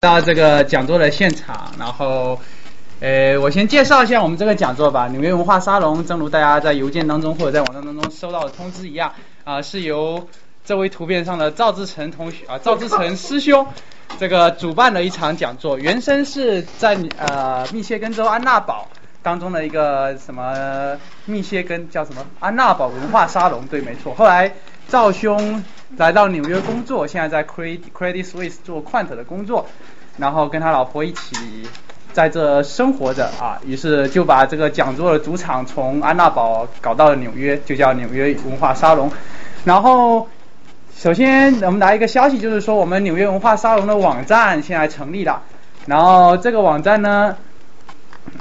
到这个讲座的现场，然后，呃，我先介绍一下我们这个讲座吧。纽约文化沙龙，正如大家在邮件当中或者在网站当中收到的通知一样，啊，是由这位图片上的赵志成同学啊，赵志成师兄，这个主办的一场讲座。原生是在呃密歇根州安娜堡当中的一个什么密歇根叫什么安娜堡文化沙龙，对，没错。后来赵兄来到纽约工作，现在在 Credit Credit Suisse 做 Quant 的工作。然后跟他老婆一起在这生活着啊，于是就把这个讲座的主场从安娜堡搞到了纽约，就叫纽约文化沙龙。然后首先我们来一个消息，就是说我们纽约文化沙龙的网站现在成立了。然后这个网站呢，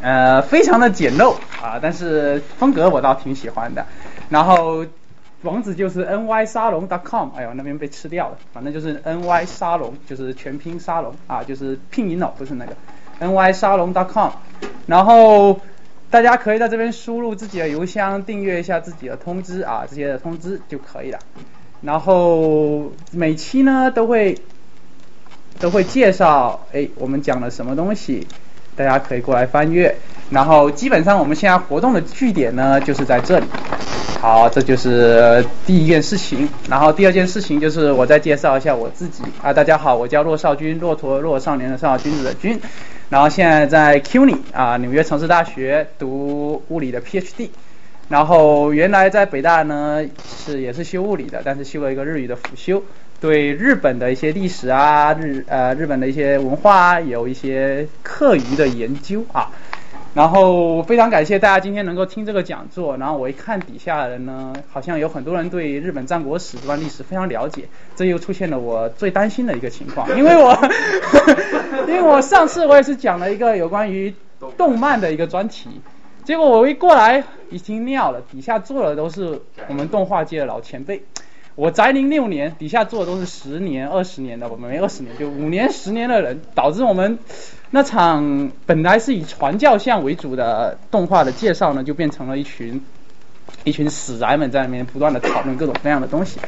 呃，非常的简陋啊，但是风格我倒挺喜欢的。然后。网址就是 ny 沙龙 .com，哎呦那边被吃掉了，反正就是 ny 沙龙，就是全拼沙龙啊，就是拼音哦，不是那个 ny 沙龙 .com，然后大家可以在这边输入自己的邮箱，订阅一下自己的通知啊，这些的通知就可以了。然后每期呢都会都会介绍，哎，我们讲了什么东西，大家可以过来翻阅。然后基本上我们现在活动的据点呢就是在这里。好，这就是第一件事情。然后第二件事情就是我再介绍一下我自己啊，大家好，我叫骆少军，骆驼骆少年的少，君子的君。然后现在在 CUNY 啊，纽约城市大学读物理的 PhD。然后原来在北大呢是也是修物理的，但是修了一个日语的辅修，对日本的一些历史啊，日呃日本的一些文化啊有一些课余的研究啊。然后非常感谢大家今天能够听这个讲座。然后我一看底下的人呢，好像有很多人对日本战国史这段历史非常了解。这又出现了我最担心的一个情况，因为我 因为我上次我也是讲了一个有关于动漫的一个专题，结果我一过来已经尿了，底下坐的都是我们动画界的老前辈。我宅龄六年，底下坐的都是十年、二十年的，我们没二十年，就五年、十年的人，导致我们。那场本来是以传教像为主的动画的介绍呢，就变成了一群一群死宅们在里面不断的讨论各种各样的东西。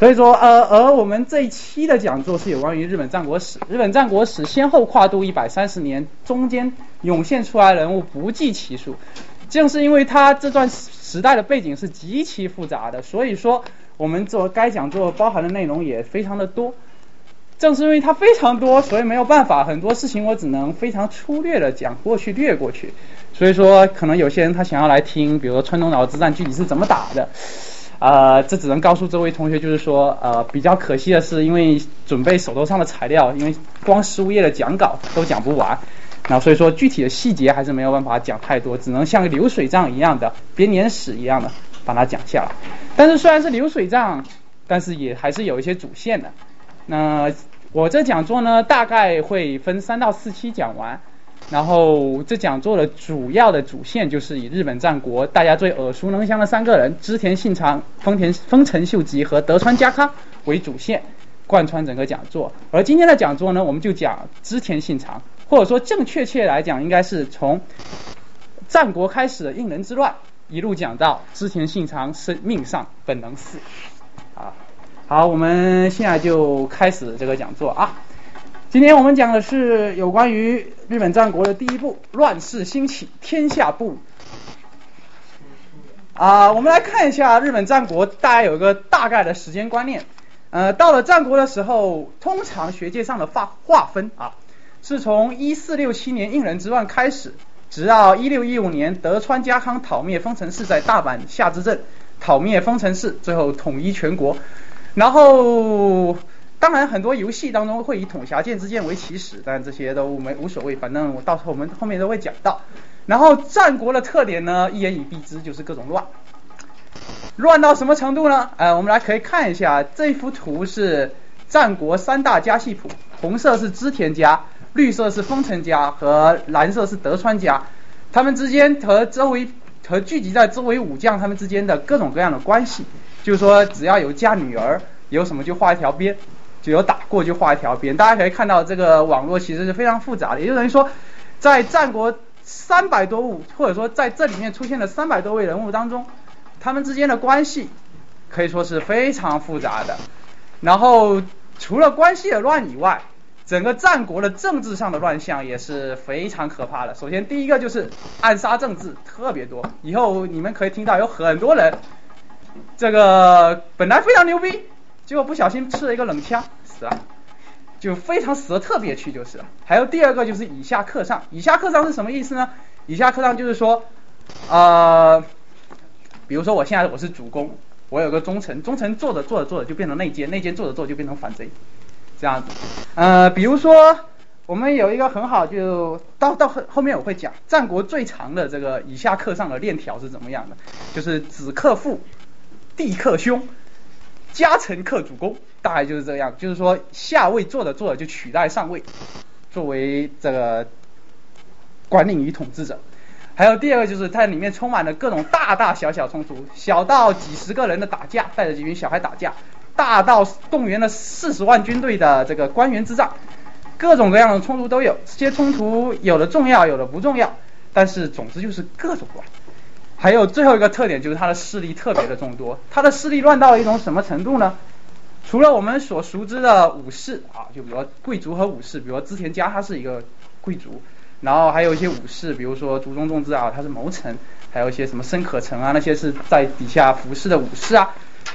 所以说，呃，而我们这一期的讲座是有关于日本战国史。日本战国史先后跨度一百三十年，中间涌现出来人物不计其数。正是因为它这段时代的背景是极其复杂的，所以说我们做该讲座包含的内容也非常的多。正是因为它非常多，所以没有办法，很多事情我只能非常粗略的讲过去，略过去。所以说，可能有些人他想要来听，比如说川东岛之战具体是怎么打的，呃，这只能告诉这位同学，就是说，呃，比较可惜的是，因为准备手头上的材料，因为光十五页的讲稿都讲不完，然后所以说具体的细节还是没有办法讲太多，只能像个流水账一样的编年史一样的把它讲下来。但是虽然是流水账，但是也还是有一些主线的。那我这讲座呢，大概会分三到四期讲完。然后这讲座的主要的主线就是以日本战国大家最耳熟能详的三个人织田信长、丰田丰臣秀吉和德川家康为主线，贯穿整个讲座。而今天的讲座呢，我们就讲织田信长，或者说正确切来讲，应该是从战国开始的应仁之乱，一路讲到织田信长生命上本能寺。啊。好，我们现在就开始这个讲座啊。今天我们讲的是有关于日本战国的第一部《乱世兴起，天下不啊，我们来看一下日本战国，大家有一个大概的时间观念。呃，到了战国的时候，通常学界上的划划分啊，是从一四六七年应仁之乱开始，直到一六一五年德川家康讨灭丰臣氏，在大阪下之阵讨灭丰臣氏，最后统一全国。然后，当然很多游戏当中会以统辖剑之剑为起始，但这些都没无所谓，反正我到时候我们后面都会讲到。然后战国的特点呢，一言以蔽之就是各种乱，乱到什么程度呢？呃，我们来可以看一下这幅图是战国三大家系谱，红色是织田家，绿色是丰臣家和蓝色是德川家，他们之间和周围和聚集在周围武将他们之间的各种各样的关系。就是说，只要有嫁女儿，有什么就画一条边，就有打过就画一条边。大家可以看到，这个网络其实是非常复杂的。也就等于说，在战国三百多物，或者说在这里面出现的三百多位人物当中，他们之间的关系可以说是非常复杂的。然后除了关系的乱以外，整个战国的政治上的乱象也是非常可怕的。首先第一个就是暗杀政治特别多，以后你们可以听到有很多人，这个本来非常牛逼，结果不小心吃了一个冷枪死了，就非常死的特别去就是了。还有第二个就是以下克上，以下克上是什么意思呢？以下克上就是说，呃，比如说我现在我是主公，我有个忠臣，忠臣做着做着做着就变成内奸，内奸做着做着就变成反贼。这样子，呃，比如说我们有一个很好，就到到后后面我会讲战国最长的这个以下克上的链条是怎么样的，就是子克父，弟克兄，家臣克主公，大概就是这样，就是说下位做着做着就取代上位，作为这个管理与统治者。还有第二个就是它里面充满了各种大大小小冲突，小到几十个人的打架，带着几群小孩打架。大到动员了四十万军队的这个官员之战，各种各样的冲突都有。这些冲突有的重要，有的不重要，但是总之就是各种乱。还有最后一个特点就是他的势力特别的众多。他的势力乱到了一种什么程度呢？除了我们所熟知的武士啊，就比如贵族和武士，比如织田家他是一个贵族，然后还有一些武士，比如说竹中重治啊，他是谋臣，还有一些什么森可成啊，那些是在底下服侍的武士啊。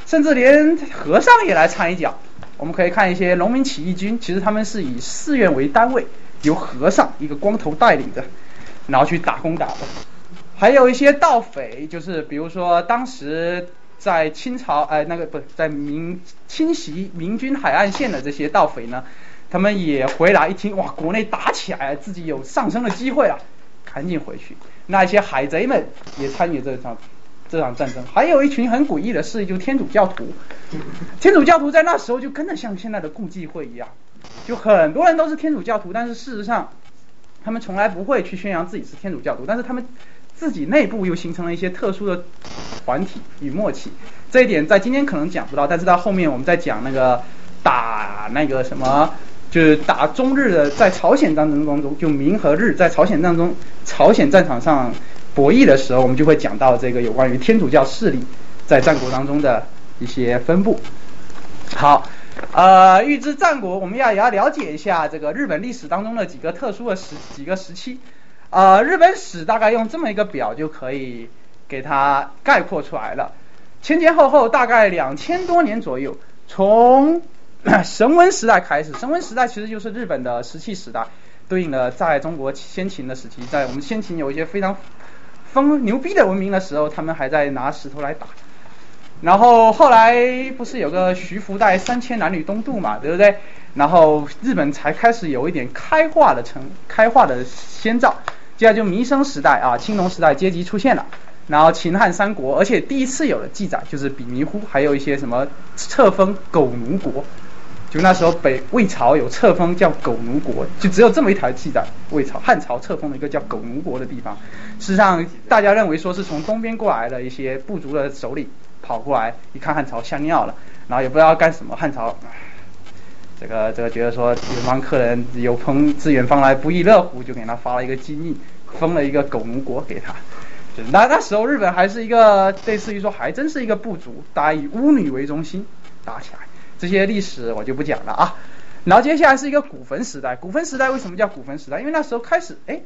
甚至连和尚也来掺一脚。我们可以看一些农民起义军，其实他们是以寺院为单位，由和尚一个光头带领的，然后去打攻打的。还有一些盗匪，就是比如说当时在清朝，哎，那个不在明侵袭明军海岸线的这些盗匪呢，他们也回来一听，哇，国内打起来，自己有上升的机会了，赶紧回去。那一些海贼们也参与这场。这场战争还有一群很诡异的势力，就是天主教徒。天主教徒在那时候就跟着像现在的共济会一样，就很多人都是天主教徒，但是事实上他们从来不会去宣扬自己是天主教徒，但是他们自己内部又形成了一些特殊的团体与默契。这一点在今天可能讲不到，但是到后面我们再讲那个打那个什么，就是打中日的在朝鲜战争当中，就明和日在朝鲜战争朝鲜战场上。博弈的时候，我们就会讲到这个有关于天主教势力在战国当中的一些分布。好，呃，预知战国，我们要也要了解一下这个日本历史当中的几个特殊的时几个时期。呃，日本史大概用这么一个表就可以给它概括出来了。前前后后大概两千多年左右，从 神文时代开始，神文时代其实就是日本的石器时代，对应的在中国先秦的时期，在我们先秦有一些非常。封牛逼的文明的时候，他们还在拿石头来打。然后后来不是有个徐福带三千男女东渡嘛，对不对？然后日本才开始有一点开化的成开化的先兆。接下来就弥生时代啊，青铜时代阶级出现了。然后秦汉三国，而且第一次有了记载，就是比弥呼，还有一些什么册封狗奴国。就那时候北魏朝有册封叫狗奴国，就只有这么一条记载。魏朝汉朝册封了一个叫狗奴国的地方。事实上，大家认为说是从东边过来的一些部族的首领跑过来，一看汉朝吓尿了，然后也不知道干什么。汉朝这个这个觉得说远方客人有朋自远方来不亦乐乎，就给他发了一个金印，封了一个狗奴国给他。那那时候日本还是一个类似于说还真是一个部族，大家以巫女为中心打起来。这些历史我就不讲了啊，然后接下来是一个古坟时代。古坟时代为什么叫古坟时代？因为那时候开始，哎，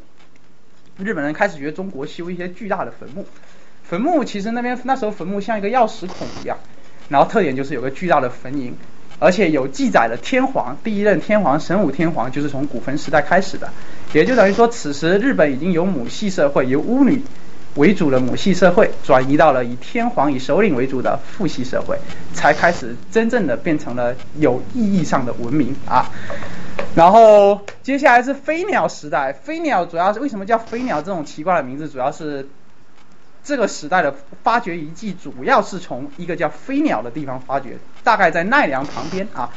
日本人开始觉得中国修一些巨大的坟墓，坟墓其实那边那时候坟墓像一个钥匙孔一样，然后特点就是有个巨大的坟茔，而且有记载的天皇第一任天皇神武天皇就是从古坟时代开始的，也就等于说此时日本已经有母系社会，有巫女。为主的母系社会转移到了以天皇以首领为主的父系社会，才开始真正的变成了有意义上的文明啊。然后接下来是飞鸟时代，飞鸟主要是为什么叫飞鸟这种奇怪的名字？主要是这个时代的发掘遗迹主要是从一个叫飞鸟的地方发掘，大概在奈良旁边啊。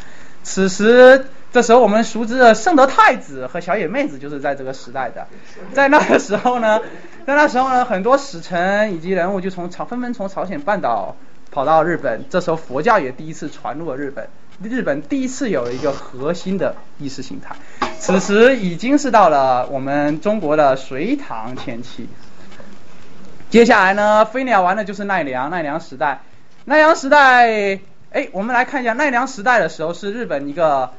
此时。这时候我们熟知的圣德太子和小野妹子就是在这个时代的，在那个时候呢，在那时候呢，很多使臣以及人物就从朝纷纷从朝鲜半岛跑到日本，这时候佛教也第一次传入了日本，日本第一次有了一个核心的意识形态。此时已经是到了我们中国的隋唐前期，接下来呢，飞鸟完的就是奈良，奈良时代，奈良时代，哎，我们来看一下奈良时代的时候是日本一个。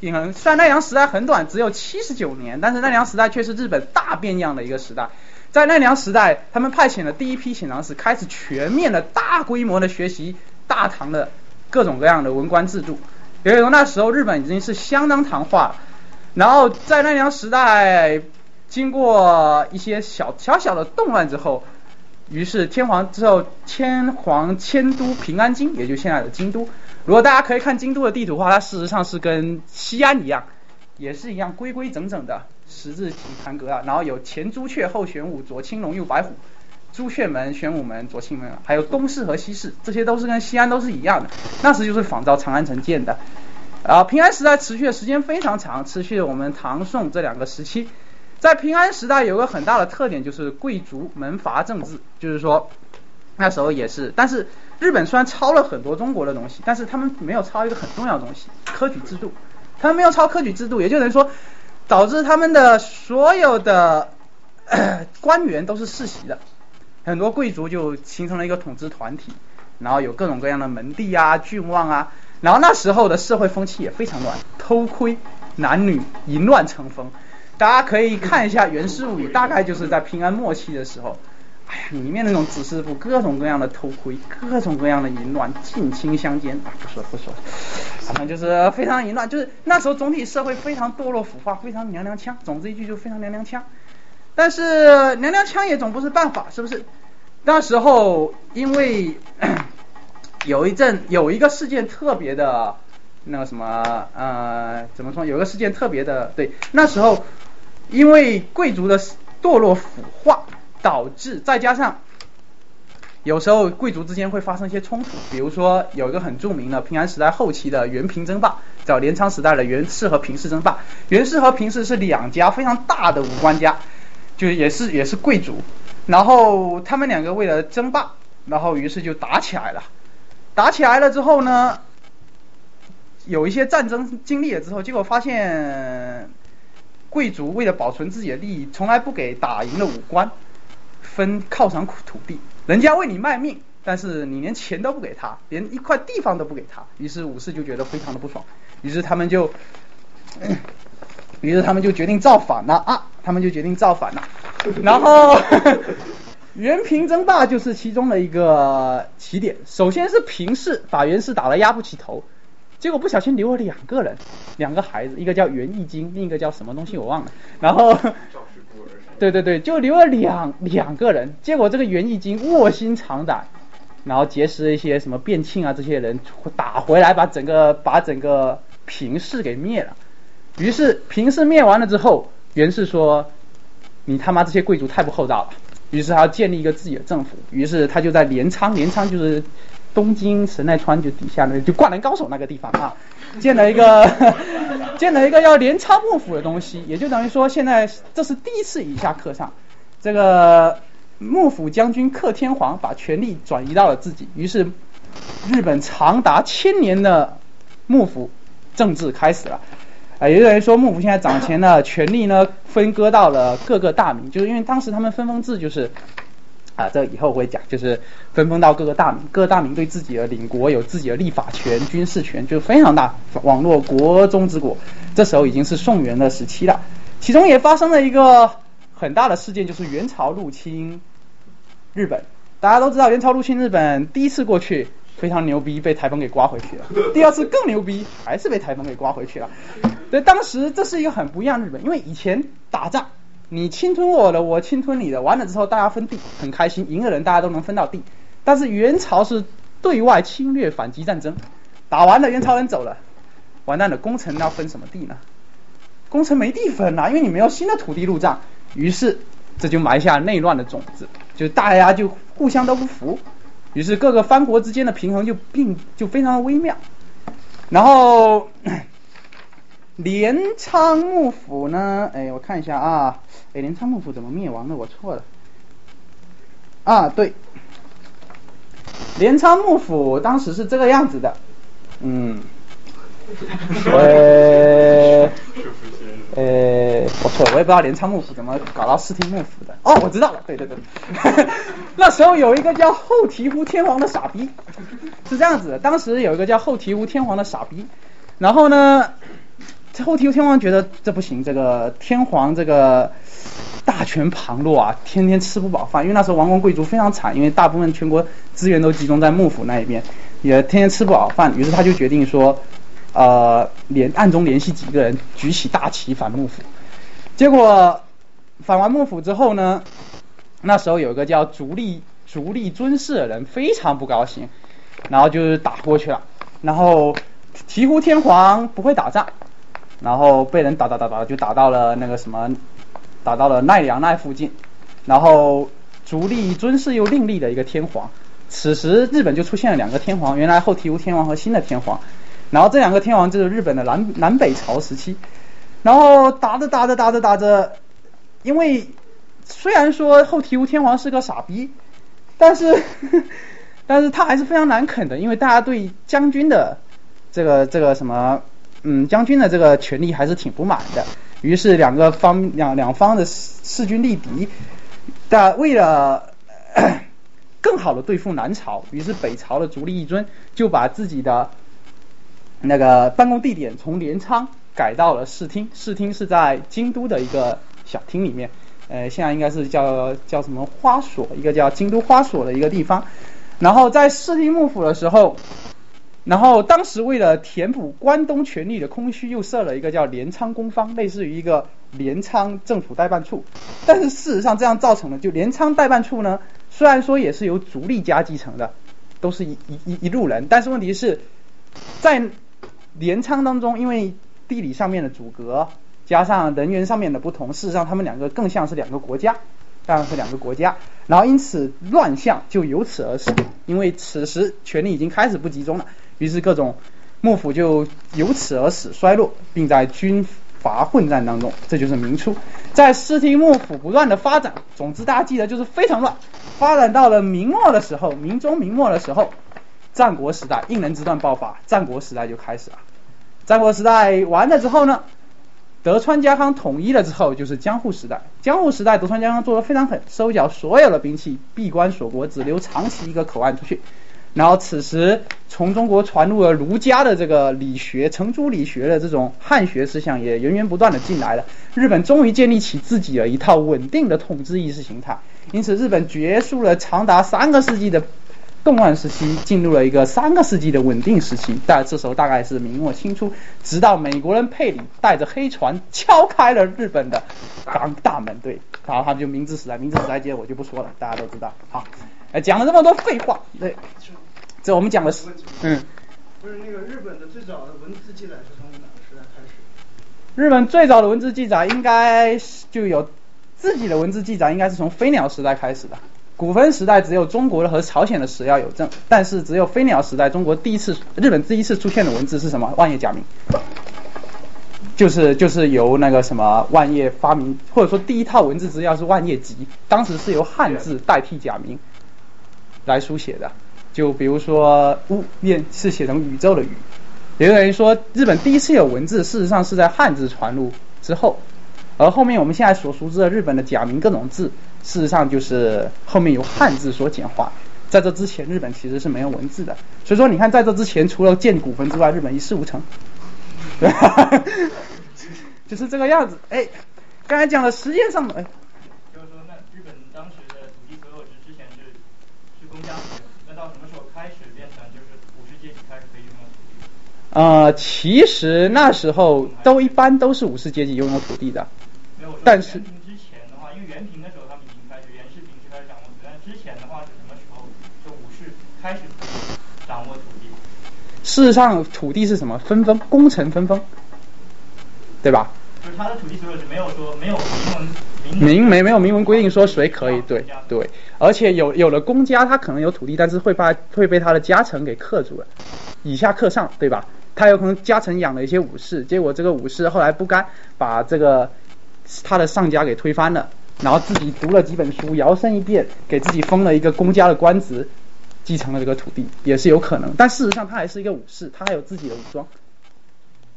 虽然奈良时代很短，只有七十九年，但是奈良时代却是日本大变样的一个时代。在奈良时代，他们派遣了第一批遣唐使，开始全面的大规模的学习大唐的各种各样的文官制度。因为那时候日本已经是相当唐化了。然后在奈良时代，经过一些小小小的动乱之后，于是天皇之后天皇迁都平安京，也就现在的京都。如果大家可以看京都的地图的话，它事实上是跟西安一样，也是一样规规整整的。十字体盘阁啊，然后有前朱雀后玄武左青龙右白虎，朱雀门玄武门左青门，还有东市和西市，这些都是跟西安都是一样的，那时就是仿照长安城建的。啊，平安时代持续的时间非常长，持续了我们唐宋这两个时期。在平安时代有个很大的特点就是贵族门阀政治，就是说那时候也是，但是日本虽然抄了很多中国的东西，但是他们没有抄一个很重要的东西科举制度，他们没有抄科举制度，也就等于说。导致他们的所有的 官员都是世袭的，很多贵族就形成了一个统治团体，然后有各种各样的门第啊、郡望啊，然后那时候的社会风气也非常乱，偷窥、男女淫乱成风，大家可以看一下《源氏物语》，大概就是在平安末期的时候。哎，里面那种子师傅各种各样的偷窥，各种各样的淫乱，近亲相奸啊！不说不说，反正就是非常淫乱，就是那时候总体社会非常堕落腐化，非常娘娘腔。总之一句就非常娘娘腔。但是娘娘腔也总不是办法，是不是？那时候因为 有一阵有一个事件特别的那个什么呃怎么说？有个事件特别的对，那时候因为贵族的堕落腐化。导致再加上有时候贵族之间会发生一些冲突，比如说有一个很著名的平安时代后期的元平争霸，叫镰仓时代的元氏和平氏争霸。元氏和平氏是两家非常大的武官家，就也是也是贵族，然后他们两个为了争霸，然后于是就打起来了。打起来了之后呢，有一些战争经历了之后，结果发现贵族为了保存自己的利益，从来不给打赢的武官。分犒赏土地，人家为你卖命，但是你连钱都不给他，连一块地方都不给他，于是武士就觉得非常的不爽，于是他们就，于是他们就决定造反了。啊，他们就决定造反了，然后 元平争霸就是其中的一个起点，首先是平氏把元氏打得压不起头，结果不小心留了两个人，两个孩子，一个叫元义经，另一个叫什么东西我忘了，然后。对对对，就留了两两个人，结果这个袁义经卧薪尝胆，然后结识一些什么卞庆啊这些人打回来，把整个把整个平氏给灭了。于是平氏灭完了之后，袁氏说：“你他妈这些贵族太不厚道了。”于是他要建立一个自己的政府，于是他就在镰仓，镰仓就是东京神奈川就底下那就灌篮高手那个地方啊。建了一个 建了一个要镰仓幕府的东西，也就等于说现在这是第一次以下课上，这个幕府将军克天皇把权力转移到了自己，于是日本长达千年的幕府政治开始了，啊，也有人说幕府现在掌权的权力呢分割到了各个大名，就是因为当时他们分封制就是。啊，这以后会讲，就是分封到各个大名，各个大名对自己的领国有自己的立法权、军事权，就非常大，网络国中之国。这时候已经是宋元的时期了，其中也发生了一个很大的事件，就是元朝入侵日本。大家都知道，元朝入侵日本第一次过去非常牛逼，被台风给刮回去了；第二次更牛逼，还是被台风给刮回去了。对，当时这是一个很不一样的日本，因为以前打仗。你侵吞我的，我侵吞你的，完了之后大家分地，很开心，赢的人大家都能分到地。但是元朝是对外侵略反击战争，打完了元朝人走了，完蛋了，功臣要分什么地呢？功臣没地分了，因为你没有新的土地入账，于是这就埋下内乱的种子，就大家就互相都不服，于是各个藩国之间的平衡就并就非常的微妙，然后。镰仓幕府呢？哎，我看一下啊，哎，镰仓幕府怎么灭亡的？我错了。啊，对，镰仓幕府当时是这个样子的，嗯，呃，呃，我错了，我也不知道镰仓幕府怎么搞到室町幕府的。哦，我知道了，对对对，那时候有一个叫后醍醐天皇的傻逼，是这样子的，当时有一个叫后醍醐天皇的傻逼，然后呢？后提督天皇觉得这不行，这个天皇这个大权旁落啊，天天吃不饱饭，因为那时候王公贵族非常惨，因为大部分全国资源都集中在幕府那一边，也天天吃不饱饭，于是他就决定说，呃，联暗中联系几个人，举起大旗反幕府。结果反完幕府之后呢，那时候有一个叫足利足利尊氏的人非常不高兴，然后就是打过去了，然后醍醐天皇不会打仗。然后被人打打打打，就打到了那个什么，打到了奈良奈附近。然后足利尊氏又另立了一个天皇。此时日本就出现了两个天皇，原来后提无天皇和新的天皇。然后这两个天皇就是日本的南南北朝时期。然后打着打着打着打着，因为虽然说后提无天皇是个傻逼，但是 但是他还是非常难啃的，因为大家对将军的这个这个什么。嗯，将军的这个权力还是挺不满的，于是两个方两两方的势势均力敌，但为了 更好的对付南朝，于是北朝的足利义尊就把自己的那个办公地点从镰仓改到了室町，室町是在京都的一个小厅里面，呃，现在应该是叫叫什么花所，一个叫京都花所的一个地方，然后在室町幕府的时候。然后当时为了填补关东权力的空虚，又设了一个叫镰仓公方，类似于一个镰仓政府代办处。但是事实上这样造成了，就镰仓代办处呢，虽然说也是由足利家继承的，都是一一一一路人，但是问题是，在镰仓当中，因为地理上面的阻隔，加上人员上面的不同，事实上他们两个更像是两个国家。当然是两个国家，然后因此乱象就由此而生，因为此时权力已经开始不集中了，于是各种幕府就由此而始衰落，并在军阀混战当中，这就是明初，在室町幕府不断的发展，总之大家记得就是非常乱，发展到了明末的时候，明中明末的时候，战国时代应人之乱爆发，战国时代就开始了，战国时代完了之后呢？德川家康统一了之后，就是江户时代。江户时代，德川家康做的非常狠，收缴所有的兵器，闭关锁国，只留长崎一个口岸出去。然后此时，从中国传入了儒家的这个理学、程朱理学的这种汉学思想，也源源不断的进来了。日本终于建立起自己的一套稳定的统治意识形态。因此，日本结束了长达三个世纪的。动乱时期进入了一个三个世纪的稳定时期，但这时候大概是明末清初，直到美国人佩里带着黑船敲开了日本的港大门，对，然后他们就明治时代，明治时代节我就不说了，大家都知道。好，哎，讲了这么多废话，对，这我们讲的是，嗯，不是那个日本的最早的文字记载是从哪个时代开始？日本最早的文字记载应该就有自己的文字记载，应该是从飞鸟时代开始的。古坟时代只有中国的和朝鲜的史料有证，但是只有飞鸟时代，中国第一次日本第一次出现的文字是什么？万叶假名，就是就是由那个什么万叶发明，或者说第一套文字资料是万叶集，当时是由汉字代替假名来书写的。就比如说物念是写成宇宙的宇，也等于说日本第一次有文字，事实上是在汉字传入之后。而后面我们现在所熟知的日本的假名各种字，事实上就是后面由汉字所简化。在这之前，日本其实是没有文字的。所以说，你看在这之前，除了建古坟之外，日本一事无成。对，就是这个样子。哎，刚才讲的时间上的，哎。就是说，那日本当时的土地所有制之前是是公家，到什么时候开始变成就是武士阶级开始可以拥有土地？呃，其实那时候都一般都是武士阶级拥有土地的。但是之前的话，因为元平的时候他们已经开始，开始掌握土地，但之前的话是什么时候？就武士开始掌握土地。事实上，土地是什么？分封，功臣分封，对吧？就是他的土地所有是没有说没有明文明没没有明文规定说谁可以对对，而且有有了公家他可能有土地，但是会把会被他的家臣给克住了，以下克上，对吧？他有可能家臣养了一些武士，结果这个武士后来不甘，把这个。他的上家给推翻了，然后自己读了几本书，摇身一变，给自己封了一个公家的官职，继承了这个土地，也是有可能。但事实上，他还是一个武士，他还有自己的武装，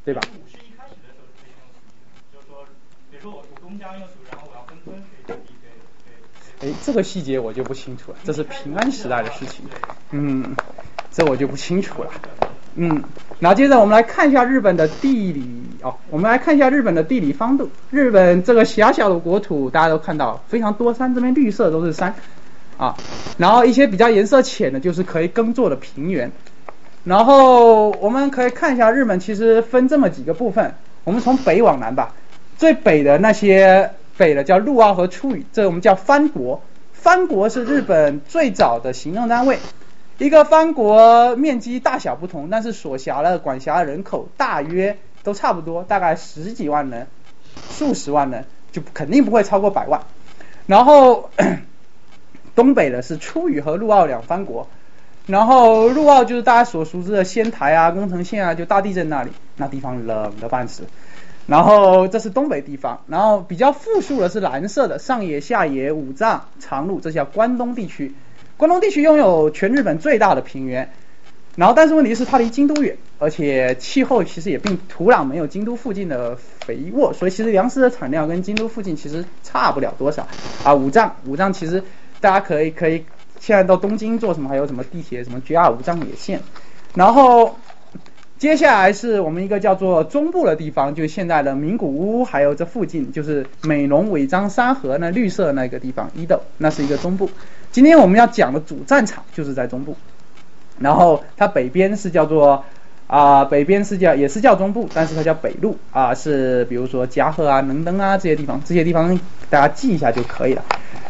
对吧？武士一开始的时候是可以用土地，就是说，比如说我我公家用土，然后我要分封给土地给给。哎，这个细节我就不清楚了，这是平安时代的事情，嗯，这我就不清楚了。嗯，然后接着我们来看一下日本的地理哦，我们来看一下日本的地理方度。日本这个狭小的国土，大家都看到非常多山，这边绿色都是山啊。然后一些比较颜色浅的，就是可以耕作的平原。然后我们可以看一下日本其实分这么几个部分，我们从北往南吧。最北的那些北的叫陆奥和出羽，这我们叫藩国。藩国是日本最早的行政单位。一个藩国面积大小不同，但是所辖的管辖人口大约都差不多，大概十几万人、数十万人，就肯定不会超过百万。然后东北的是出羽和陆奥两藩国，然后陆奥就是大家所熟知的仙台啊、宫城县啊，就大地震那里，那地方冷的半死。然后这是东北地方，然后比较富庶的是蓝色的上野、下野、五藏、长鹿，这叫关东地区。关东地区拥有全日本最大的平原，然后但是问题是它离京都远，而且气候其实也并土壤没有京都附近的肥沃，所以其实粮食的产量跟京都附近其实差不了多少啊。五藏五藏其实大家可以可以现在到东京做什么？还有什么地铁什么 JR 五藏野线，然后接下来是我们一个叫做中部的地方，就是现在的名古屋，还有这附近就是美浓尾张山河那绿色那个地方伊豆，那是一个中部。今天我们要讲的主战场就是在中部，然后它北边是叫做啊北边是叫也是叫中部，但是它叫北路啊是比如说加贺啊能登啊这些地方，这些地方大家记一下就可以了。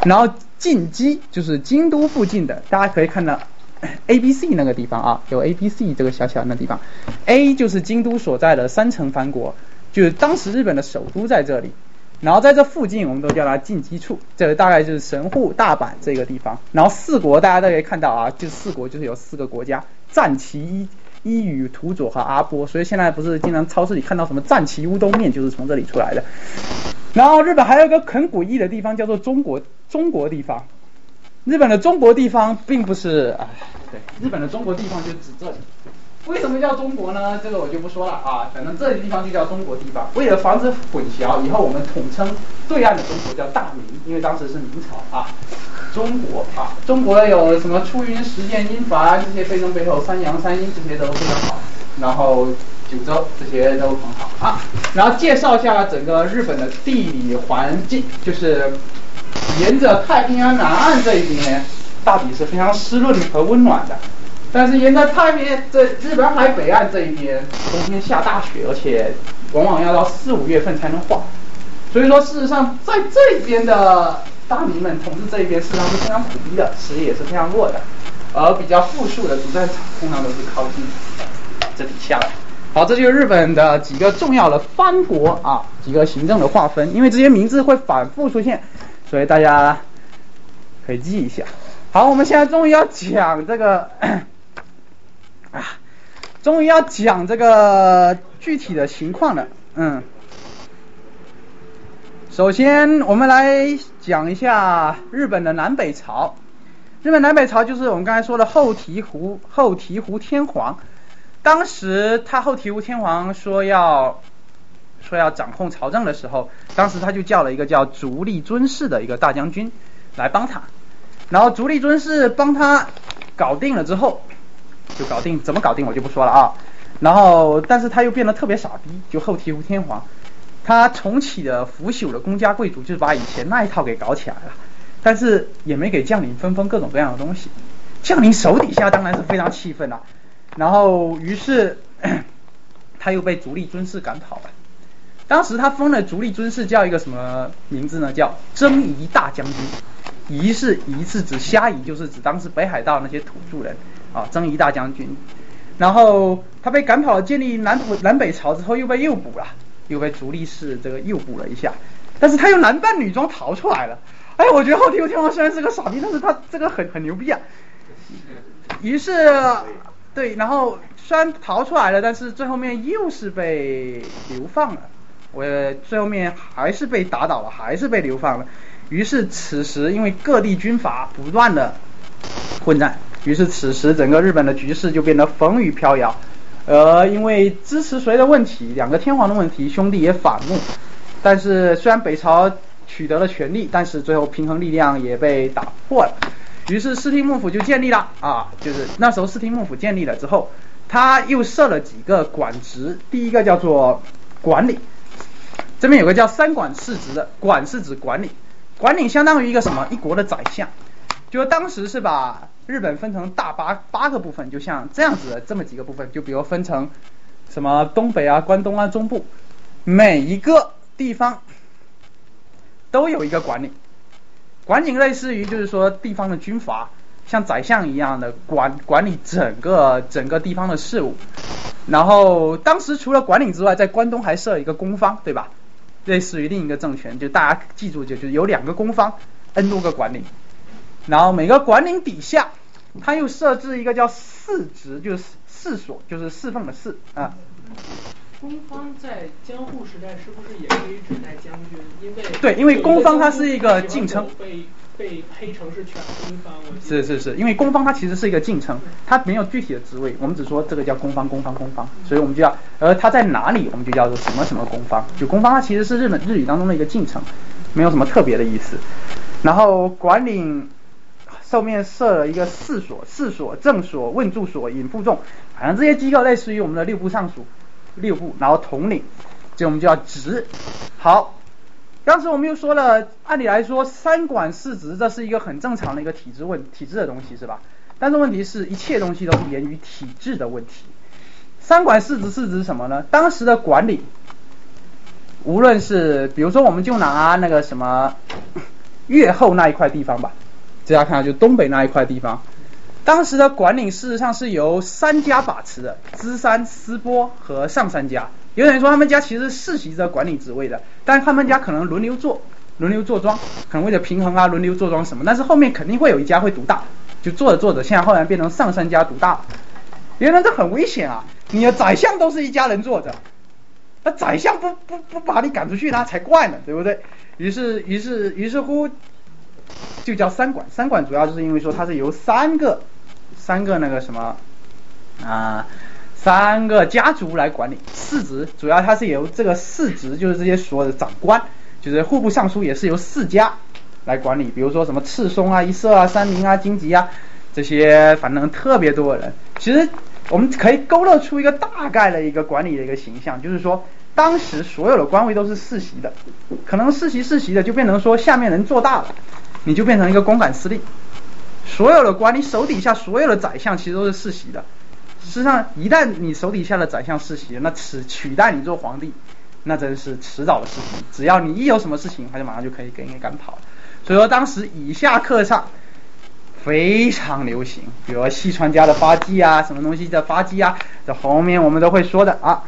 然后近畿就是京都附近的，大家可以看到 A B C 那个地方啊，有 A B C 这个小小的地方，A 就是京都所在的三城藩国，就是当时日本的首都在这里。然后在这附近，我们都叫它近畿处，这个大概就是神户、大阪这个地方。然后四国大家都可以看到啊，就四国就是有四个国家：战旗、伊伊予、土佐和阿波。所以现在不是经常超市里看到什么战旗乌冬面，就是从这里出来的。然后日本还有一个很诡异的地方，叫做中国中国地方。日本的中国地方并不是，啊，对，日本的中国地方就指这里。为什么叫中国呢？这个我就不说了啊，反正这地方就叫中国地方。为了防止混淆，以后我们统称对岸的中国叫大明，因为当时是明朝啊。中国啊，中国有什么出云、实践、英法这些背中背后，三阳、三阴这些都非常好。然后九州这些都很好啊。然后介绍一下整个日本的地理环境，就是沿着太平洋南岸这一边，大抵是非常湿润和温暖的。但是沿着太平这日本海北岸这一边，冬天下大雪，而且往往要到四五月份才能化。所以说，事实上在这边的大名们统治这一边，实上是非常苦逼的，实力也是非常弱的。而比较富庶的主战场，通常都是靠近这底下的。好，这就是日本的几个重要的藩国啊，几个行政的划分。因为这些名字会反复出现，所以大家可以记一下。好，我们现在终于要讲这个。啊，终于要讲这个具体的情况了，嗯，首先我们来讲一下日本的南北朝。日本南北朝就是我们刚才说的后醍醐后醍醐天皇。当时他后醍醐天皇说要说要掌控朝政的时候，当时他就叫了一个叫足利尊氏的一个大将军来帮他，然后足利尊氏帮他搞定了之后。就搞定，怎么搞定我就不说了啊。然后，但是他又变得特别傻逼，就后醍醐天皇，他重启的腐朽的公家贵族，就是把以前那一套给搞起来了。但是也没给将领分封各种各样的东西，将领手底下当然是非常气愤了。然后，于是 他又被足利尊氏赶跑了。当时他封了足利尊氏叫一个什么名字呢？叫征夷大将军。夷是夷是指虾夷，就是指当时北海道那些土著人。啊，征夷大将军，然后他被赶跑，建立南北南北朝之后又被诱捕了，又被足利氏这个诱捕了一下，但是他又男扮女装逃出来了。哎，我觉得后醍醐天皇虽然是个傻逼，但是他这个很很牛逼啊。于是，对，然后虽然逃出来了，但是最后面又是被流放了。我最后面还是被打倒了，还是被流放了。于是此时因为各地军阀不断的混战。于是，此时整个日本的局势就变得风雨飘摇。呃，因为支持谁的问题，两个天皇的问题，兄弟也反目。但是，虽然北朝取得了权力，但是最后平衡力量也被打破了。于是，室町幕府就建立了啊，就是那时候室町幕府建立了之后，他又设了几个管职，第一个叫做管理，这边有个叫三管四职的，管是指管理，管理相当于一个什么？一国的宰相，就当时是把日本分成大八八个部分，就像这样子的这么几个部分，就比如分成什么东北啊、关东啊、中部，每一个地方都有一个管理，管理类似于就是说地方的军阀。像宰相一样的管管理整个整个地方的事务，然后当时除了管理之外，在关东还设一个公方，对吧？类似于另一个政权，就大家记住，就就是有两个公方，n 多个管理，然后每个管理底下，他又设置一个叫四职，就是四所，就是侍奉的侍啊。公方在江户时代是不是也可以指代将军？因为对，因为公方它是一个敬称。被黑城是全攻方，是是是，因为攻方它其实是一个进程，它没有具体的职位，我们只说这个叫攻方攻方攻方，所以我们就要，而它在哪里，我们就叫做什么什么攻方，就攻方它其实是日本日语当中的一个进程，没有什么特别的意思。然后管理上面设了一个四所、四所、正所、问住所、引副众，反正这些机构类似于我们的六部尚书，六部，然后统领，这我们就要职。好。当时我们又说了，按理来说三管四职这是一个很正常的一个体制问体制的东西是吧？但是问题是一切东西都是源于体制的问题。三管四职是指什么呢？当时的管理，无论是比如说我们就拿那个什么越后那一块地方吧，大家看就东北那一块地方，当时的管理事实上是由三家把持的，资山、思波和上三家。有人说他们家其实世袭着管理职位的，但是他们家可能轮流做，轮流坐庄，可能为了平衡啊，轮流坐庄什么。但是后面肯定会有一家会独大，就做着做着，现在后来变成上三家独大了。原来这很危险啊！你的宰相都是一家人坐着，那宰相不不不把你赶出去，那才怪呢，对不对？于是于是于是乎，就叫三管。三管主要就是因为说它是由三个三个那个什么啊。三个家族来管理，四职主要它是由这个四职，就是这些所有的长官，就是户部尚书也是由四家来管理，比如说什么赤松啊、一色啊、三明啊、荆棘啊这些，反正特别多的人。其实我们可以勾勒出一个大概的一个管理的一个形象，就是说当时所有的官位都是世袭的，可能世袭世袭的就变成说下面人做大了，你就变成一个公馆司令，所有的官你手底下所有的宰相其实都是世袭的。实际上，一旦你手底下的宰相世袭，那取取代你做皇帝，那真是迟早的事情。只要你一有什么事情，他就马上就可以给你赶跑。所以说，当时以下课上非常流行，比如细川家的发迹啊，什么东西的发迹啊，这后面我们都会说的啊。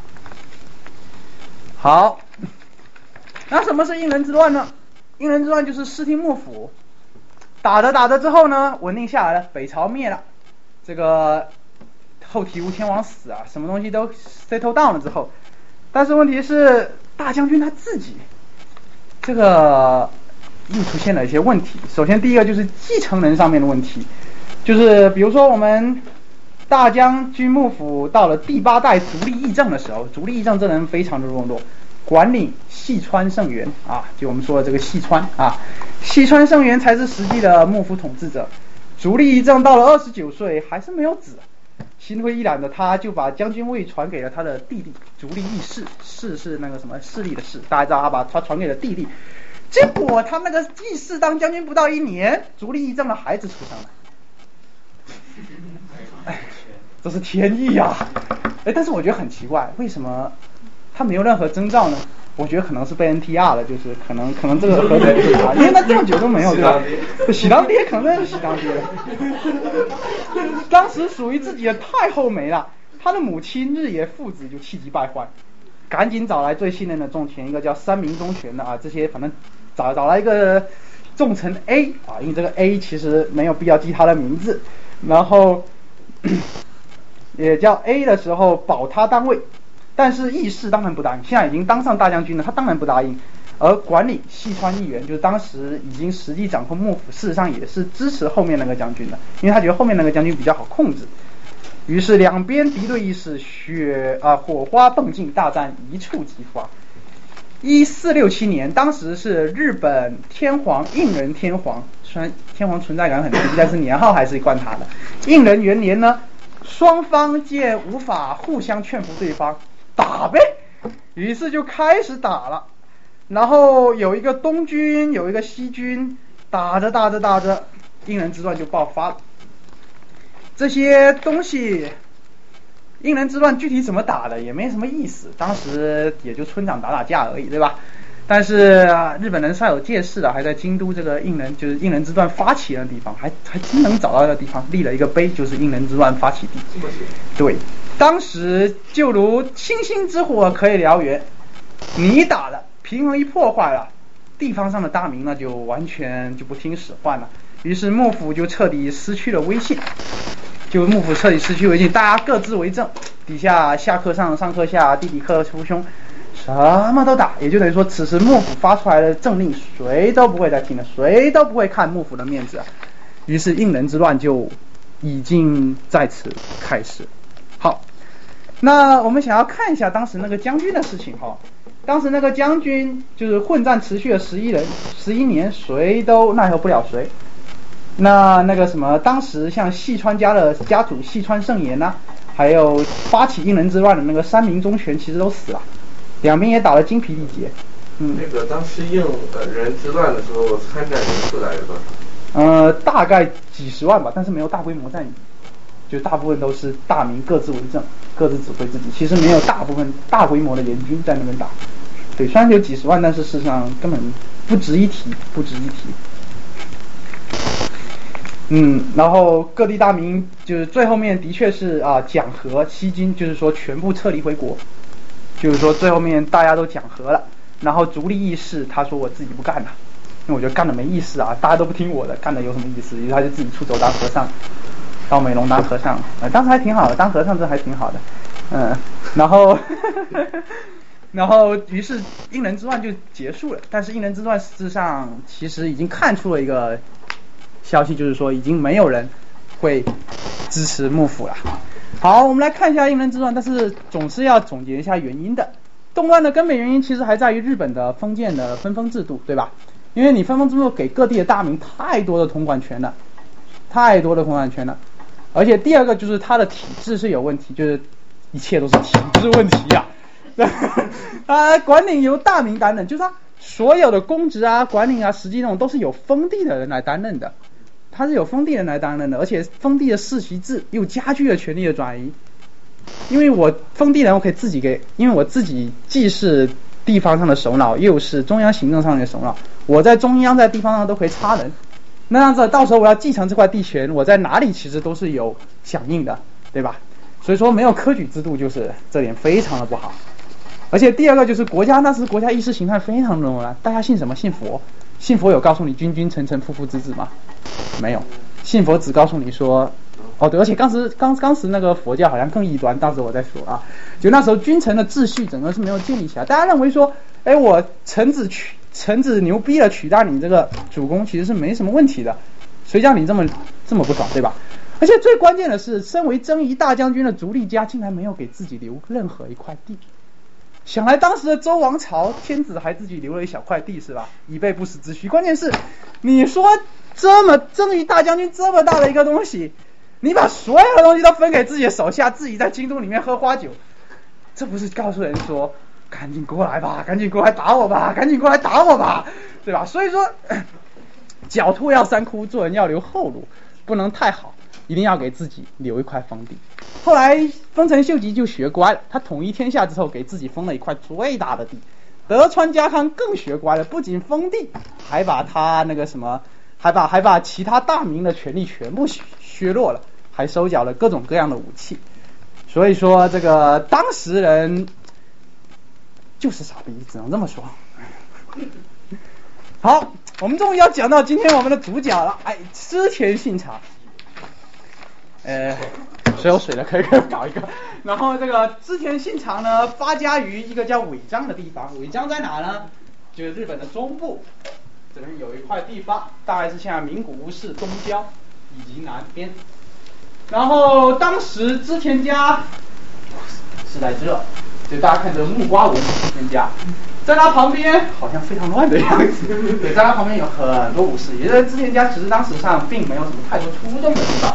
好，那什么是应人之乱呢？应人之乱就是室町幕府打着打着之后呢，稳定下来了，北朝灭了，这个。后醍醐天王死啊，什么东西都 settle down 了之后，但是问题是大将军他自己，这个又出现了一些问题。首先第一个就是继承人上面的问题，就是比如说我们大将军幕府到了第八代足利义政的时候，足利义政这人非常的懦弱，管理细川胜元啊，就我们说的这个细川啊，细川胜元才是实际的幕府统治者。足利义政到了二十九岁还是没有子。心灰意懒的他，就把将军位传给了他的弟弟足利义士，士是那个什么势力的势，大家知道他把他传给了弟弟。结果他那个义士当将军不到一年，足利义正的孩子出生了。哎，这是天意呀！哎，但是我觉得很奇怪，为什么他没有任何征兆呢？我觉得可能是被 NTR 了，就是可能可能这个合同是他，因为他这么久都没有对吧？喜当爹肯定是喜当爹。当时属于自己的太后没了，他的母亲日野父子就气急败坏，赶紧找来最信任的重臣，一个叫三明忠权的啊，这些反正找找来一个重臣 A 啊，因为这个 A 其实没有必要记他的名字，然后 也叫 A 的时候保他单位。但是义士当然不答应，现在已经当上大将军了，他当然不答应。而管理细川议员，就是当时已经实际掌控幕府，事实上也是支持后面那个将军的，因为他觉得后面那个将军比较好控制。于是两边敌对意识，血啊火花迸尽，大战一触即发。一四六七年，当时是日本天皇应仁天皇，虽然天皇存在感很低，但是年号还是冠他的。应仁元年呢？双方见无法互相劝服对方，打呗。于是就开始打了。然后有一个东军，有一个西军，打着打着打着，应人之乱就爆发了。这些东西，应人之乱具体怎么打的也没什么意思，当时也就村长打打架而已，对吧？但是日本人煞有介事的，还在京都这个应人就是应人之乱发起的地方，还还真能找到那个地方立了一个碑，就是应人之乱发起地。对，当时就如星星之火可以燎原，你打了，平衡一破坏了，地方上的大名那就完全就不听使唤了。于是幕府就彻底失去了威信，就幕府彻底失去威信，大家各自为政，底下下课上，上课下，弟弟克父兄。什么都打，也就等于说，此时幕府发出来的政令，谁都不会再听了，谁都不会看幕府的面子。于是应人之乱就已经在此开始。好，那我们想要看一下当时那个将军的事情哈。当时那个将军就是混战持续了十一人，十一年，谁都奈何不了谁。那那个什么，当时像细川家的家主细川胜言呐，还有发起应人之乱的那个三名忠权，其实都死了。两边也打得精疲力竭。嗯，那个当时应人之乱的时候，参战人数大概多少？呃，大概几十万吧，但是没有大规模战役，就大部分都是大明各自为政，各自指挥自己，其实没有大部分大规模的联军在那边打。对，虽然有几十万，但是事实上根本不值一提，不值一提。嗯，然后各地大明就是最后面的确是啊讲和西京，就是说全部撤离回国。就是说，最后面大家都讲和了，然后足利义士他说我自己不干了，因为我觉得干了没意思啊，大家都不听我的，干了有什么意思？于是他就自己出走当和尚，到美龙当和尚，呃，当时还挺好的，当和尚这还挺好的，嗯，然后，然后于是应人之乱就结束了，但是应人之乱事实上其实已经看出了一个消息，就是说已经没有人会支持幕府了。好，我们来看一下应人之乱，但是总是要总结一下原因的。动乱的根本原因其实还在于日本的封建的分封制度，对吧？因为你分封制度给各地的大名太多的统管权了，太多的统管权了。而且第二个就是他的体制是有问题，就是一切都是体制问题呀。啊，管理由大名担任，就是他所有的公职啊、管理啊，实际上都是有封地的人来担任的。他是有封地人来担任的，而且封地的世袭制又加剧了权力的转移。因为我封地人，我可以自己给，因为我自己既是地方上的首脑，又是中央行政上的首脑，我在中央在地方上都可以插人。那样子，到时候我要继承这块地权，我在哪里其实都是有响应的，对吧？所以说没有科举制度，就是这点非常的不好。而且第二个就是国家那时国家意识形态非常浓了，大家信什么？信佛。信佛有告诉你君君臣臣父父子子吗？没有，信佛只告诉你说，哦对，而且当时刚当时那个佛教好像更异端，当时我在说啊，就那时候君臣的秩序整个是没有建立起来，大家认为说，哎我臣子去臣子牛逼了取代你这个主公其实是没什么问题的，谁叫你这么这么不爽对吧？而且最关键的是，身为征夷大将军的足利家竟然没有给自己留任何一块地。想来当时的周王朝，天子还自己留了一小块地是吧？以备不时之需。关键是，你说这么征夷大将军这么大的一个东西，你把所有的东西都分给自己的手下，自己在京都里面喝花酒，这不是告诉人说赶紧过来吧，赶紧过来打我吧，赶紧过来打我吧，对吧？所以说，狡兔要三窟，做人要留后路，不能太好。一定要给自己留一块封地。后来丰臣秀吉就学乖了，他统一天下之后，给自己封了一块最大的地。德川家康更学乖了，不仅封地，还把他那个什么，还把还把其他大名的权力全部削弱了，还收缴了各种各样的武器。所以说，这个当时人就是傻逼，只能这么说。好，我们终于要讲到今天我们的主角了，哎，织田信长。呃，谁有水的可以搞一个。然后这个织田信长呢，发家于一个叫尾张的地方。尾张在哪呢？就是日本的中部，这边有一块地方，大概是像名古屋市东郊以及南边。然后当时织田家是在这，所以大家看这个木瓜纹织田家，在他旁边好像非常乱的样子。对，在他旁边有很多武士，也就是织田家其实当时上并没有什么太多出众的地方。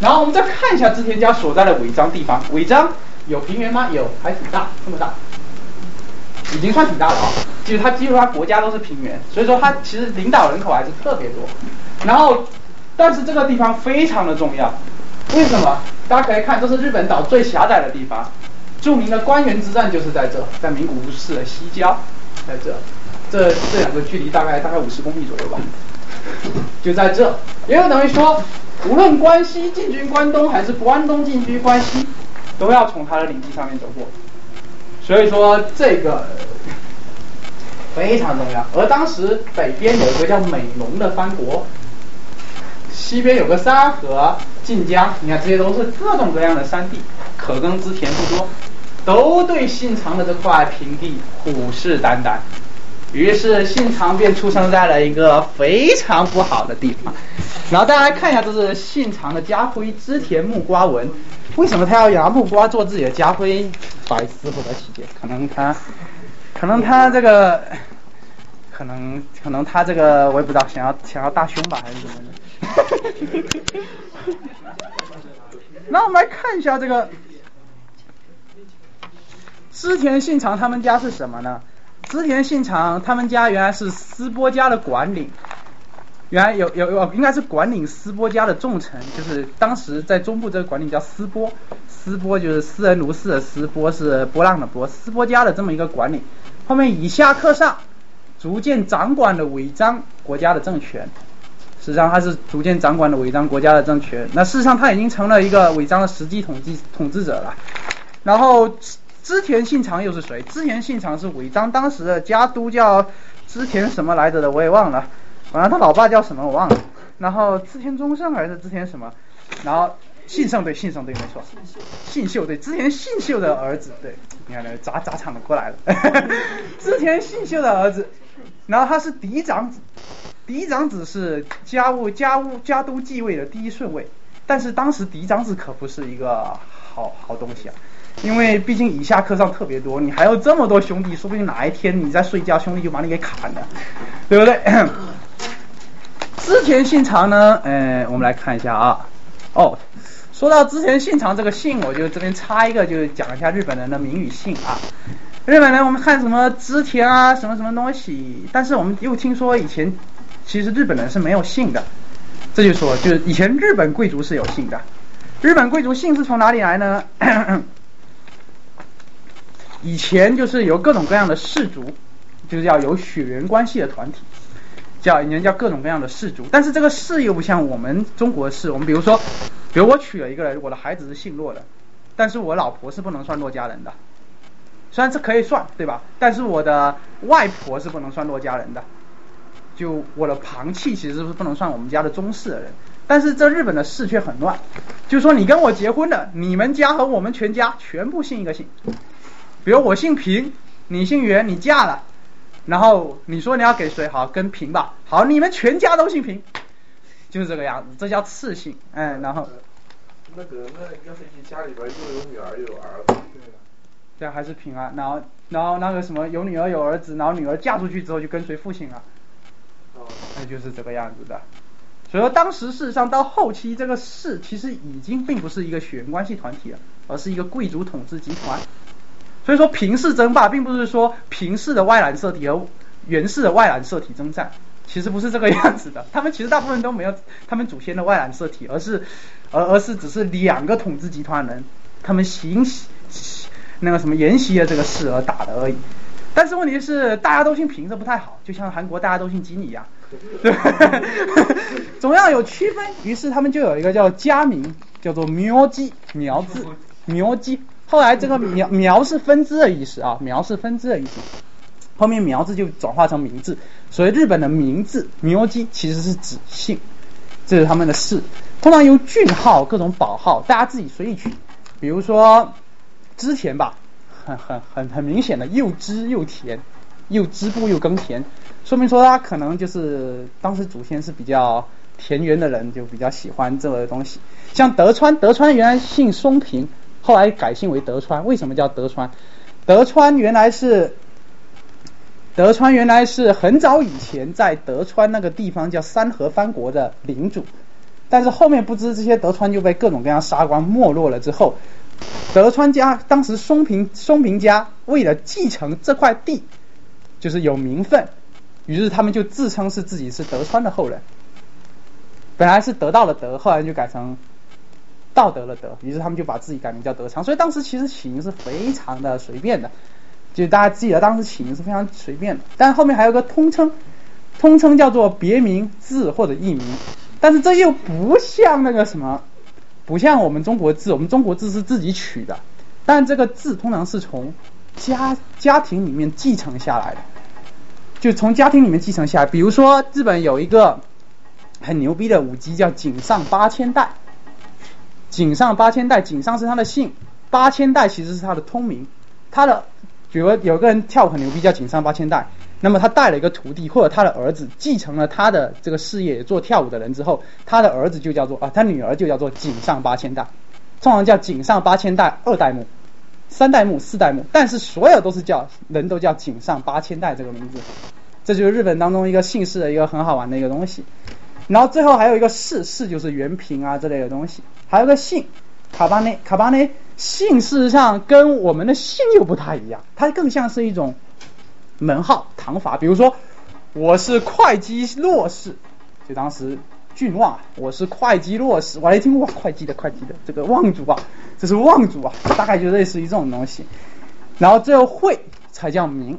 然后我们再看一下织田家所在的尾张地方，尾张有平原吗？有，还挺大，这么大，已经算挺大了啊。就是它基本上国家都是平原，所以说它其实领导人口还是特别多。然后，但是这个地方非常的重要，为什么？大家可以看，这是日本岛最狭窄的地方，著名的关原之战就是在这，在名古屋市的西郊，在这，这这两个距离大概大概五十公里左右吧，就在这，也就等于说，无论关西进军关东还是关东进军关西，都要从他的领地上面走过，所以说这个非常重要。而当时北边有一个叫美浓的藩国，西边有个沙河、晋江，你看这些都是各种各样的山地，可耕之田不多，都对信长的这块平地虎视眈眈。于是信长便出生在了一个非常不好的地方。然后大家看一下，这是信长的家徽织田木瓜纹。为什么他要拿木瓜做自己的家徽？百思不得其解。可能他，可能他这个，可能可能他这个我也不知道，想要想要大胸吧，还是怎么的？那我们来看一下这个织田信长他们家是什么呢？织田信长他们家原来是斯波家的管领，原来有有有应该是管领斯波家的重臣，就是当时在中部这个管领叫斯波，斯波就是斯人如斯的斯，波是波浪的波，斯波家的这么一个管领，后面以下克上，逐渐掌管了尾张国家的政权。实际上他是逐渐掌管了尾张国家的政权，那事实上他已经成了一个尾张的实际统治统治者了。然后织田信长又是谁？织田信长是尾张当时的家督叫织田什么来着的，我也忘了。反正他老爸叫什么我忘了。然后织田忠胜还是织田什么？然后信胜对信胜对没错，信秀对织田信秀的儿子对，你看那砸砸场的过来了，织田信秀的儿子。然后他是嫡长子，嫡长子是家务家务家督继位的第一顺位，但是当时嫡长子可不是一个好好东西啊，因为毕竟以下课上特别多，你还有这么多兄弟，说不定哪一天你在睡觉，兄弟就把你给砍了，对不对？织田信长呢，呃，我们来看一下啊，哦，说到织田信长这个姓，我就这边插一个，就是讲一下日本人的名与姓啊。日本人我们看什么织田啊，什么什么东西，但是我们又听说以前其实日本人是没有姓的，这就说就是以前日本贵族是有姓的，日本贵族姓是从哪里来呢？以前就是有各种各样的氏族，就是要有血缘关系的团体，叫人家叫各种各样的氏族，但是这个氏又不像我们中国氏，我们比如说，比如我娶了一个人，我的孩子是姓骆的，但是我老婆是不能算骆家人的。虽然这可以算，对吧？但是我的外婆是不能算骆家人的，就我的旁戚其实是不能算我们家的宗室的人。但是这日本的氏却很乱，就说你跟我结婚了，你们家和我们全家全部姓一个姓。比如我姓平，你姓袁，你嫁了，然后你说你要给谁？好，跟平吧。好，你们全家都姓平，就是这个样子，这叫次姓。哎，然后那个那要是你家里边又有女儿又有儿子，这样还是平啊。然后然后那个什么有女儿有儿子，然后女儿嫁出去之后就跟随父亲了，哦，那就是这个样子的。所以说当时事实上到后期这个氏其实已经并不是一个血缘关系团体了，而是一个贵族统治集团。所以说平氏争霸并不是说平氏的外染色体和源氏的外染色体征战，其实不是这个样子的。他们其实大部分都没有他们祖先的外染色体，而是而而是只是两个统治集团人他们行那个什么沿袭了这个事而打的而已。但是问题是大家都姓平，这不太好，就像韩国大家都姓金一样，对，总要有区分。于是他们就有一个叫家名，叫做苗基苗字苗基。后来这个苗苗是分支的意思啊，苗是分支的意思。后面苗字就转化成名字，所以日本的名字苗姬其实是指姓，这是他们的氏。通常用俊号、各种宝号，大家自己随意取。比如说织田吧，很很很很明显的又织又田，又织布又耕田，说明说他可能就是当时祖先是比较田园的人，就比较喜欢这个东西。像德川，德川原来姓松平。后来改姓为德川，为什么叫德川？德川原来是德川原来是很早以前在德川那个地方叫三河藩国的领主，但是后面不知这些德川就被各种各样杀光没落了之后，德川家当时松平松平家为了继承这块地，就是有名分，于是他们就自称是自己是德川的后人。本来是得到了德，后来就改成道德了德，于是他们就把自己改名叫德昌。所以当时其实起名是非常的随便的，就大家记得当时起名是非常随便的。但后面还有个通称，通称叫做别名、字或者艺名。但是这又不像那个什么，不像我们中国字，我们中国字是自己取的，但这个字通常是从家家庭里面继承下来的，就从家庭里面继承下来。比如说日本有一个。很牛逼的舞姬叫井上八千代，井上八千代，井上是他的姓，八千代其实是他的通名。他的，比如有个人跳很牛逼叫井上八千代，那么他带了一个徒弟或者他的儿子继承了他的这个事业，做跳舞的人之后，他的儿子就叫做啊，他女儿就叫做井上八千代，通常叫井上八千代二代目、三代目、四代目，但是所有都是叫人都叫井上八千代这个名字，这就是日本当中一个姓氏的一个很好玩的一个东西。然后最后还有一个氏，氏就是原平啊这类的东西，还有个姓卡巴内，卡巴内姓事实上跟我们的姓又不太一样，它更像是一种门号唐法，比如说我是会稽洛氏，就当时郡望，我是会稽洛氏，我一听哇会稽的会稽的这个望族啊，这是望族啊，大概就类似于这种东西，然后最后会才叫名，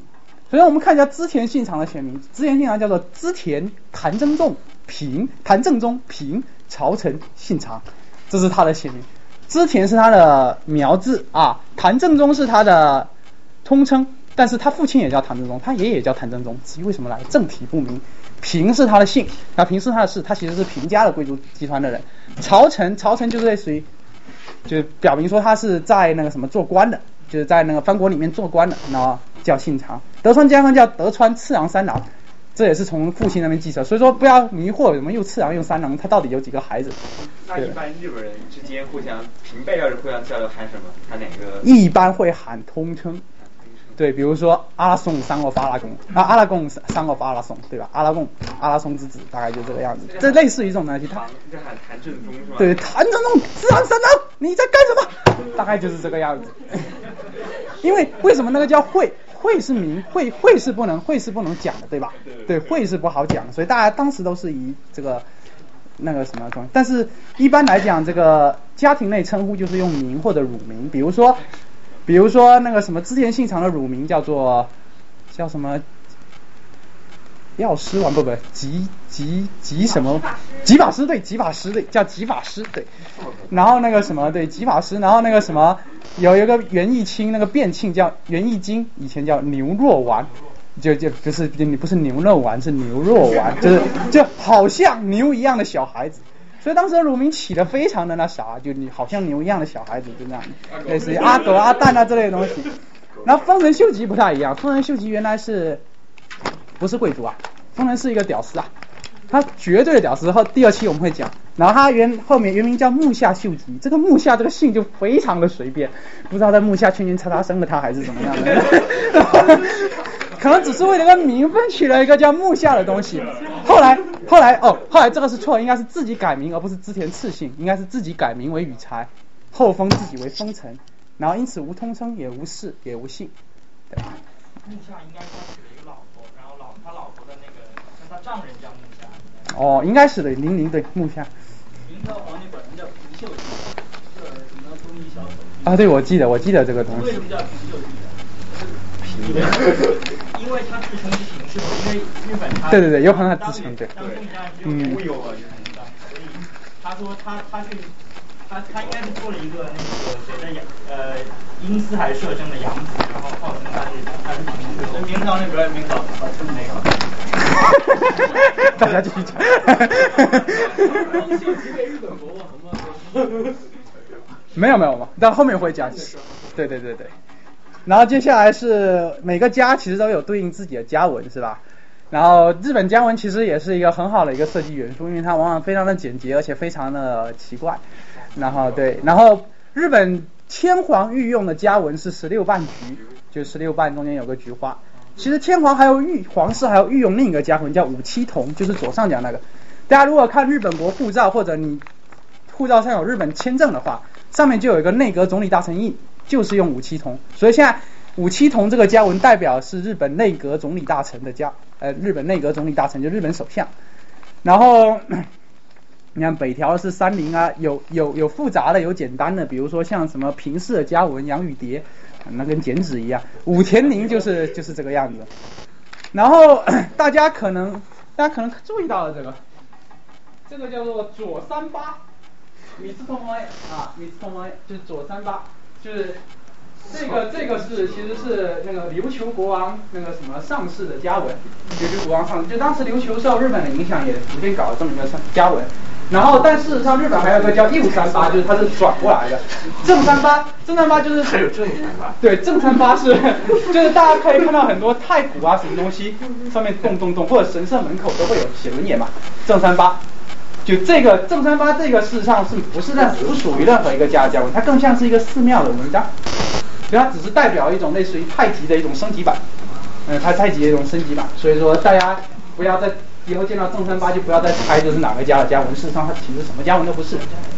首先我们看一下织田信长的全名，织田信长叫做织田谭正仲。平谭正宗平朝臣姓长，这是他的姓名。织田是他的苗字啊，谭正宗是他的通称，但是他父亲也叫谭正宗，他爷爷叫谭正宗，至于为什么来正体不明。平是他的姓，那平是他的氏，他其实是平家的贵族集团的人。朝臣朝臣就是类似于，就表明说他是在那个什么做官的，就是在那个藩国里面做官的，然后叫姓长。德川家康叫德川次郎三郎。这也是从父亲那边继承，所以说不要迷惑，什么又次郎又三郎，他到底有几个孩子？那一般日本人之间互相平辈要是互相交流喊什么？喊哪个？一般会喊通称。对，比如说阿拉松三个阿拉贡啊，阿拉贡三个阿拉松，对吧？阿拉贡阿拉松之子，大概就这个样子。这类似于这种东西，他就喊谭正宗是吧？对，谭正宗次郎三郎，你在干什么？大概就是这个样子。因为为什么那个叫会？会是名，会会是不能，会是不能讲的，对吧？对，会是不好讲，所以大家当时都是以这个那个什么东西。但是一般来讲，这个家庭内称呼就是用名或者乳名，比如说，比如说那个什么之前姓常的乳名叫做叫什么？药师丸不不，吉吉吉什么？吉法师对，吉法师对，叫吉法师对。然后那个什么对，吉法师，然后那个什么有一个袁义清那个变庆叫袁义经，以前叫牛若丸，就就不是你不是牛肉丸，是牛若丸，就是就好像牛一样的小孩子。所以当时的乳名起的非常的那啥，就你好像牛一样的小孩子，就那样，类似于阿狗阿蛋啊这类的东西。然后丰臣秀吉不太一样，丰臣秀吉原来是。不是贵族啊，丰臣是一个屌丝啊，他绝对的屌丝。后第二期我们会讲，然后他原后面原名叫木下秀吉，这个木下这个姓就非常的随便，不知道在木下圈圈叉叉生了他还是怎么样的，可能只是为了个名分取了一个叫木下的东西。后来后来哦，后来这个是错，应该是自己改名而不是织田次姓，应该是自己改名为羽柴，后封自己为丰臣，然后因此无通称也无氏也无姓。木下应该说他娶了一个老婆，然后老他老婆的那个像他丈人叫木下。哦，应该是的，零零的木下。明朝皇帝本人叫平秀吉，是什么东夷小丑？啊，对，我记得，我记得这个东西。为什么叫平秀吉？因为因为他自称是平氏，因为日本他对对对，有可能他自称对。嗯。忽悠啊，就是所以他说他他去。他他应该是做了一个那个谁的养呃阴司还是摄政的杨子，然后号称他是他是平氏。明朝那边明朝号称哪个？哈哈哈哈大家继续讲。没有没有没有，到后面会讲。对对对对。然后接下来是每个家其实都有对应自己的家文是吧？然后日本家文其实也是一个很好的一个设计元素，因为它往往非常的简洁，而且非常的奇怪。然后对，然后日本天皇御用的家纹是十六瓣菊，就十六瓣中间有个菊花。其实天皇还有御皇室还有御用另一个家纹叫五七同，就是左上角那个。大家如果看日本国护照或者你护照上有日本签证的话，上面就有一个内阁总理大臣印，就是用五七铜。所以现在五七铜这个家纹代表是日本内阁总理大臣的家，呃，日本内阁总理大臣就日本首相。然后你看北条是三菱啊，有有有复杂的，有简单的，比如说像什么平氏的家纹杨羽蝶，那跟剪纸一样。武田宁就是就是这个样子。然后 大家可能大家可能注意到了这个，这个叫做左三八，米字通 A 啊，米字通 A 就是左三八，就是这个这个是其实是那个琉球国王那个什么上世的家文，琉球国王上就当时琉球受日本的影响，也逐渐搞了这么一个家文。然后，但事实上，日本还有个叫右三八，就是它是转过来的。正三八，正三八就是还有正三八。对，正三八是，就是大家可以看到很多太古啊什么东西上面动动动，或者神社门口都会有写轮眼嘛。正三八，就这个正三八这个事实上是不是在不属于任何一个家的家文，它更像是一个寺庙的文章，所以它只是代表一种类似于太极的一种升级版，嗯，它太极的一种升级版。所以说大家不要再。以后见到正三八就不要再猜这是哪个家的家纹，事实上它其实什么家纹都不是，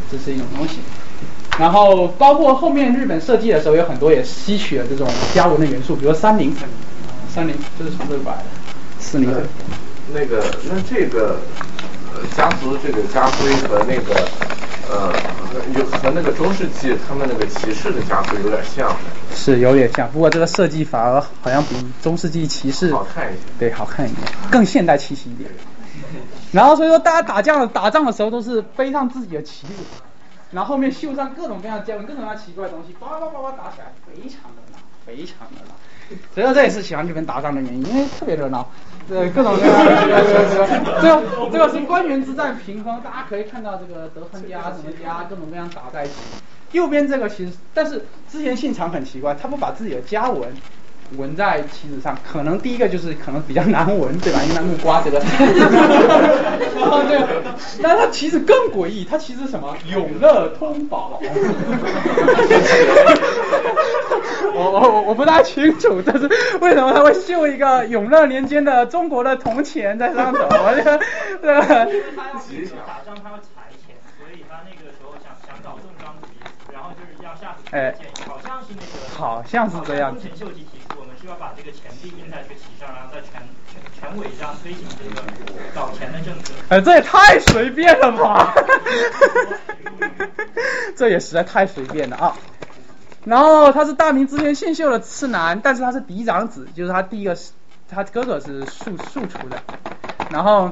这是一种东西。然后包括后面日本设计的时候有很多也吸取了这种家纹的元素，比如三菱，三菱就是从这个过来的，四零。那个那这个呃家族这个家徽和那个呃有和那个中世纪他们那个骑士的家徽有点像。是有点像，不过这个设计反而好像比中世纪骑士好看一点，对，好看一点，更现代气息一点。然后所以说大家打仗打仗的时候都是背上自己的旗子，然后后面绣上各种各样的，各种各样奇怪的东西，叭叭叭叭打起来，非常的闹，非常的闹。所以说这也是喜欢这边打仗的原因，因为特别热闹，对各种各样的 这个这个是官员之战平衡，大家可以看到这个德川家什么家各种各样打在一起。右边这个其实，但是之前信长很奇怪，他不把自己的家纹纹在旗子上，可能第一个就是可能比较难纹，对吧？因为木瓜这个。然后这个，但是他其实更诡异，他其实什么？永乐通宝。我我我我不大清楚，但是为什么他会绣一个永乐年间的中国的铜钱在上头？我这个这个。打仗他要财钱，所以他那个时候想想搞正章主义，然后就是要下属哎，好像是那个，好像是这样。丰臣秀吉提出，我们需要把这个钱币印在这个旗上，然后在全全全委上推行这个搞钱的政策。哎，这也太随便了吧！这也实在太随便了啊！然后他是大明之前信秀的次男，但是他是嫡长子，就是他第一个是他哥哥是庶庶出的，然后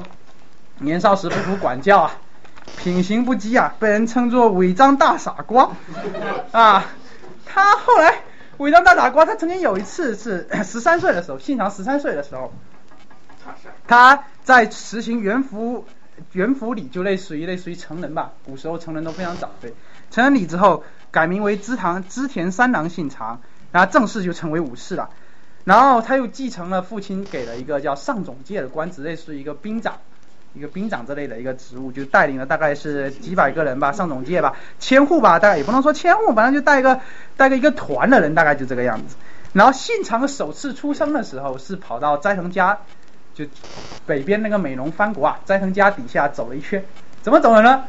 年少时不服管教啊，品行不羁啊，被人称作伪装大傻瓜啊。他后来伪装大傻瓜，他曾经有一次是 十三岁的时候，信长十三岁的时候，他在实行元服元服礼，就类似于类似于成人吧，古时候成人都非常早，对，成人礼之后。改名为织堂织田三郎信长，然后正式就成为武士了。然后他又继承了父亲给了一个叫上总介的官职，类似于一个兵长，一个兵长之类的一个职务，就带领了大概是几百个人吧，上总界吧，千户吧，大概也不能说千户，反正就带一个带个一个团的人，大概就这个样子。然后信长首次出生的时候是跑到斋藤家，就北边那个美浓藩国啊，斋藤家底下走了一圈，怎么走的呢？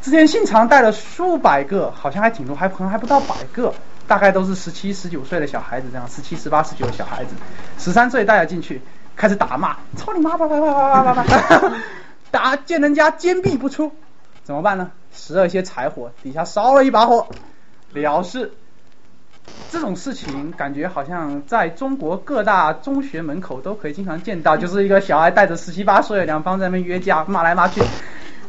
之前信长带了数百个，好像还挺多，还可能还不到百个，大概都是十七、十九岁的小孩子，这样十七、十八、十九的小孩子，十三岁带了进去，开始打骂，操你妈，吧吧吧吧吧吧吧，打见人家坚壁不出，怎么办呢？拾了一些柴火，底下烧了一把火，了事。这种事情感觉好像在中国各大中学门口都可以经常见到，就是一个小孩带着十七八岁，两方在那边约架，骂来骂去。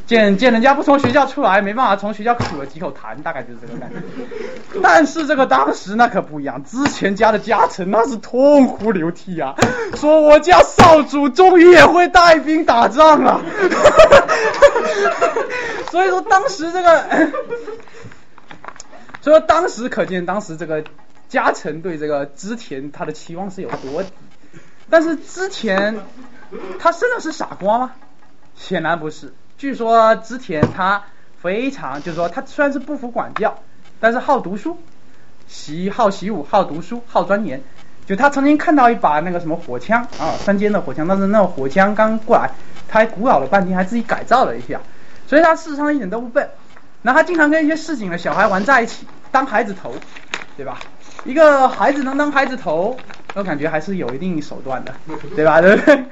见见人家不从学校出来，没办法从学校吐了几口痰，大概就是这个感觉。但是这个当时那可不一样，之前家的家臣那是痛哭流涕啊，说我家少主终于也会带兵打仗了。所以说当时这个，所以说当时可见当时这个家臣对这个织田他的期望是有多低。但是织田他真的是傻瓜吗？显然不是。据说织田他非常，就是说他虽然是不服管教，但是好读书，习好习武，好读书，好钻研。就他曾经看到一把那个什么火枪啊，三尖的火枪，但是那个火枪刚过来，他还鼓捣了半天，还自己改造了一下，所以他事实上一点都不笨。然后他经常跟一些市井的小孩玩在一起，当孩子头，对吧？一个孩子能当孩子头，我感觉还是有一定手段的，对吧？对？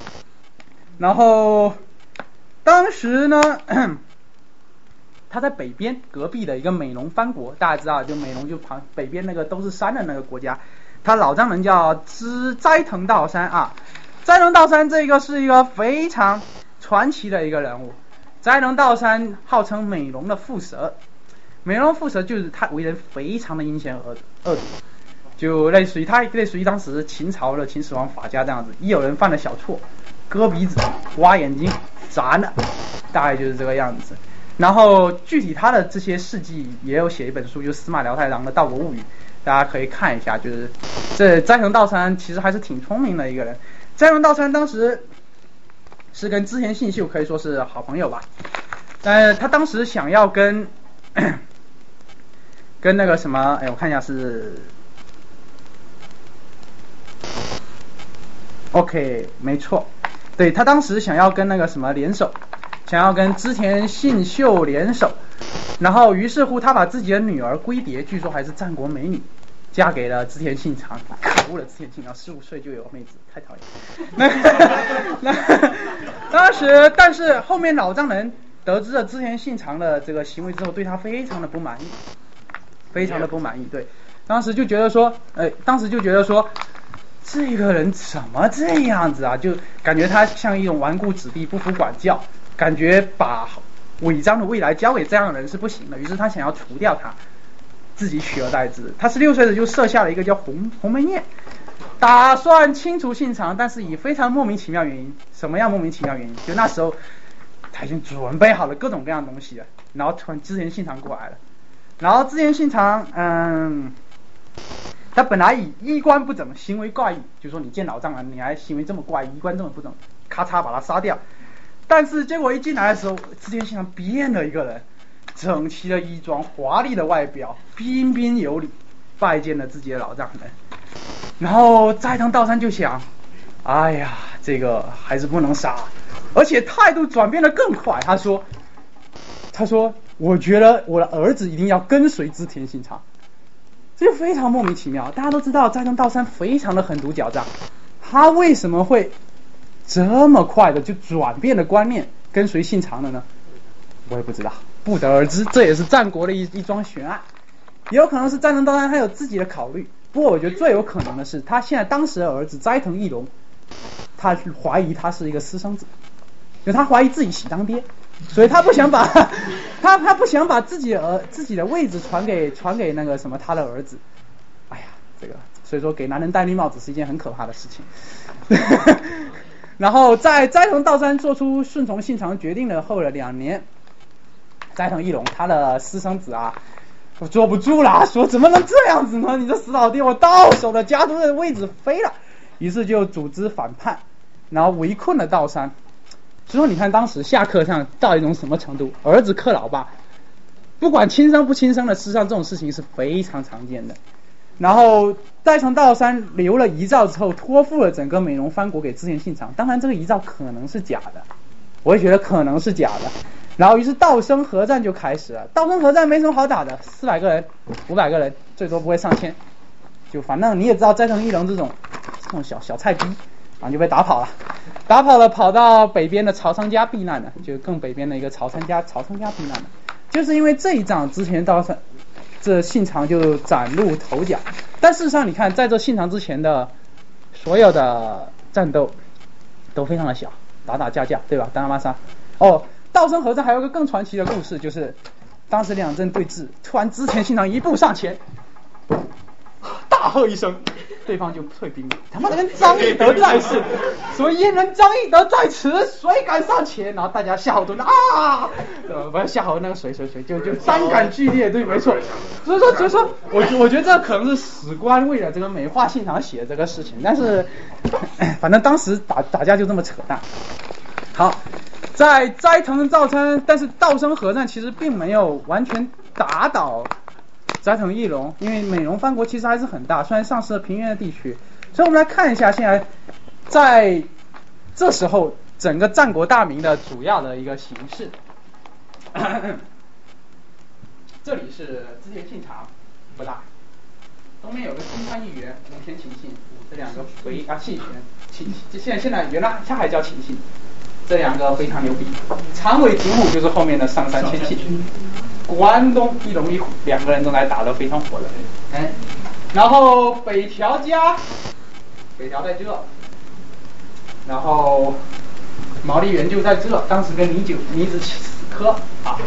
然后当时呢，他在北边隔壁的一个美浓藩国，大家知道，就美浓就旁北边那个都是山的那个国家，他老丈人叫知斋藤道三啊。斋藤道三这个是一个非常传奇的一个人物。斋藤道三号称美浓的蝮蛇，美浓蝮蛇就是他为人非常的阴险恶恶毒，就类似于他类似于当时秦朝的秦始皇法家这样子，一有人犯了小错，割鼻子、挖眼睛、砸呢，大概就是这个样子。然后具体他的这些事迹也有写一本书，就是司马辽太郎的《道国物语》，大家可以看一下。就是这斋藤道三其实还是挺聪明的一个人。斋藤道三当时。是跟织田信秀可以说是好朋友吧，但是他当时想要跟 跟那个什么，哎，我看一下是，OK，没错，对他当时想要跟那个什么联手，想要跟织田信秀联手，然后于是乎他把自己的女儿龟蝶，据说还是战国美女。嫁给了织田信长，可恶的织田信长，十五岁就有妹子，太讨厌。那 那 当时，但是后面老丈人得知了织田信长的这个行为之后，对他非常的不满意，非常的不满意。对，当时就觉得说，哎，当时就觉得说，这个人怎么这样子啊？就感觉他像一种纨绔子弟，不服管教，感觉把违章的未来交给这样的人是不行的。于是他想要除掉他。自己取而代之，他十六岁的就设下了一个叫鸿鸿门宴，打算清除信长，但是以非常莫名其妙原因，什么样莫名其妙原因？就那时候他已经准备好了各种各样的东西了，然后突然织田信长过来了，然后织田信长，嗯，他本来以衣冠不整，行为怪异，就说你见老丈人，你还行为这么怪，衣冠这么不整，咔嚓把他杀掉，但是结果一进来的时候，织田信长变了一个人。整齐的衣装，华丽的外表，彬彬有礼，拜见了自己的老丈人。然后斋藤道三就想，哎呀，这个还是不能杀，而且态度转变的更快。他说，他说，我觉得我的儿子一定要跟随织田信长，这就非常莫名其妙。大家都知道斋藤道三非常的狠毒狡诈，他为什么会这么快的就转变了观念，跟随信长了呢？我也不知道。不得而知，这也是战国的一一桩悬案，也有可能是斋藤道三他有自己的考虑。不过我觉得最有可能的是，他现在当时的儿子斋藤义龙，他怀疑他是一个私生子，就他怀疑自己喜当爹，所以他不想把 他他不想把自己儿自己的位置传给传给那个什么他的儿子。哎呀，这个所以说给男人戴绿帽子是一件很可怕的事情。然后在斋藤道三做出顺从信长决定了后的两年。斋藤义龙，他的私生子啊，我坐不住了，说怎么能这样子呢？你这死老弟，我到手的家督的位置飞了，于是就组织反叛，然后围困了道三。所以说，你看当时下课上到一种什么程度？儿子克老爸，不管亲生不亲生的，事实上这种事情是非常常见的。然后斋藤道三留了遗诏之后，托付了整个美浓藩国给织田信长。当然，这个遗诏可能是假的，我也觉得可能是假的。然后，于是道生合战就开始了。道生合战没什么好打的，四百个人、五百个人，最多不会上千。就反正你也知道，斋藤一郎这种这种小小菜逼，然后就被打跑了。打跑了，跑到北边的曹仓家避难了，就更北边的一个曹仓家，曹仓家避难了。就是因为这一仗之前，道生这信长就崭露头角。但事实上，你看在这信长之前的所有的战斗都非常的小，打打架架，对吧？打打杀杀。哦。道生和尚还有个更传奇的故事，就是当时两阵对峙，突然之前信长一步上前，大喝一声，对方就退兵了。他妈的跟张翼德在世，所以燕人张翼德在此，谁敢上前？然后大家吓好多啊，不要吓好那个谁谁谁，就就伤感剧烈，对，没错。所以说，所以说，我我觉得这可能是史官为了这个美化现场写的这个事情，但是 反正当时打打架就这么扯淡。好。在斋藤造成，但是道生合战其实并没有完全打倒斋藤义龙，因为美容藩国其实还是很大，虽然丧失了平原的地区。所以我们来看一下，现在在这时候整个战国大名的主要的一个形式。这里是织田信长，不大。东边有个金川义元、武田晴信，这两个回啊信玄、晴就现在现在原来他还叫晴信，这两个非常牛逼。长尾景武就是后面的上杉谦信，关东一龙一虎两个人都来打得非常火的，哎，然后北条家，北条在这，然后毛利元就在这，当时跟李九李子死磕。啊，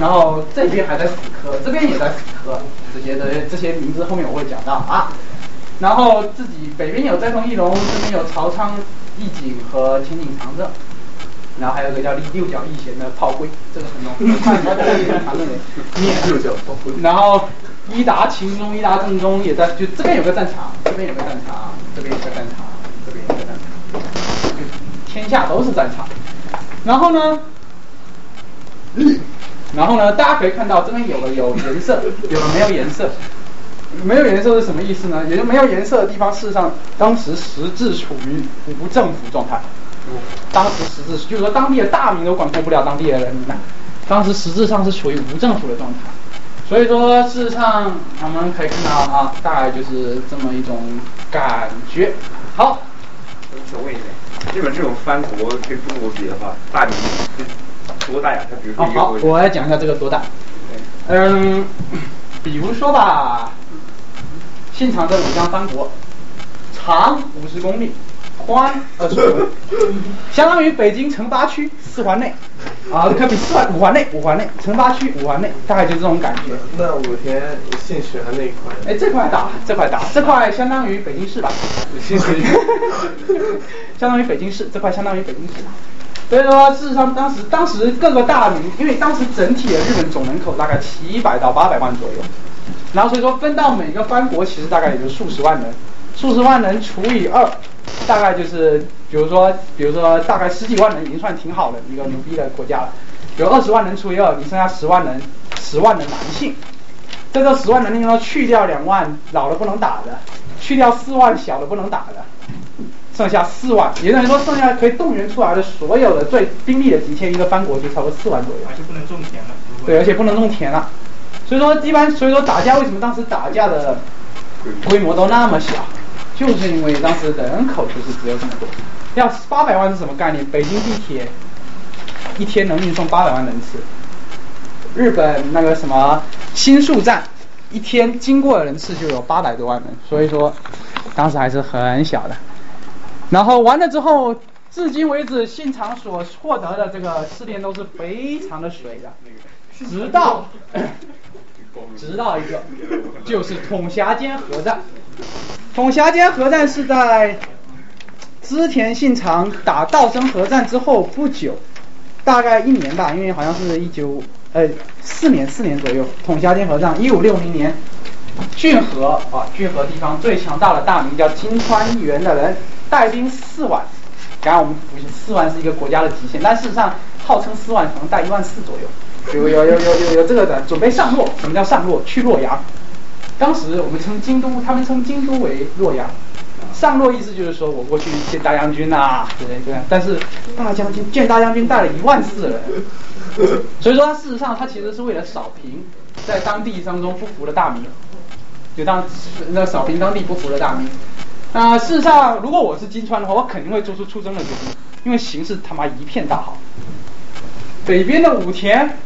然后这边还在死磕，这边也在死磕，这些的这些名字后面我会讲到。啊。然后自己北边有斋藤义龙，这边有朝仓义景和前景长政，然后还有个叫六角义贤的炮灰，这个很浓，看条条义长政人面六角炮灰然后伊达秦中、伊达正中也在，就这边有个战场，这边有个战场，这边有个战场，这边有个战场，就天下都是战场。然后呢，然后呢，大家可以看到这边有了有颜色，有了没有颜色。没有颜色是什么意思呢？也就没有颜色的地方，事实上当时实质处于无政府状态。当时实质就是说，当地的大名都管控不了当地的人民呐。当时实质上是处于无政府的状态。所以说，事实上我们可以看到啊，大概就是这么一种感觉。好，我想问一下，日本这种藩国跟中国比的话，大名多大呀？它比如说好我来讲一下这个多大。嗯，比如说吧，信长的武将藩国，长五十公里，宽二十公里，相当于北京城八区四环内，啊，可比四环五环内五环内城八区五环内，大概就这种感觉。那武田信玄那一块，哎，这块大，这块大，这块相当于北京市吧？信 玄相当于北京市，这块相当于北京市。所以说，事实上当时当时各个大名，因为当时整体的日本总人口大概七百到八百万左右，然后所以说分到每个藩国，其实大概也就数十万人，数十万人除以二，大概就是比如说比如说大概十几万人已经算挺好的一个牛逼的国家了，比如二十万人除以二，你剩下十万人，十万的男性。在这十万人里头去掉两万老的不能打的，去掉四万小的不能打的，剩下四万，也就是说剩下可以动员出来的所有的最兵力的极限，一个藩国就差不多四万左右。而且不能种田了。对，而且不能种田了。所以说一般，所以说打架为什么当时打架的规模都那么小，就是因为当时人口就是只有这么多。要八百万是什么概念？北京地铁一天能运送八百万人次，日本那个什么新宿站一天经过的人次就有八百多万人，所以说当时还是很小的。然后完了之后，至今为止信长所获得的这个试炼都是非常的水的，直到直到一个就是统辖间合战。统辖间合战是在织田信长打道生合战之后不久，大概一年吧，因为好像是一九呃四年四年左右，统辖间合战，一五六零年，骏河啊骏河地方最强大的大名叫金川义元的人带兵四万，刚刚我们补习四万是一个国家的极限，但事实上号称四万可能带一万四左右，有有有有有有这个的，准备上洛，什么叫上洛？去洛阳。当时我们称京都，他们称京都为洛阳。上洛意思就是说我过去见大将军呐、对对对。但是大将军见大将军带了一万四人，所以说他事实上他其实是为了扫平在当地当中不服的大名，就当那扫平当地不服的大名。那、事实上，如果我是金川的话，我肯定会做出出征的决定，因为形势他妈一片大好。北边的武田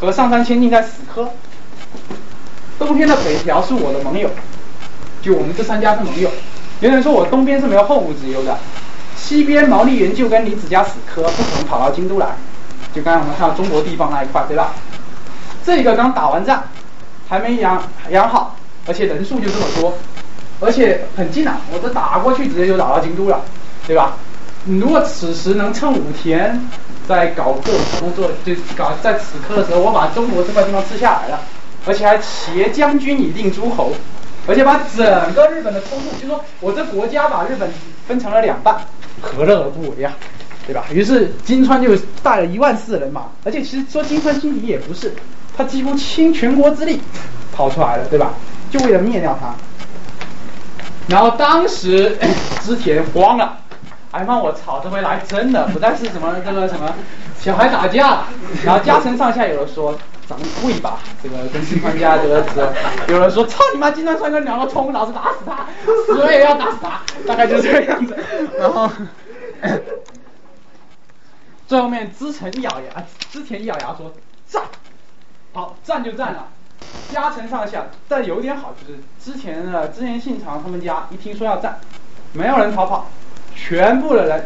和上杉谦信在死磕，东边的北条是我的盟友，就我们这三家是盟友。有人说我东边是没有后顾之忧的，西边毛利元就跟李子家死磕，不可能跑到京都来。就刚才我们看到中国地方那一块，对吧？这个刚打完仗，还没养养好，而且人数就这么多，而且很近啊，我这打过去直接就打到京都了，对吧？你如果此时能趁武田在搞各种工作，就搞在此刻的时候，我把中国这块地方吃下来了，而且还挟将军以令诸侯，而且把整个日本的冲突，就说我这国家把日本分成了两半，何乐而不为呀？对吧？于是金川就带了一万四人马，而且其实说金川心里也不是，他几乎倾全国之力跑出来了，对吧？就为了灭掉他。然后当时 织田慌了，哎妈，我操，这回来真的不再是什么这个什么小孩打架，然后家臣上下有的说咱们跪吧，这个跟新川家这个子，有人说操你妈，金川川跟两个冲，老子打死他，死了也要打死他，大概就是这个样子，然后。最后面织田一咬牙，织田一咬牙说战，好战就战了，家臣上下，但有一点好就是之前的织田信长他们家一听说要战，没有人逃跑，全部的人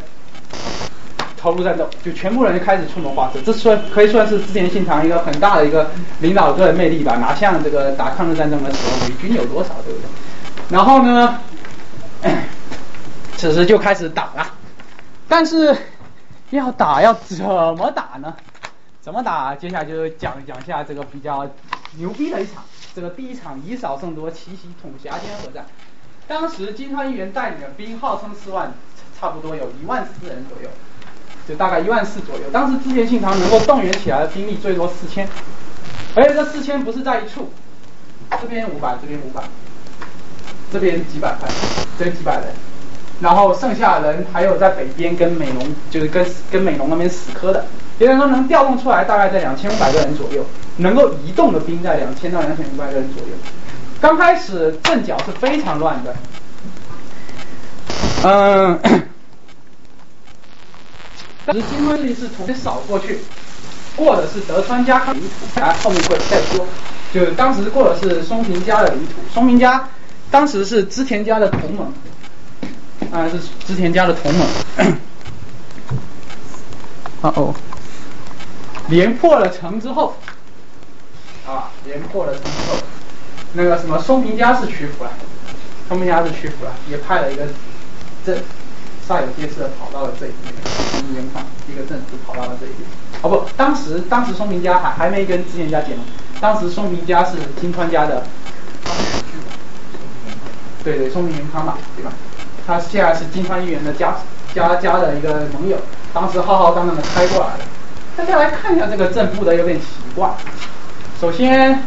投入战斗，就全部人就开始出谋划策，这算可以算是织田信长一个很大的一个领导个人魅力吧，哪像这个打抗日战争的时候，美军有多少，对不对？然后呢，此时就开始打了。但是要打要怎么打呢？怎么打？接下来就讲讲下这个比较牛逼的一场，这个第一场以少胜多奇袭统辖间合战。当时金川议员带领的兵号称四万，差不多有一万四人左右，就大概一万四左右。当时织田信长能够动员起来的兵力最多四千，而且这四千不是在一处，这边五百，这边五百，这边几百块，这边几百人。然后剩下的人还有在北边跟美浓，就是跟跟美浓那边死磕的，也就是说能调动出来大概在两千五百个人左右，能够移动的兵在两千到两千五百个人左右。刚开始阵脚是非常乱的，嗯，但是金川力是从扫过去，过的是德川家康领土，啊后面会再说，就当时过的是松平家的领土，松平家当时是织田家的同盟。啊，是织田家的同盟。啊哦，连破了城之后，啊，连破了城之后，那个什么松平家是屈服了，松平家是屈服了，也派了一个镇，煞有介事的跑到了这一边，从远方一个镇就跑到了这一边。哦不，当时当时松平家还还没跟织田家结盟，当时松平家是金川家的，对对，松平元康嘛，对吧？他现在是金川议员的家家家的一个盟友，当时浩浩荡荡的开过来了。大家来看一下这个阵布的有点奇怪。首先，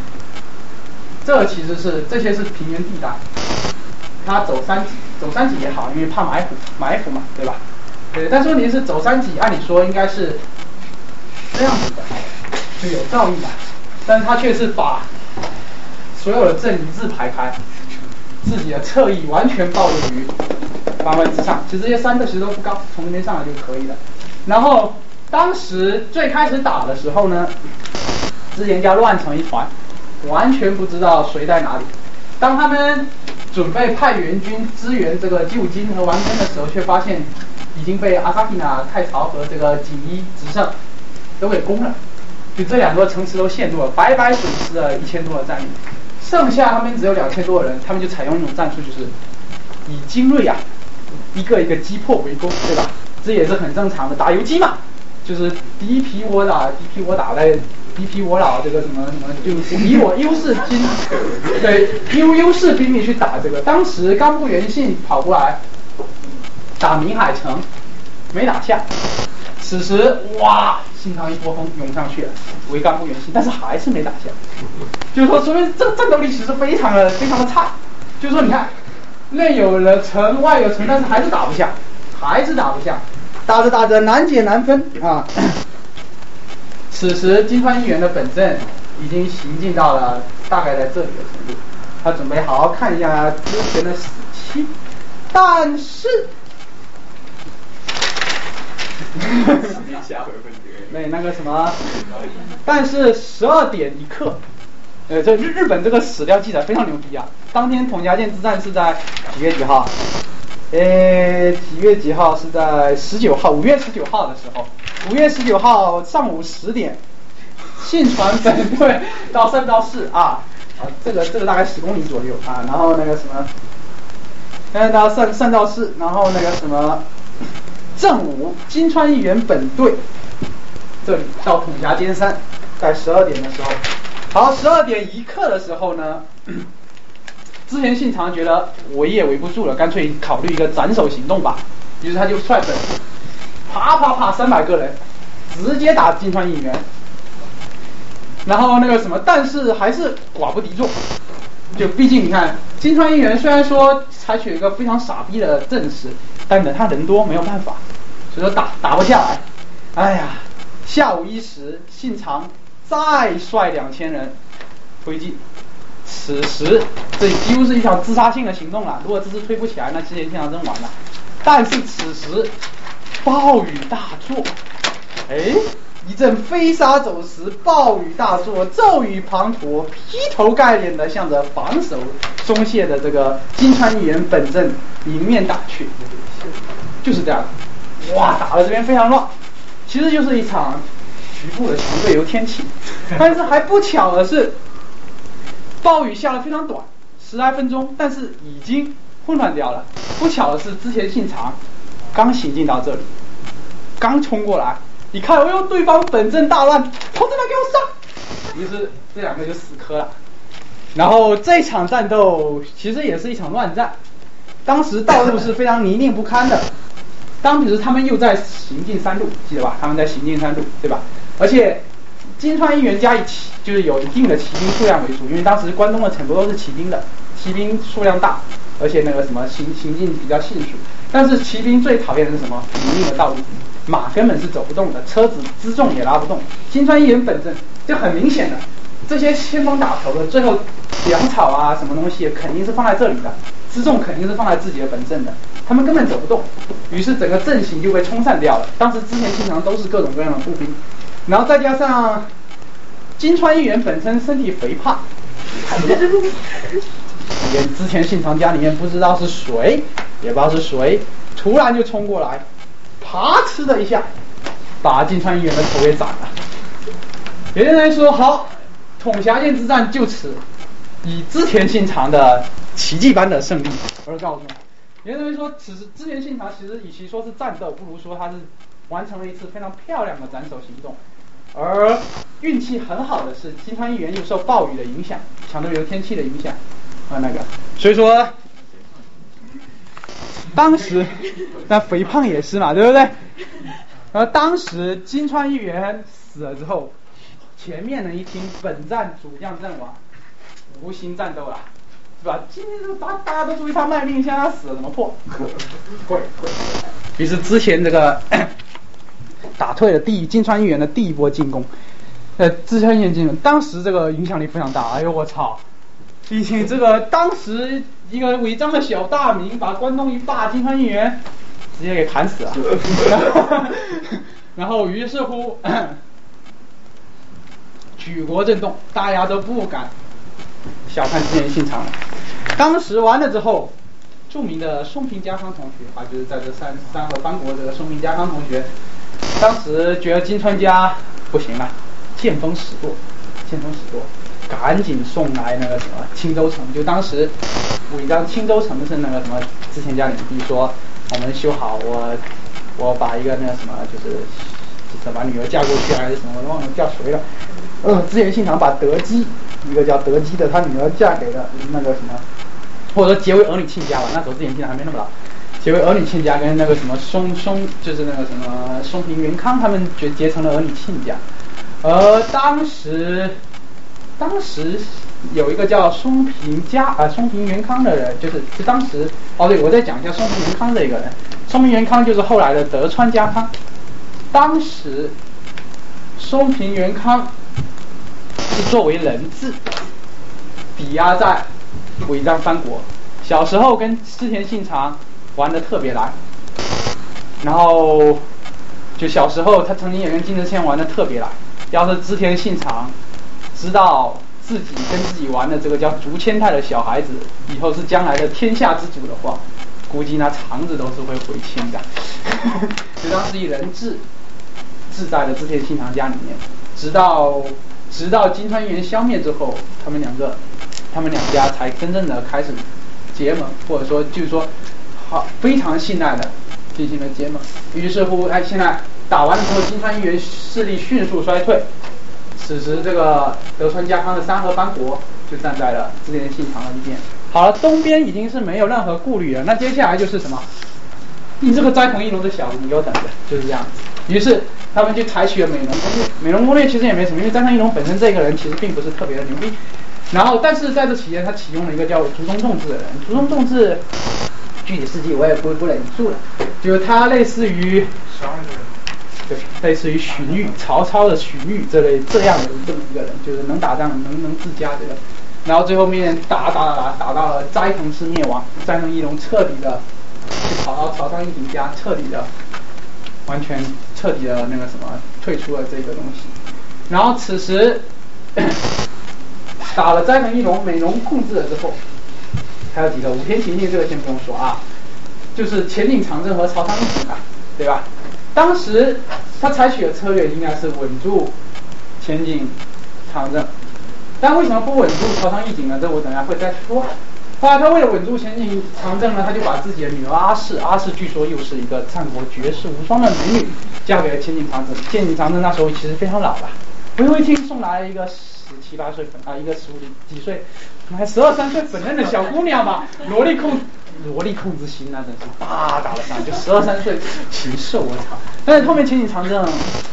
这其实是这些是平原地带，他走三级，走三级也好，因为怕埋伏埋伏嘛，对吧？对，但是问题是走三级，按理说应该是这样子的，就有照应的，但是他却是把所有的阵一字排开，自己的侧翼完全暴露于。八分之上，其实这些山的其实都不高，从那边上来就可以了。然后当时最开始打的时候呢，之前家乱成一团，完全不知道谁在哪里。当他们准备派援军支援这个旧金和王根的时候，却发现已经被阿萨皮纳太朝和这个锦衣直胜都给攻了，就这两座城池都陷入了，白白损失了一千多的战力。剩下他们只有两千多人，他们就采用一种战术，就是以精锐啊。一个一个击破围攻，对吧？这也是很正常的，打游击嘛，就是第一批我打，第一批我打的，一批我老这个什么什么，就以我优势兵，对，优优势兵力去打这个。当时冈部元信跑过来打明海城，没打下。此时哇，信长一波风涌上去了，围冈部元信，但是还是没打下。就是说，说明这个战斗力其实非常的非常的差。就是说，你看。内有了城，外有城，但是还是打不下，还是打不下，打着打着难解难分啊！此时金川议员的本阵已经行进到了大概在这里的程度，他准备好好看一下之前的死期，但是，没那个什么，但是十二点一刻。呃，这日日本这个史料记载非常牛逼啊！当天统辖舰之战是在几月几号？呃，几月几号？是在十九号，五月十九号的时候。五月十九号上午十点，信传本队到三道市啊，啊，这个这个大概十公里左右啊。然后那个什么，嗯，到三三道市，然后那个什么，正午金川议员本队这里到统辖间山，在十二点的时候。好，十二点一刻的时候呢，之前信长觉得围也围不住了，干脆考虑一个斩首行动吧。于是他就率本，啪啪啪三百个人，直接打金川议员。然后那个什么，但是还是寡不敌众。就毕竟你看，金川议员虽然说采取一个非常傻逼的阵势，但等他人多没有办法，所以说打打不下来。哎呀，下午一时，信长再率两千人推进。此时这几乎是一场自杀性的行动了。如果这次推不起来，那织田信长真完了。但是此时暴雨大作，哎，一阵飞沙走石，暴雨大作，骤雨滂沱，劈头盖脸的向着防守松懈的这个金川议员本阵迎面打去，就是这样。哇，打的这边非常乱，其实就是一场局部的强对流天气。但是还不巧的是，暴雨下的非常短，十来分钟，但是已经混乱掉了。不巧的是，之前姓常刚行进到这里，刚冲过来，一看，哎呦，对方本阵大乱，同志们给我上！于是这两个就死磕了。然后这场战斗其实也是一场乱战，当时道路是非常泥泞不堪的。当时他们又在行进山路，记得吧？他们在行进山路，对吧？而且金川一员加以骑，就是有一定的骑兵数量为主，因为当时关东的很多都是骑兵的，骑兵数量大，而且那个什么行行进比较迅速。但是骑兵最讨厌的是什么？泥泞的道路，马根本是走不动的，车子辎重也拉不动。金川一员本阵就很明显的，这些先锋打头的，最后粮草啊什么东西肯定是放在这里的，辎重肯定是放在自己的本阵的。他们根本走不动，于是整个阵型就被冲散掉了。当时之前经常都是各种各样的步兵，然后再加上金川议员本身身体肥胖，也之前信长家里面不知道是谁，也不知道是谁，突然就冲过来，啪哧的一下，把金川议员的头给斩了。有人说，好，统辖线之战就此以织田信长的奇迹般的胜利而告终。有人认为说，此时织田信长其实与其说是战斗，不如说他是完成了一次非常漂亮的斩首行动。而运气很好的是，金川议员又受暴雨的影响，强对流天气的影响啊那个，所以说当时那肥胖也是嘛，对不对？而当时金川议员死了之后，前面人一听本站主将阵亡，无心战斗了。是吧？今天都大大家都注意他卖命，现在他死了怎么破？会会。于是之前这个 打退了第一金川议员的第一波进攻，呃，之前演进攻，当时这个影响力非常大。哎呦我操！毕竟这个当时一个违章的小大名，把关东一霸金川议员直接给砍死了。然后 于是乎，举国震动，大家都不敢。小看织田信长了。当时完了之后，著名的松平家康同学啊，就是在这三三河藩国这个松平家康同学，当时觉得金川家不行了，见风使舵，见风使舵，赶紧送来那个什么青州城。就当时伪装青州城是那个什么之前家领地，说我们修好，我我把一个那个什么就是就是把女儿嫁过去还是什么，我忘了叫谁了。呃，织田信长把德基。一个叫德基的，他女儿嫁给了那个什么，或者说结为儿女亲家吧。那时候之前现在还没那么老，结为儿女亲家，跟那个什么松松，就是那个什么松平元康他们结结成了儿女亲家。而当时，当时有一个叫松平家啊松平元康的人，就是就当时哦对，我再讲一下松平元康这一个人。松平元康就是后来的德川家康。当时松平元康。是作为人质，抵押在尾张藩国。小时候跟织田信长玩的特别来，然后就小时候他曾经也跟金泽谦玩的特别来。要是织田信长知道自己跟自己玩的这个叫竹千代的小孩子以后是将来的天下之主的话，估计那肠子都是会回青的。就当时以人质置在了织田信长家里面，直到。直到金川议员消灭之后，他们两个，他们两家才真正的开始结盟，或者说就是说好非常信赖的进行了结盟。于是乎，哎，现在打完了之后，金川议员势力迅速衰退。此时，这个德川家康的三河藩国就站在了织田信长的一边。好了，东边已经是没有任何顾虑了。那接下来就是什么？你这个斋藤义龙的小子，你给我等着，就是这样子。于是。他们就采取了美浓攻略，美浓攻略其实也没什么，因为斋藤义龙本身这个人其实并不是特别的牛逼。然后，但是在这期间，他启用了一个叫竹中重治的人。竹中重治具体事迹我也不不忍述了。就是他类似于，对，类似于荀彧，曹操的荀彧这类这样的这么一个人，就是能打仗能能治家这个，然后最后面打打打打打到了斋藤氏灭亡，斋藤义龙彻底的跑到曹操义景家，彻底的完全彻底的那个什么退出了这个东西，然后此时 打了斋藤义龙，美浓控制了之后，还有几个武田信信这个先不用说啊。就是前景长征和朝仓义景啊，对吧？当时他采取的策略应该是稳住前景长征，但为什么不稳住朝仓义景呢？这我等下会再说。后来他为了稳住前景长征呢，他就把自己的女儿阿氏，阿氏据说又是一个战国绝世无双的美女，嫁给了前景长征。前景长征那时候其实非常老了，不用一听送来了一个十七八岁粉啊，一个十五几岁，还十二三岁粉嫩的小姑娘吧，萝莉控。萝莉控制心那真是大打了上，就十二三岁禽兽我操！但是后面前景长征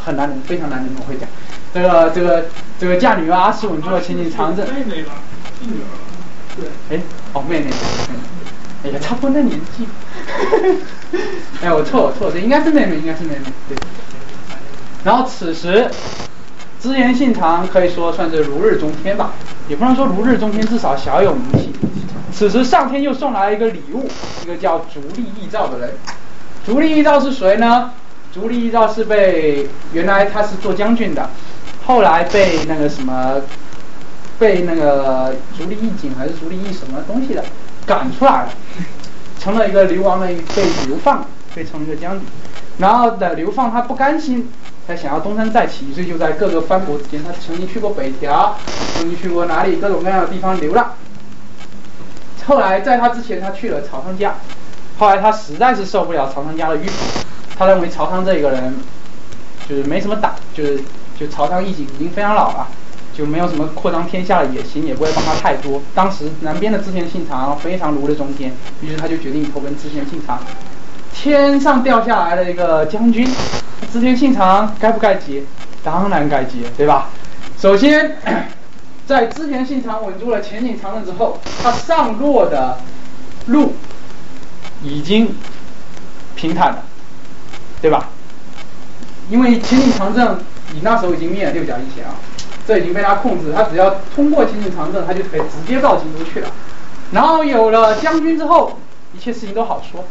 很难人，非常难人，我会讲。这个这个这个嫁女儿阿史稳住了前景长征。妹妹吧，女儿。对。哎，哦妹妹，哎呀，差不多那年纪。哎，我错我错，这应该是妹妹，应该是妹妹。对。然后此时，织田信长可以说算是如日中天吧，也不能说如日中天，至少小有名气。此时上天又送来了一个礼物，一个叫足利义照的人。足利义照是谁呢？足利义照是被原来他是做将军的，后来被那个什么，被那个足利义景还是足利义什么东西的赶出来了，成了一个流亡的被流放，被成一个将军。然后的流放他不甘心，他想要东山再起，所以就在各个藩国之间，他曾经去过北条，曾经去过哪里各种各样的地方流浪。后来在他之前，他去了曹仓家。后来他实在是受不了曹仓家的迂腐，他认为曹仓这个人就是没什么胆，就是就曹操义景已经非常老了，就没有什么扩张天下的野心，也不会帮他太多。当时南边的织田信长非常如日中天，于是他就决定投奔织田信长。天上掉下来了一个将军，织田信长该不该接？当然该接，对吧？首先。在织田信长稳住了前景长政之后，他上洛的路已经平坦了，对吧？因为前景长政你那时候已经灭了六角义贤啊，这已经被他控制，他只要通过前景长政，他就可以直接到京都去了。然后有了将军之后，一切事情都好说。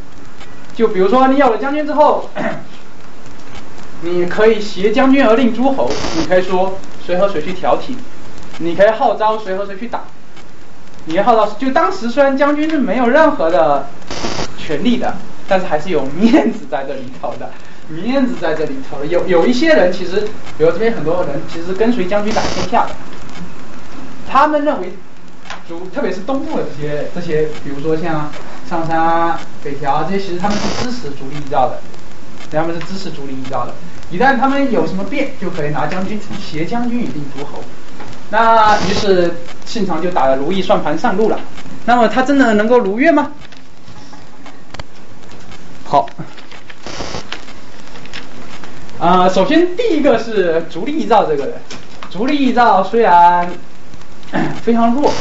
就比如说你有了将军之后，你可以挟将军而令诸侯，你可以说谁和谁去调停。你可以号召谁和谁去打，你可以号召，就当时虽然将军是没有任何的权利的，但是还是有面子在这里头的，面子在这里头。有有一些人其实，比如这边很多人其实跟随将军打天下的，他们认为，主特别是东部的这些这些，比如说像上杉、北条这些，其实他们是支持足利义照的，他们是支持足利义照的。一旦他们有什么变，就可以拿将军挟将军以令诸侯。那于是信长就打了如意算盘上路了。那么他真的能够如愿吗？好，啊，首先第一个是足利义照这个人。足利义照虽然 非常弱，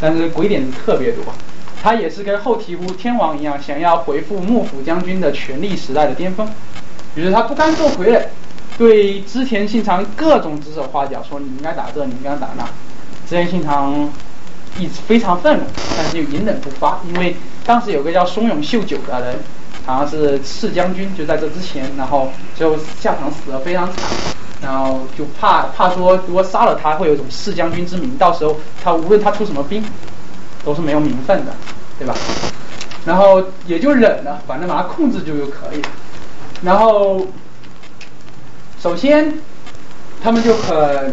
但是鬼点子特别多。他也是跟后醍醐天王一样，想要回复幕府将军的权力时代的巅峰。于是他不甘做傀儡。对织田信长各种指手画脚，说你应该打这，你应该打那。织田信长一直非常愤怒，但是又隐忍不发，因为当时有个叫松永秀久的人，好像是次将军，就在这之前，然后就下场死得非常惨，然后就怕怕说如果杀了他，会有一种次将军之名，到时候他无论他出什么兵，都是没有名分的，对吧？然后也就忍了，反正把他控制住就可以了。然后。首先，他们就很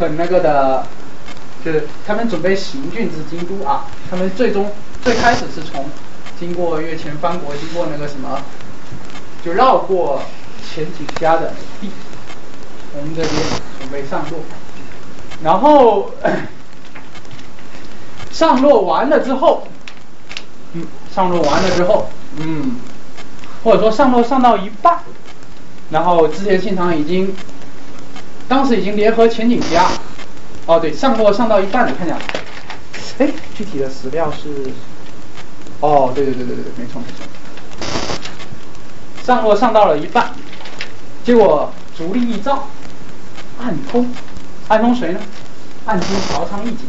很那个的，就是他们准备行军至京都啊。他们最终最开始是从经过越前藩国，经过那个什么，就绕过前几家的地，从这边准备上路。然后上落完了之后，嗯，上落完了之后，嗯。或者说上落上到一半，然后织田信长已经，当时已经联合前景家，哦对，上落上到一半了，看见，哎，具体的史料是，哦对对对对对，没错没错，上落上到了一半，结果足利义昭暗通，暗通谁呢？暗通曹仓义景，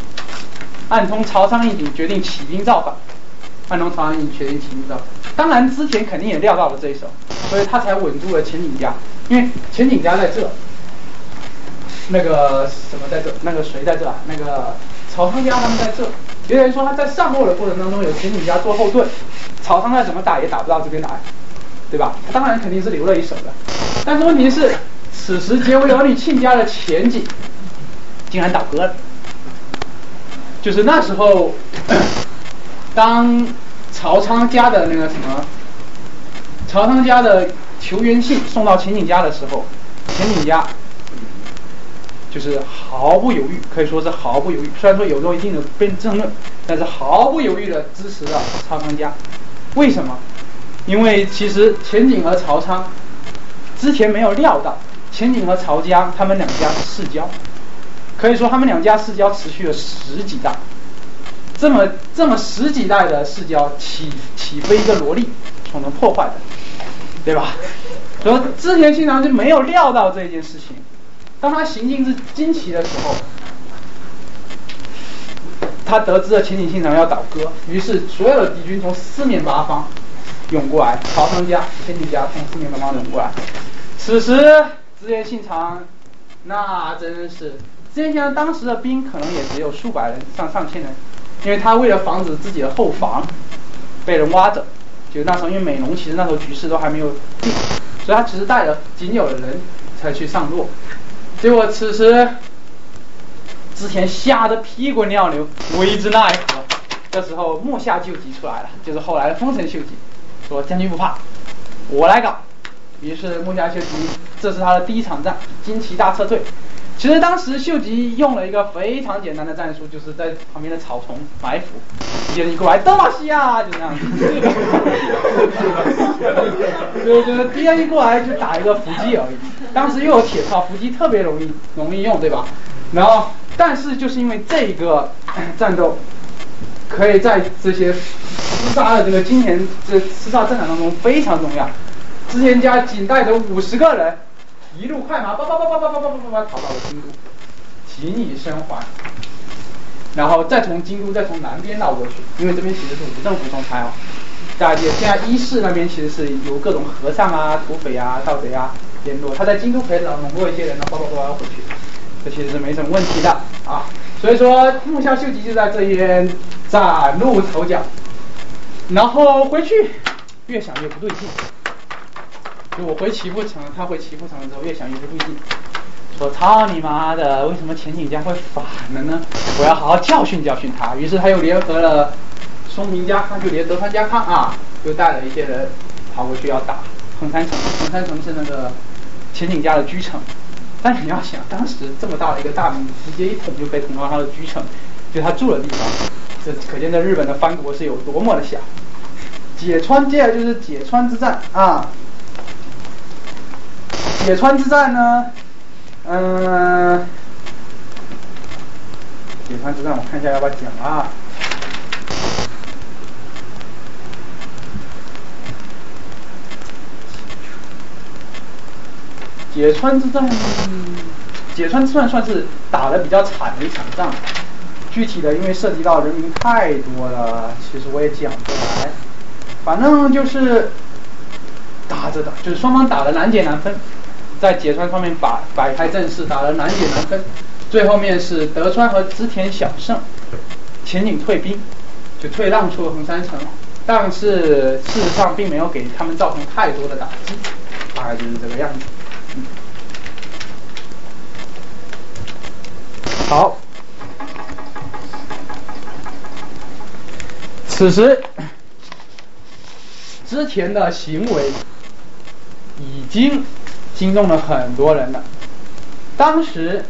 暗通曹仓义景决定起兵造反，暗通曹仓义景决定起兵造反。当然之前肯定也料到了这一手，所以他才稳住了前景家，因为前景家在这，那个什么在这，那个谁在这啊？那个曹仓家他们在这，有人说他在上洛的过程当中有前景家做后盾，曹仓再怎么打也打不到这边来，对吧？他当然肯定是留了一手的，但是问题是，此时结为儿女亲家的前景竟然倒戈了，就是那时候，当曹仓家的那个什么，曹仓家的求援信送到前景家的时候，前景家。就是毫不犹豫，可以说是毫不犹豫。虽然说有过一定的辩争论，但是毫不犹豫的支持了曹仓家。为什么？因为其实前景和曹仓之前没有料到，前景和曹家他们两家世交，可以说他们两家世交持续了十几代。这么这么十几代的世交，起起飞一个萝莉所能破坏的，对吧？所以织田信长就没有料到这件事情。当他行进至金崎的时候，他得知了前景信长要倒戈，于是所有的敌军从四面八方涌过来，曹仓家、前景家从四面八方涌过来。此时织田信长那真是，织田信长当时的兵可能也只有数百人上上千人，因为他为了防止自己的后防被人挖走，就那时候因为美浓其实那时候局势都还没有定，所以他只是带了仅有的人才去上洛。结果此时，之前吓得屁滚尿流，为之奈何。这时候木下救急出来了，就是后来的丰臣秀吉，说将军不怕，我来搞。于是木下秀吉，这是他的第一场战，金崎大撤退。其实当时秀吉用了一个非常简单的战术，就是在旁边的草丛埋伏，敌人一过来，德玛西亚就这样子。就就是敌人一过来就打一个伏击而已。当时又有铁炮，伏击特别容易容易用，对吧？然后，但是就是因为这个战斗，可以在这些厮杀的这个今年这厮杀战场当中非常重要。织田家仅带着五十个人。一路快马，叭叭叭叭叭叭叭叭叭跑到了京都，紧以生还，然后再从京都再从南边绕过去，因为这边其实是无政府状态哦。大家现在伊势那边其实是有各种和尚啊、土匪啊、盗贼啊联络，他在京都可以笼络一些人，然后叭叭叭回去，这其实是没什么问题的啊。所以说木下秀吉就在这边崭露头角，然后回去越想越不对劲。我回岐阜城，他回岐阜城的时候越想越不对劲，说操你妈的，为什么前景家会反了呢？我要好好教训教训他。于是他又联合了松平家康，就连德川家康啊，又带了一些人跑过去要打横山城。横山城是那个前景家的居城，但你要想，当时这么大的一个大名，直接一捅就被捅到他的居城，就他住的地方，这可见在日本的藩国是有多么的小。解川，接下来就是解川之战啊。解川之战呢，嗯，解川之战我看一下要不要讲啊。解川之战，解川之战算是打的比较惨的一场仗，具体的因为涉及到人民太多了，其实我也讲不来，反正就是打着打，就是双方打的难解难分。在解川方面摆摆开阵势，打得难解难分，最后面是德川和织田小胜，前景退兵，就退让出了横山城，但是事实上并没有给他们造成太多的打击，大概就是这个样子。好，此时织田的行为已经。惊动了很多人的。当时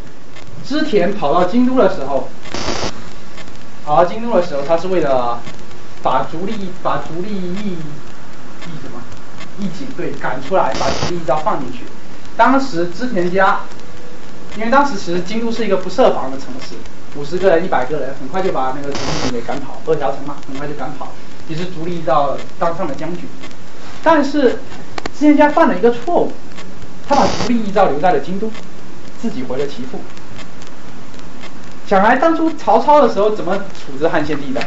织田跑到京都的时候，跑到京都的时候，他是为了把足利把足利义义什么义景对赶出来，把足利义昭放进去。当时织田家，因为当时其实京都是一个不设防的城市，五十个人、一百个人，很快就把那个足利给赶跑，二条城嘛，很快就赶跑。于是足利义昭当上了将军，但是。织田家犯了一个错误，他把足利义昭留在了京都，自己回了岐阜。想来当初曹操的时候怎么处置汉献帝的？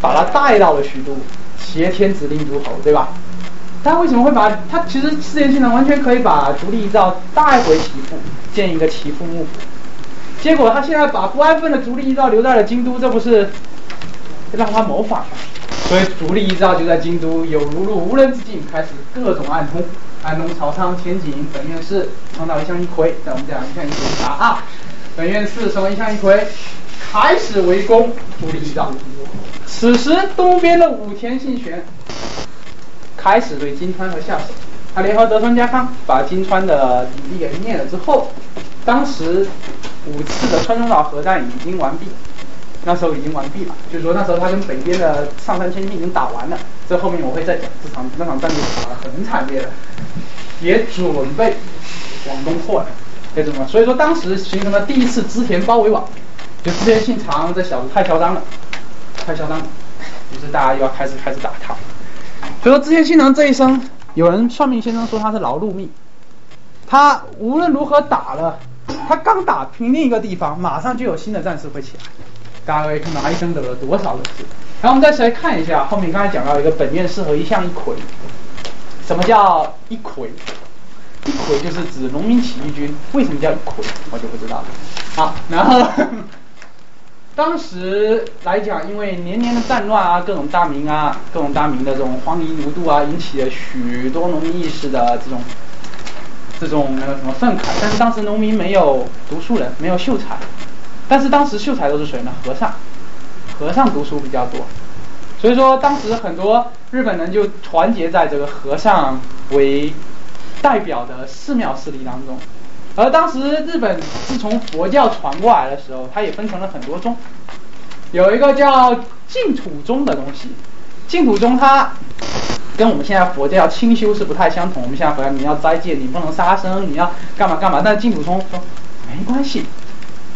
把他带到了许都，挟天子令诸侯，对吧？他为什么会把他其实织田信长完全可以把足利义昭带回岐阜，建一个岐阜幕府。结果他现在把不安分的足利义昭留在了京都，这不是让他谋反吗？所以足利义昭就在京都有如入无人之境，开始各种暗通，安东朝仓、前景、本院士，创造一向一揆。在我们讲一向一葵啥啊？本院士什么一向一揆，开始围攻足利义昭。此时东边的武田信玄开始对金川和下手，他联合德川家康把金川的鼎立给灭了之后，当时五次的川中岛核战已经完毕，那时候已经完毕了，就是说那时候他跟北边的上杉谦信已经打完了，这后面我会再讲，这场那场战斗打得很惨烈的，也准备往东扩了，这怎么？所以说当时形成了第一次织田包围网，就织田信长这小子太嚣张了，太嚣张了，于是大家又要开始开始打他。所以说织田信长这一生，有人算命先生说他是劳碌命，他无论如何打了，他刚打平另一个地方，马上就有新的战士会起来。大家可以看到他一生得了多少个字。然后我们再来看一下后面刚才讲到一个本院士和一向一揆，什么叫一揆？一揆就是指农民起义军，为什么叫一揆？我就不知道了。好，然后 当时来讲，因为年年的战乱啊，各种大名啊，各种大名的这种荒淫无度啊，引起了许多农民意识的这种这种那个什么愤慨。但是当时农民没有读书人，没有秀才，但是当时秀才都是谁呢？和尚，和尚读书比较多，所以说当时很多日本人就团结在这个和尚为代表的寺庙势力当中。而当时日本自从佛教传过来的时候，它也分成了很多宗，有一个叫净土宗的东西。净土宗它跟我们现在佛教清修是不太相同。我们现在佛教你要斋戒，你不能杀生，你要干嘛干嘛。但是净土宗说没关系，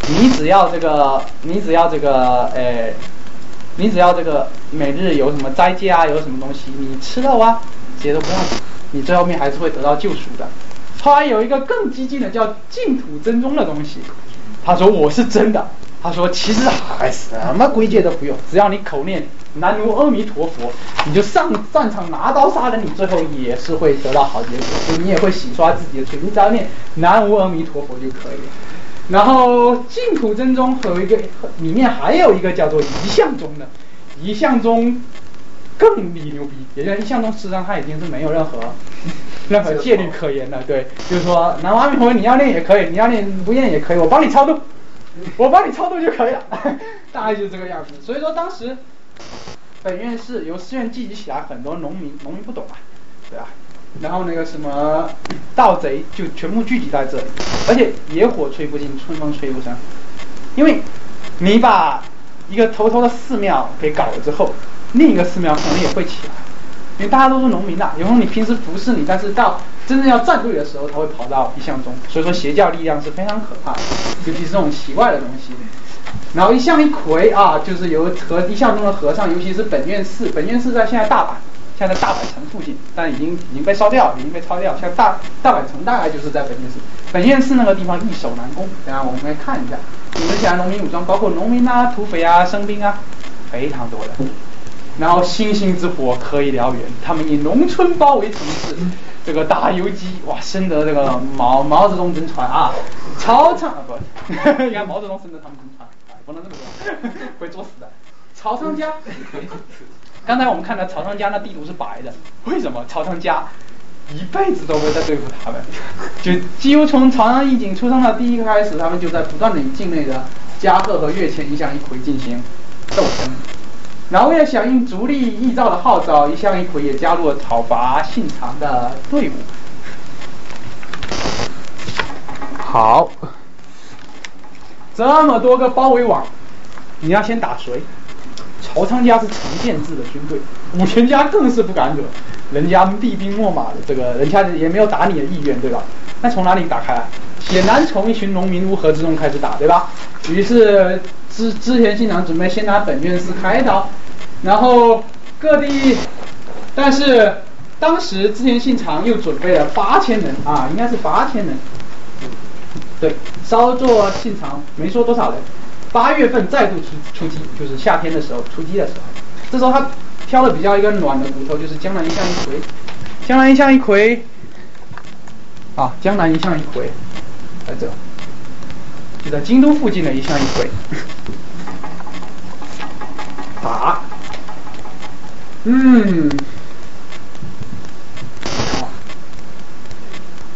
你只要这个，你只要这个，呃，你只要这个每日有什么斋戒啊，有什么东西，你吃肉啊，这些都不要紧，你最后面还是会得到救赎的。后来有一个更激进的叫净土真宗的东西，他说我是真的，他说其实还什么规戒都不用，只要你口念南无阿弥陀佛，你就上战场拿刀杀人，你最后也是会得到好结果，你也会洗刷自己的罪，你只要念南无阿弥陀佛就可以了。然后净土真宗有一个里面还有一个叫做一向宗的，一向中更比牛逼，也就是一向宗实际上他已经是没有任何 任何戒律可言的，对，就是说南无阿弥陀佛你要念也可以，你要念不念也可以，我帮你超度，我帮你超度就可以了，大概就是这个样子。所以说当时本院是由寺院聚集起来很多农民，农民不懂啊，对吧？然后那个什么盗贼就全部聚集在这里，而且野火吹不尽，春风吹不散，因为你把一个头头的寺庙给搞了之后，另一个寺庙可能也会起来，因为大家都是农民呐。有时候你平时服侍你，但是到真正要站队的时候，他会跑到一向宗，所以说邪教力量是非常可怕的，尤其是这种奇怪的东西。然后一向一魁啊，就是由和一向宗的和尚，尤其是本院寺，本院寺在现在大阪。现在大阪城附近，但已经已经被烧掉，已经被抄掉。像大大阪城大概就是在本院寺，本院寺那个地方易守难攻。等下我们来看一下，你们讲农民武装，包括农民啊、土匪啊、生兵啊，非常多的。然后星星之火可以燎原，他们以农村包围城市，这个打游击，哇，深得这个毛毛泽东真传啊，曹操啊不，你看毛泽东深得他们真传，不能这么说，会作死的。曹仓家。刚才我们看到曹仓家那地图是白的，为什么？曹仓家一辈子都会在对付他们，就几乎从曹仓义景出生的第一个开始，他们就在不断的与境内的加贺和越前一向一揆进行斗争。然后为了响应足利义昭的号召，一向一揆也加入了讨伐信长的队伍。好，这么多个包围网，你要先打谁？曹仓家是成建制的军队，武田家更是不敢惹，人家厉兵秣马的，这个人家也没有打你的意愿，对吧？那从哪里打开？显然从一群农民乌合之众开始打，对吧？于是织织田信长准备先拿本院寺开刀，然后各地，但是当时织田信长又准备了八千人啊，应该是八千人。对，稍作信长没说多少人。八月份再度出出击，就是夏天的时候出击的时候。这时候他挑的比较一个暖的骨头，就是江南一向一回。江南一向一回，啊，江南一向一回，在这，就在京都附近的一向一回。打，嗯，好，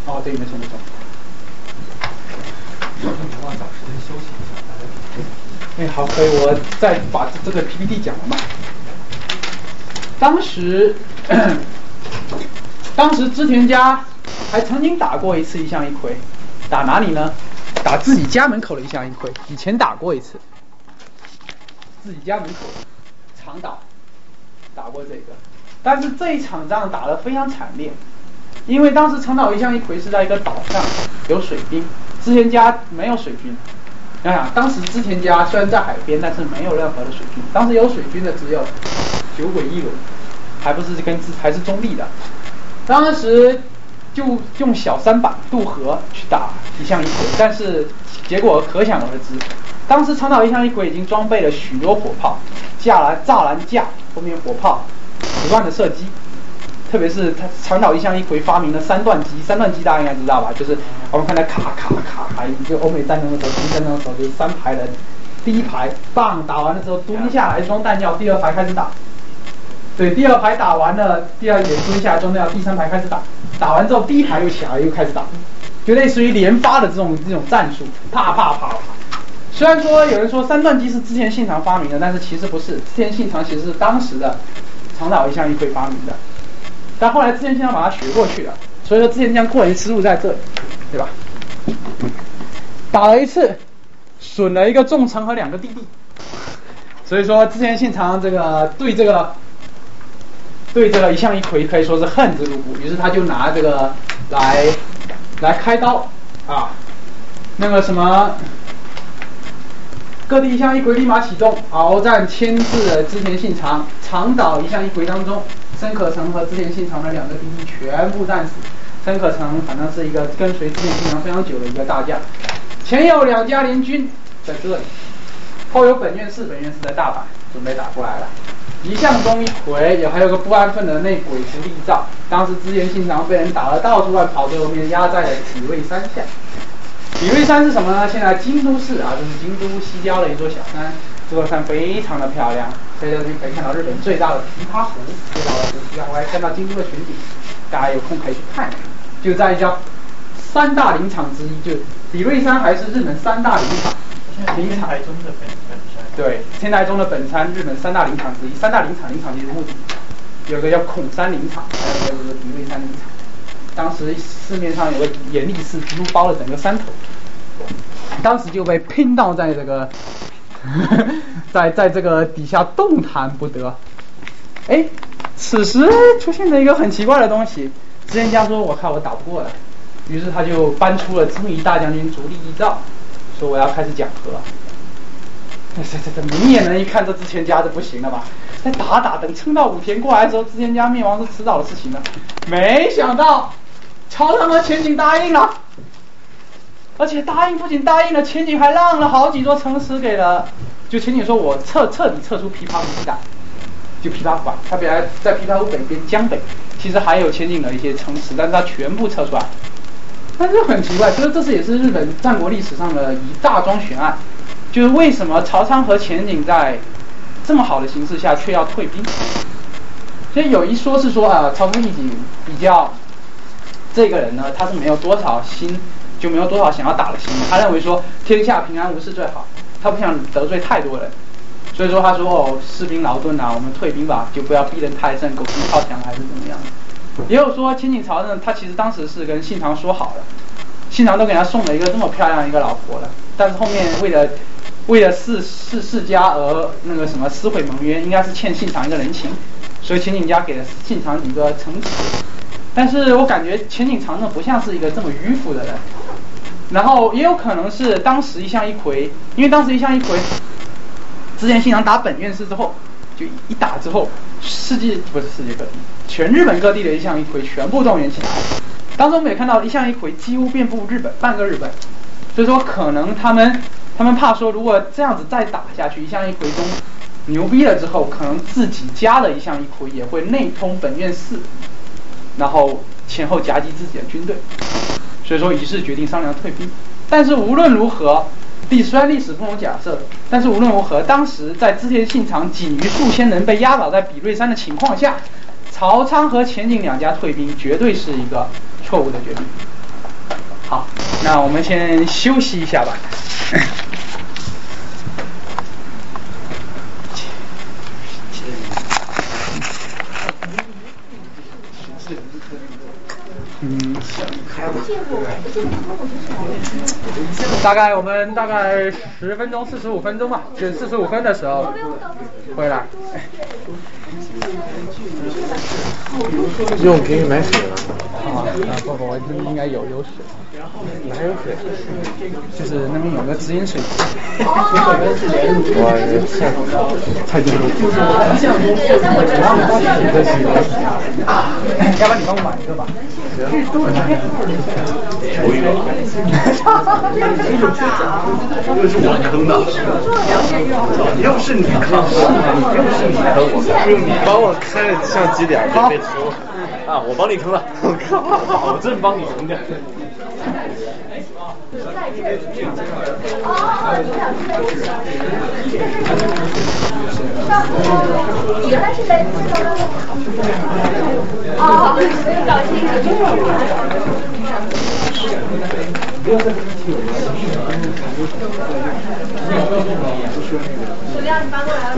哦，对，没错没错。哎，好，可以，我再把这个 PPT 讲了吧。当时，当时织田家还曾经打过一次一向一揆，打哪里呢？打自己家门口的一向一揆，以前打过一次，自己家门口长岛打过这个，但是这一场仗打得非常惨烈，因为当时长岛一向一揆是在一个岛上，有水兵，织田家没有水军。想想，当时织田家虽然在海边，但是没有任何的水军。当时有水军的只有酒鬼一轮，还不是跟还是中立的。当时就用小三板渡河去打一向一鬼，但是结果可想而知。当时长岛一向一鬼已经装备了许多火炮，架栏栅栏架后面火炮不断的射击。特别是他长岛一向一葵发明了三段机，三段机大家应该知道吧？就是我们看到卡卡卡卡，就欧美战争的时候，敌战争的时候就是三排人，第一排棒打完了之后蹲下来装弹药，第二排开始打。对，第二排打完了，第二也蹲下来装弹药，第三排开始打。打完之后第一排又起来又开始打，就类似于连发的这种这种战术，啪啪啪啪。虽然说有人说三段机是织田信长发明的，但是其实不是，织田信长其实是当时的长岛一向一葵发明的。但后来织田信长把它学过去了，所以说织田信长过人之路在这里，对吧？打了一次，损了一个重臣和两个弟弟，所以说织田信长这个对这个对这个一向一揆可以说是恨之入骨，于是他就拿这个来来开刀啊，那个什么。各地一向一揆立马启动，鏖战牵制了织田信长。长岛一向一揆当中，森可成和织田信长的两个弟弟全部战死。森可成反正是一个跟随织田信长非常久的一个大将。前有两家联军在这里，后有本院士，本院士在大阪准备打过来了。一向东一回，也还有个不安分的内鬼子立照。当时织田信长被人打得到处乱跑，最后面压在了体位山下。比瑞山是什么呢？现在京都市啊，这是京都西郊的一座小山，这座山非常的漂亮，在这里可以看到日本最大的琵琶湖，最大的湖西我还看到京都的全景，大家有空可以去看一看。就在一家三大林场之一，就比瑞山还是日本三大林场。林场中的本本山。对，天台中的本山，日本三大林场之一。三大林场，林场就是目的。有个叫孔山林场，还有个就是比瑞山林场。当时市面上有个严立寺，几乎包了整个山头，当时就被拼到在这个，在在这个底下动弹不得。哎，此时出现了一个很奇怪的东西，织田家说：“我看我打不过了。”于是他就搬出了知名大将军足利义昭，说：“我要开始讲和。”这这这明眼人一看，这织田家就不行了吧？再打打，等撑到武田过来的时候，织田家灭亡是迟早的事情了。没想到。朝仓和前景答应了，而且答应不仅答应了，前景还让了好几座城池给了。就前景说，我彻彻底撤出琵琶湖一带，就琵琶湖，他本来在琵琶湖北边江北，其实还有前景的一些城池，但是他全部撤出来。但是很奇怪，其实这次也是日本战国历史上的一大桩悬案，就是为什么朝仓和前景在这么好的形势下却要退兵？所以有一说是说啊，朝仓义景比较。这个人呢，他是没有多少心，就没有多少想要打的心。他认为说天下平安无事最好，他不想得罪太多人，所以说他说哦，士兵劳顿啊，我们退兵吧，就不要逼人太甚，狗急跳墙还是怎么样。也有说秦景朝呢，他其实当时是跟信长说好了，信长都给他送了一个这么漂亮一个老婆了，但是后面为了为了世世世家而那个什么撕毁盟约，应该是欠信长一个人情，所以秦景家给了信长一个城池。但是我感觉秦景长呢不像是一个这么迂腐的人，然后也有可能是当时一向一揆，因为当时一向一揆，之前信长打本院士之后，就一打之后，世界不是世界各地，全日本各地的一向一揆全部动员起来。当时我们也看到一向一揆几乎遍布日本，半个日本。所以说可能他们他们怕说，如果这样子再打下去，一向一揆中牛逼了之后，可能自己家的一向一揆也会内通本院寺，然后前后夹击自己的军队。所以说于是决定商量退兵。但是无论如何，历虽然历史不容假设，但是无论如何，当时在织田信长仅余数千人被压倒在比瑞山的情况下，曹昌和前景两家退兵绝对是一个错误的决定。好，那我们先休息一下吧。大概我们大概十分钟、四十五分钟吧，就四十五分的时候回来。用给你买水了。啊，不不，我应该有有水。哪有水？就是那边有个直饮水机。哇，太太激动了。要不然你帮我买一个吧。头一个。又是我坑的，又是你坑的，又是你坑我，用你帮我开了像几点就别说。啊，我帮你坑了，我靠，保证帮你坑的。原来是在哦，没有搞清楚。亮，你搬过来了。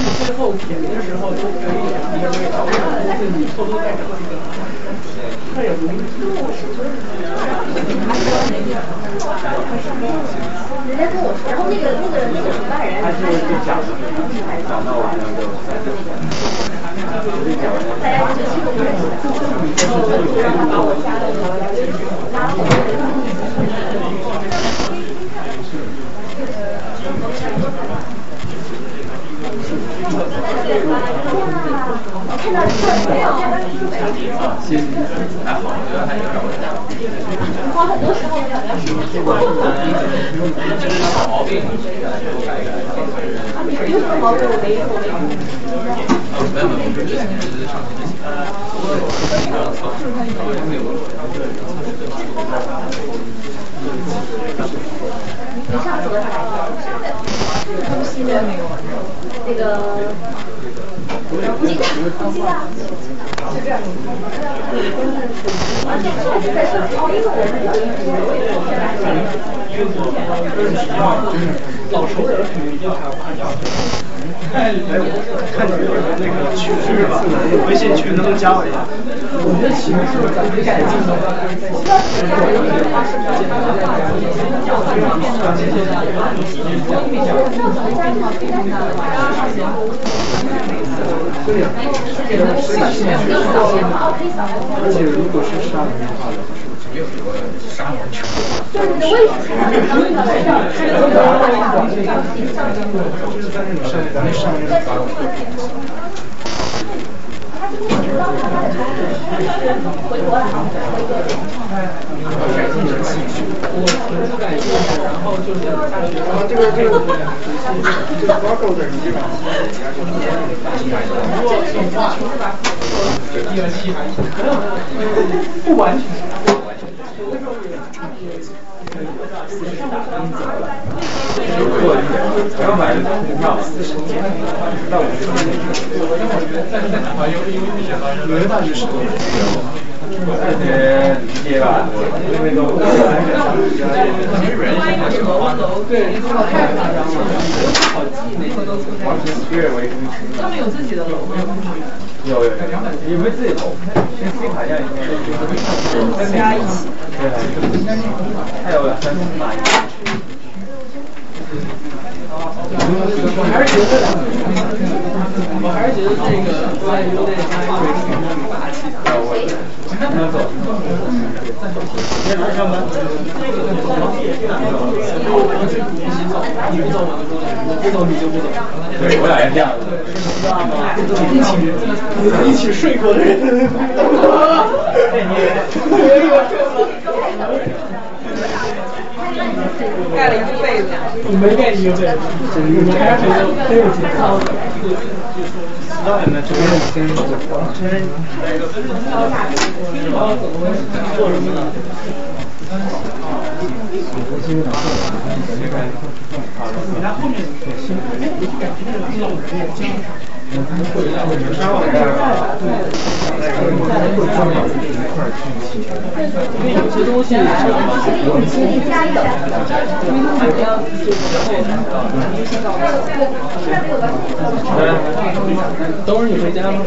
以最后点名的时候都可以一个位置，偷偷带着这个，他也不用。人。家跟我说，然后那个那个那个主办人，他是讲讲到晚上就，大家就气氛不是很好，让他把我加了，拉我。谢谢。还好，我觉得还有点花很多时间的。这是小毛病。有什么毛病？我没有，我没有。没有没有，之前是上学之前。经常错，然后也没有。你上次多少来着？呼吸的那个。那个，呼吸大，呼吸大，是这样。而且还是，老熟人肯定一定还要夸奖。哎，看你那个群是吧？微信群能不能加我一下？我们的群是咱们改进的。对呀，而且如果是杀人的话，是有一个杀人权。对对对，我也是。就是在如果动画，一二七还行，不完全。不要买股票，那我就纽约大学是多少？而且理解吧，因为都对，太夸张了，好记，每次都出现。他们有自己的楼吗？有有有，有没有自己楼？跟新海一样，加一起。对，还有三重马。我还是觉得，我还是觉得这个关于那个。我就不走，我不走你就不走。对，我俩也这样。一起睡过的人。盖了一辈子。没盖一个被子，背不起有些东西都是你回家吗？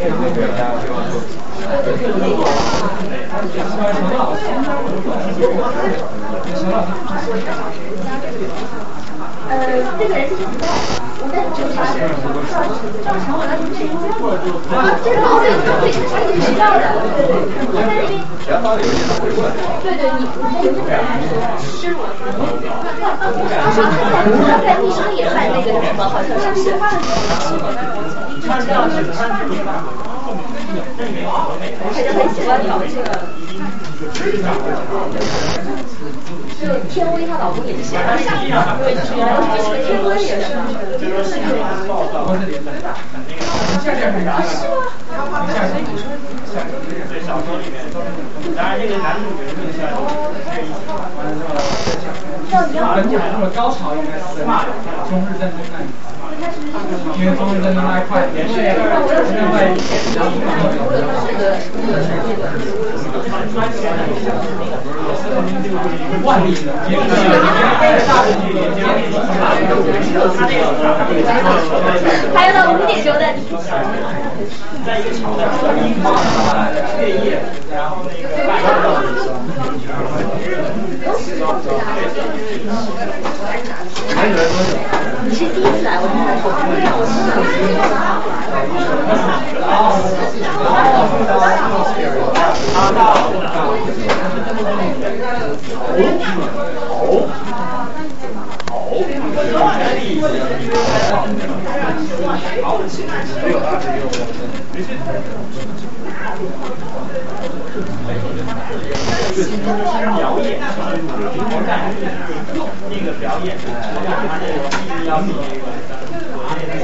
呃，这个人是谁？啊，这个哦对，他会，他是学校的，对对，我在那边。对对，你你有点失落。他说他在他在密生也办那个什么，好像是。他知道是他就很喜欢搞这个。就天威她老公也是喜欢，对，就是原来就是天威也是，天威是有啊。是吗？对小说里面，当然这个男主角更像是一起。本讲那么高潮应该是在中日战争那里，因为中日战争那一块也是另外一万历的，还有到五点钟的。在一个桥的樱花月夜，然后那个晚上。你是第一次来，我听表演，我感觉那个表演，我感觉他那个一定要比那个国内那个。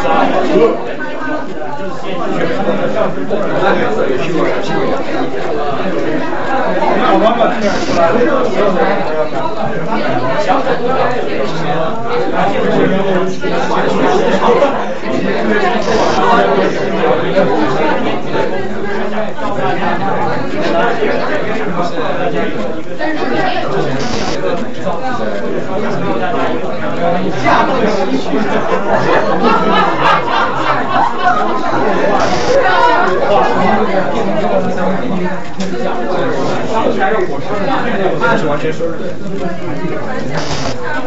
那是下课休息。完全说的对。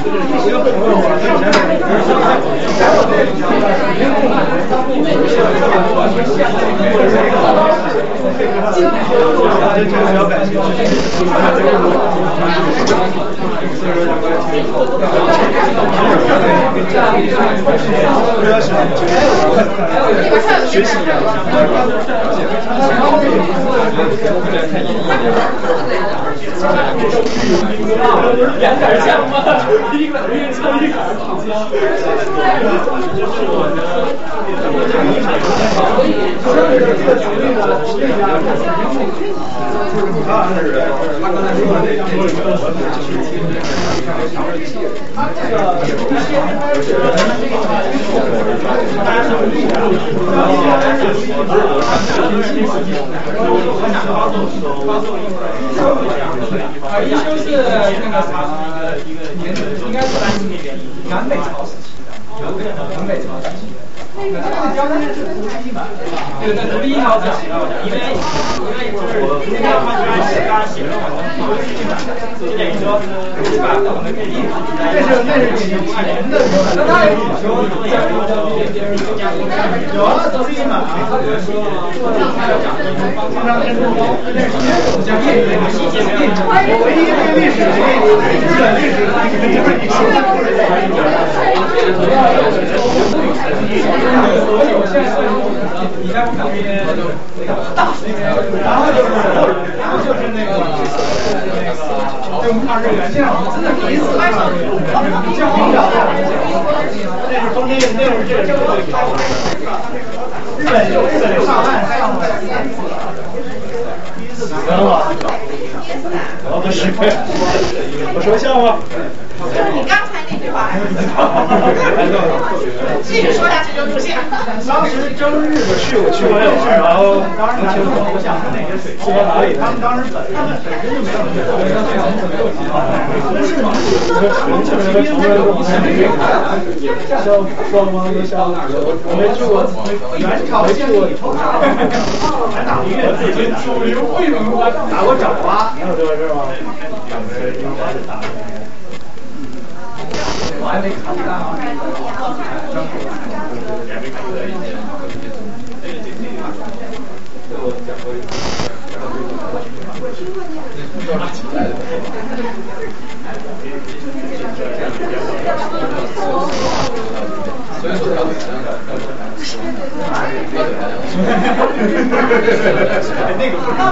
学习一样的两杆枪吗？一杆运车，一杆跑枪。啊，一休是那个啥，应该是南北朝时期的，南北朝时期。这个胶带是独立嘛？对对，独立一条纸，因为因为就是那个他刚写刚写了很多独立嘛，就等于说是把我们可以那是那是几年的时候，那他有有独立嘛？经常跟我那是讲业余的细节，我唯一对历史这个日本历史，就是你说的故事。所有现在你在旁边大水，然后就是然后就是那个那个中抗日援建，真的第一次拍上日本，像红角那是那个日本上岸上来第一次看我，我不是，我说笑话。你刚 继续说下去就出现。当时争日的是有去过，然后当时南京我想哪个水说哪里，他们当时本他们本身就没有那个非常非常没有情况，但是呢，就是因为有一些那个消双方都没去过，元朝建立以后，还打过越自军，属于会文化，打过爪哇，你有这个事吗？应该是打过。我还没看到。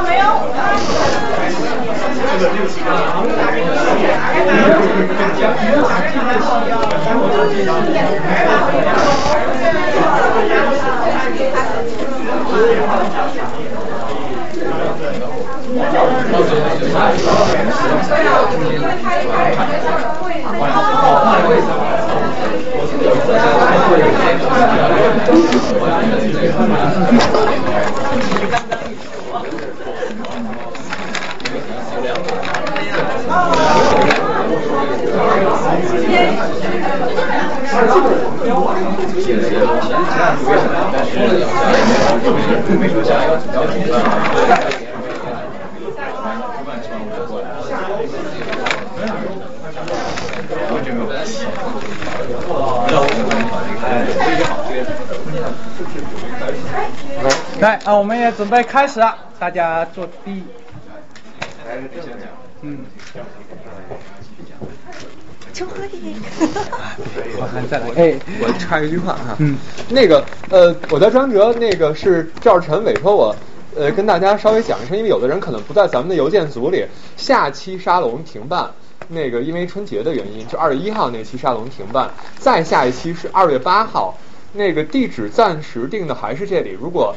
啊，没有。来啊，我们也准备开始了，大家坐地。嗯。求和你。我还再来。哎，我插一句话哈。嗯。那个呃，我的张哲那个是赵晨委托我呃跟大家稍微讲一声，因为有的人可能不在咱们的邮件组里。下期沙龙停办，那个因为春节的原因，就二月一号那期沙龙停办。再下一期是二月八号，那个地址暂时定的还是这里。如果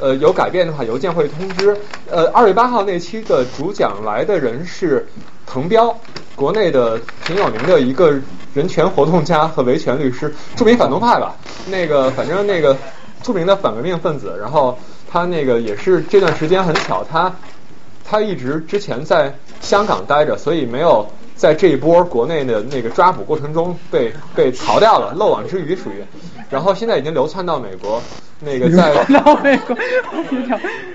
呃有改变的话，邮件会通知。呃，二月八号那期的主讲来的人是滕彪，国内的挺有名的一个人权活动家和维权律师，著名反动派吧。那个反正那个著名的反革命分子，然后他那个也是这段时间很巧，他他一直之前在香港待着，所以没有在这一波国内的那个抓捕过程中被被逃掉了，漏网之鱼属于。然后现在已经流窜到美国，那个在到美国，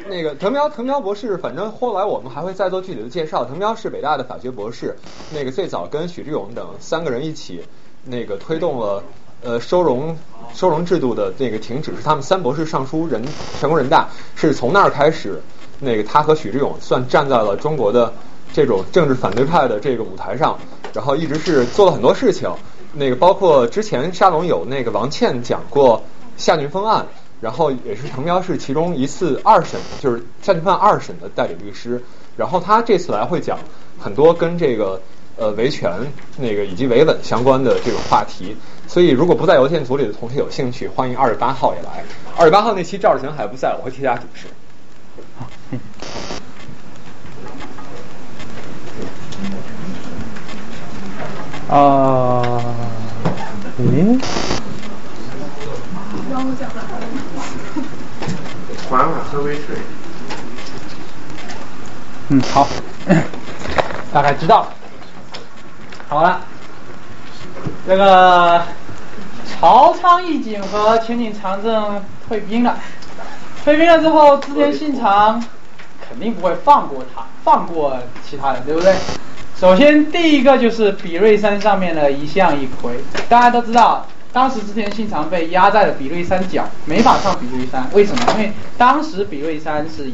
那个藤彪藤彪博士，反正后来我们还会再做具体的介绍。藤彪是北大的法学博士，那个最早跟许志勇等三个人一起，那个推动了呃收容收容制度的那个停止，是他们三博士上书人全国人大，是从那儿开始，那个他和许志勇算站在了中国的这种政治反对派的这个舞台上，然后一直是做了很多事情，那个包括之前沙龙有那个王倩讲过夏俊峰案。然后也是滕彪是其中一次二审，就是夏俊峰二审的代理律师。然后他这次来会讲很多跟这个呃维权那个以及维稳相关的这种话题。所以如果不在邮件组里的同学有兴趣，欢迎二月八号也来。二月八号那期赵志强还不在，我会替他主持。啊，嗯。缓缓喝杯水。嗯，好，大概知道了。好了，这个朝仓义景和前井长政退兵了，退兵了之后，织田信长肯定不会放过他，放过其他人，对不对？首先第一个就是比瑞山上面的一向一揆，大家都知道。当时织田信长被压在了比瑞山脚，没法上比瑞山。为什么？因为当时比瑞山是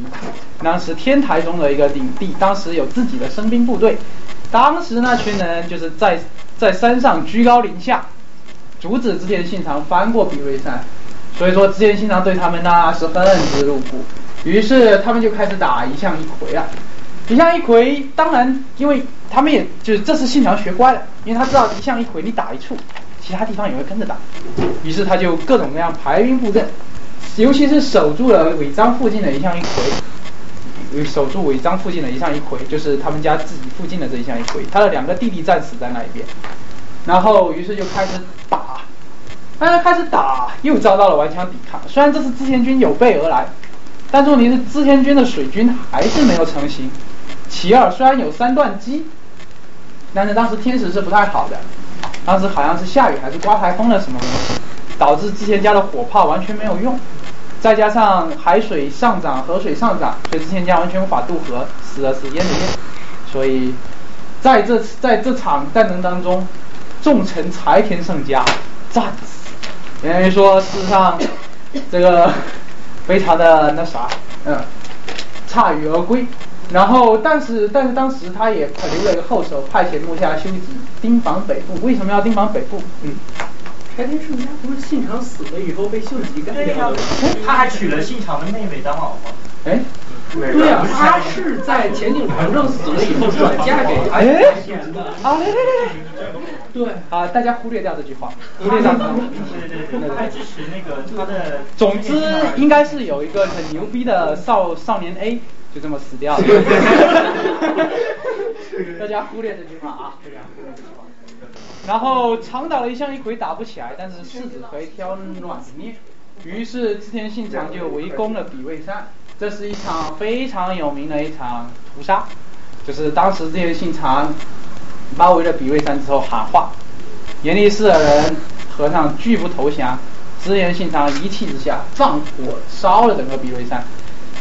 当时天台中的一个领地，当时有自己的生兵部队。当时那群人就是在在山上居高临下，阻止织田信长翻过比瑞山。所以说织田信长对他们那是恨之入骨。于是他们就开始打一向一揆了。一向一揆，当然因为他们也就是这次信长学乖了，因为他知道一向一揆你打一处。其他地方也会跟着打，于是他就各种各样排兵布阵，尤其是守住了尾张附近的一向一揆，守住尾张附近的一向一揆，就是他们家自己附近的这一向一揆，他的两个弟弟战死在那一边，然后于是就开始打，但是开始打又遭到了顽强抵抗，虽然这次织田军有备而来，但问题是织田军的水军还是没有成型，其二虽然有三段机，但是当时天时是不太好的。当时好像是下雨还是刮台风了什么东西，导致之前家的火炮完全没有用，再加上海水上涨、河水上涨，所以之前家完全无法渡河，死的死，淹的淹，所以在这在这场战争当中，重臣柴田胜家战死，等于说事实上这个 非常的那啥，嗯，铩羽而归。然后，但是，但是当时他也留了一个后手，派遣木下修己盯防北部。为什么要盯防北部？嗯，柴田胜家不是信长死了以后被秀吉干掉的？他还娶了信长的妹妹当老婆。哎，对啊，他是在前井长政死了以后转嫁给柴田的。啊，来来来来，对，啊，大家忽略掉这句话，忽略掉。对对。对，他还支持那个他的。总之，应该是有一个很牛逼的少少年 A。就这么死掉了，大家忽略这句话啊！然后长岛的一向一葵打不起来，但是柿子可以挑软的捏，于是织田信长就围攻了比卫山。这是一场非常有名的一场屠杀，就是当时织田信长包围了比卫山之后喊话，严立寺的人和尚拒不投降，织田信长一气之下放火烧了整个比卫山。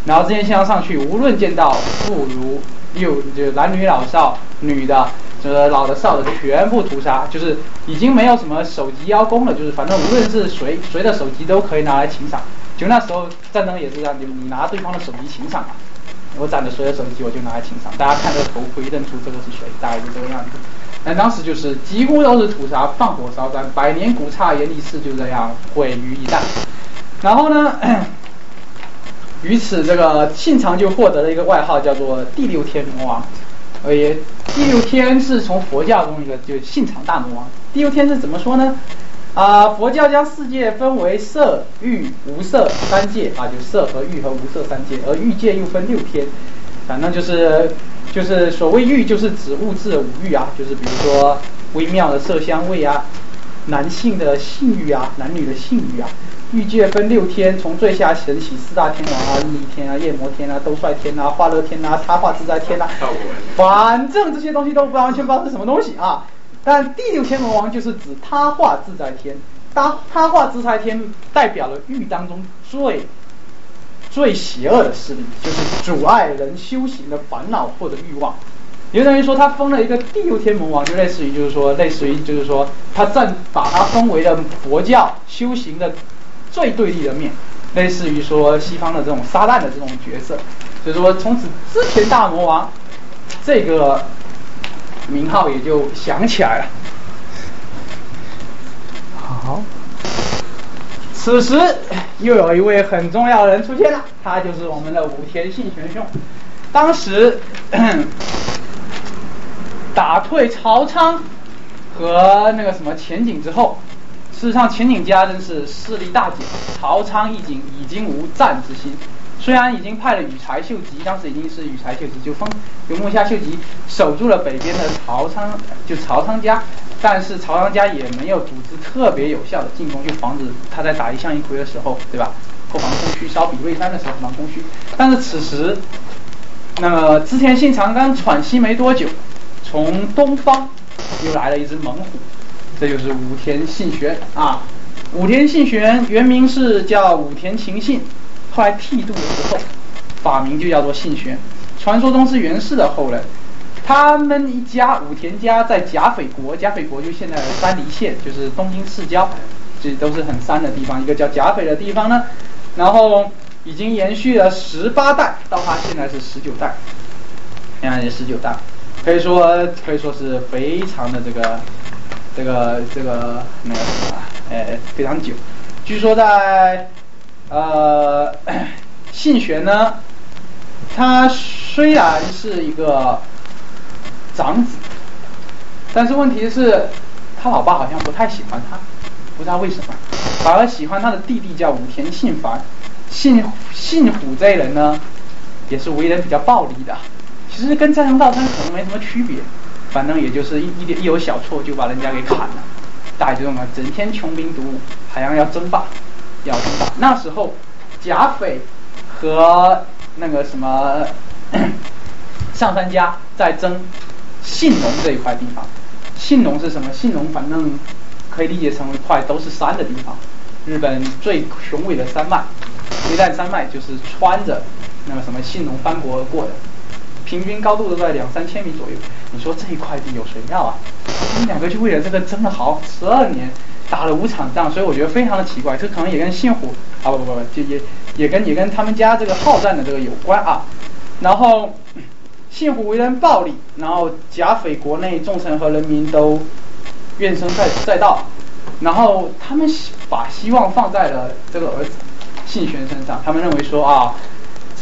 然后这些信长上去，无论见到妇孺、幼就男女老少、女的，就是老的少的，全部屠杀，就是已经没有什么首级邀功了，就是反正无论是谁 谁的首级都可以拿来请赏。就那时候战争也是这样，你你拿对方的首级请赏嘛，我攒着谁的首级我就拿来请赏，大家看这个头盔认出这个是谁，大概就这个样子。但当时就是几乎都是屠杀，放火烧山，百年古刹严立寺就这样毁于一旦。然后呢？于此，这个信长就获得了一个外号，叫做第六天魔王。而也，第六天是从佛教中一个，就是信长大魔王。第六天是怎么说呢？啊，佛教将世界分为色、欲、无色三界啊，就色和欲和无色三界，而欲界又分六天。反正就是，就是所谓欲，就是指物质的五欲啊，就是比如说微妙的色香味啊，男性的性欲啊，男女的性欲啊。欲界分六天，从最下神起四大天王啊，日夷天啊，夜摩天啊，兜率天啊，化乐天啊，他化自在天啊，反正这些东西都不完全不知道是什么东西啊。但第六天魔王就是指他化自在天，他他化自在天代表了欲当中最最邪恶的势力，就是阻碍人修行的烦恼或者欲望。也等于说他封了一个第六天魔王，就类似于就是说类似于就是说他正把他封为了佛教修行的最对立的面，类似于说西方的这种撒旦的这种角色，所以说从此之前大魔王这个名号也就响起来了。好，此时又有一位很重要的人出现了，他就是我们的武田信玄兄。当时 打退曹昌和那个什么前景之后，事实上前景家真是势力大减，曹昌一景已经无战之心。虽然已经派了羽柴秀吉，当时已经是羽柴秀吉就封由木下秀吉守住了北边的曹昌，就曹昌家，但是曹昌家也没有组织特别有效的进攻，就防止他在打一向一揆的时候，对吧？后防空虚，烧比魏山的时候防空虚。但是此时，那么织田信长刚喘息没多久，从东方又来了一只猛虎，这就是武田信玄啊。武田信玄原名是叫武田晴信。后来剃度的时候，法名就叫做信玄，传说中是源氏的后人。他们一家武田家在甲斐国，甲斐国就现在的山梨县，就是东京市郊，这都是很山的地方。一个叫甲斐的地方呢，然后已经延续了十八代，到他现在是十九代，现在是十九代，可以说可以说是非常的这个这个这个那个什么，哎，非常久。据说在。呃，信玄呢，他虽然是一个长子，但是问题是，他老爸好像不太喜欢他，不知道为什么，反而喜欢他的弟弟叫武田信繁。信信虎这人呢，也是为人比较暴力的，其实跟斋藤道三可能没什么区别，反正也就是一一点一有小错就把人家给砍了，大家就这么，整天穷兵黩武，好像要争霸。要争霸。那时候，甲斐和那个什么上三家在争信浓这一块地方。信浓是什么？信浓反正可以理解成一块都是山的地方，日本最雄伟的山脉，一旦山脉就是穿着那个什么信浓翻国而过的，平均高度都在两三千米左右。你说这一块地有谁要啊？他们两个就为了这个争了好十二年。打了五场仗，所以我觉得非常的奇怪，这可能也跟信虎啊不不不，就也也跟也跟他们家这个好战的这个有关啊。然后信虎为人暴力，然后甲斐国内众臣和人民都怨声载载道，然后他们把希望放在了这个儿子信玄身上，他们认为说啊，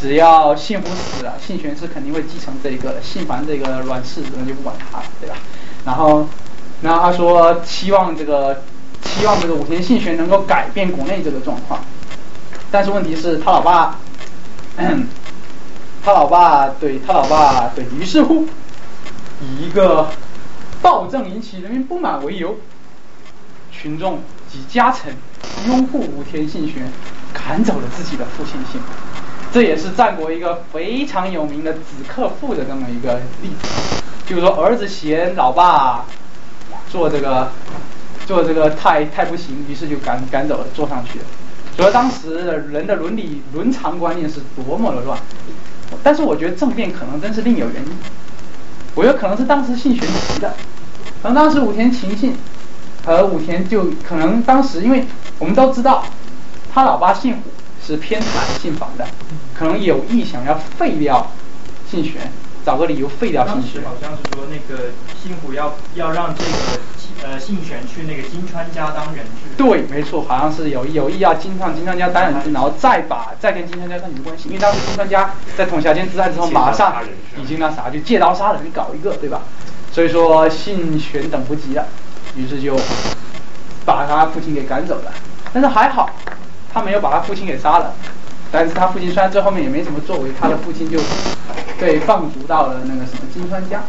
只要信福死了，信玄是肯定会继承这一个，信繁这个软柿子那就不管他了，对吧？然后然后他说期望这个。希望这个武田信玄能够改变国内这个状况，但是问题是他老爸，他老爸对他老爸对于是乎，以一个暴政引起人民不满为由，群众及家臣拥护武田信玄，赶走了自己的父亲信，这也是战国一个非常有名的子克父的这么一个例子，就是说儿子嫌老爸做这个。做这个太太不行，于是就赶赶走了，坐上去了。所以当时人的伦理伦常观念是多么的乱。但是我觉得政变可能真是另有原因。我觉得可能是当时姓玄急的，可能当时武田晴信和武田就可能当时，因为我们都知道他老爸姓虎是偏袒姓房的，可能有意想要废掉信玄，找个理由废掉信玄。好像是说那个信虎要要让这个。呃，信玄去那个金川家当人质。对，没错，好像是有有意要金上金川家当人质，然后再把再跟金川家断绝关系。因为当时金川家在统辖间之战之后，马上已经那啥，就借刀杀人搞一个，对吧？所以说信玄等不及了，于是就把他父亲给赶走了。但是还好，他没有把他父亲给杀了。但是他父亲虽然最后面也没什么作为，他的父亲就被放逐到了那个什么金川家。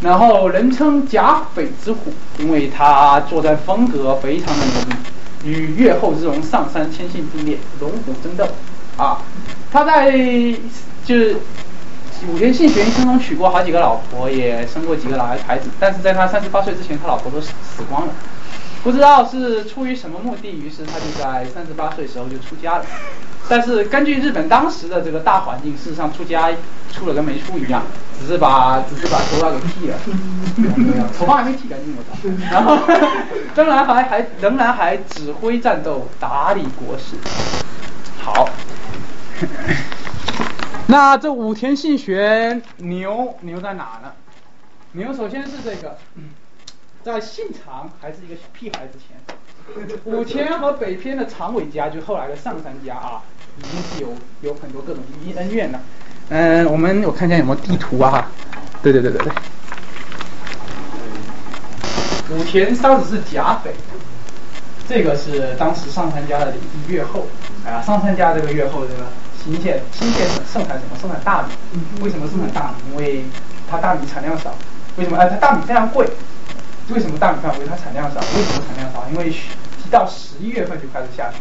然后人称甲斐之虎，因为他作战风格非常的牛逼，与越后之龙上杉谦信并列，龙虎争斗。啊，他在就是武田信玄一生中娶过好几个老婆，也生过几个老孩子，但是在他三十八岁之前，他老婆都死光了。不知道是出于什么目的，于是他就在三十八岁时候就出家了。但是根据日本当时的这个大环境，事实上出家出了跟没出一样。只是把只是把头发给剃了，头发还没剃干净我操。然后仍然还还仍然还指挥战斗，打理国事。好，那这武田信玄牛牛在哪呢？牛首先是这个，在信长还是一个屁孩之前，武田和北偏的长尾家，就后来的上杉家啊，已经是有有很多各种恩怨了。嗯，我们我看一下有没有地图啊？对对对对对。武田当时是甲斐，这个是当时上杉家的领地越后，啊，上杉家这个越后这个新县新县盛产什么？盛产大米。为什么盛产大米？因为它大米产量少。为什么？哎，它大米非常贵。为什么大米范围？它产量少。为什么产量少？因为一到十一月份就开始下雪，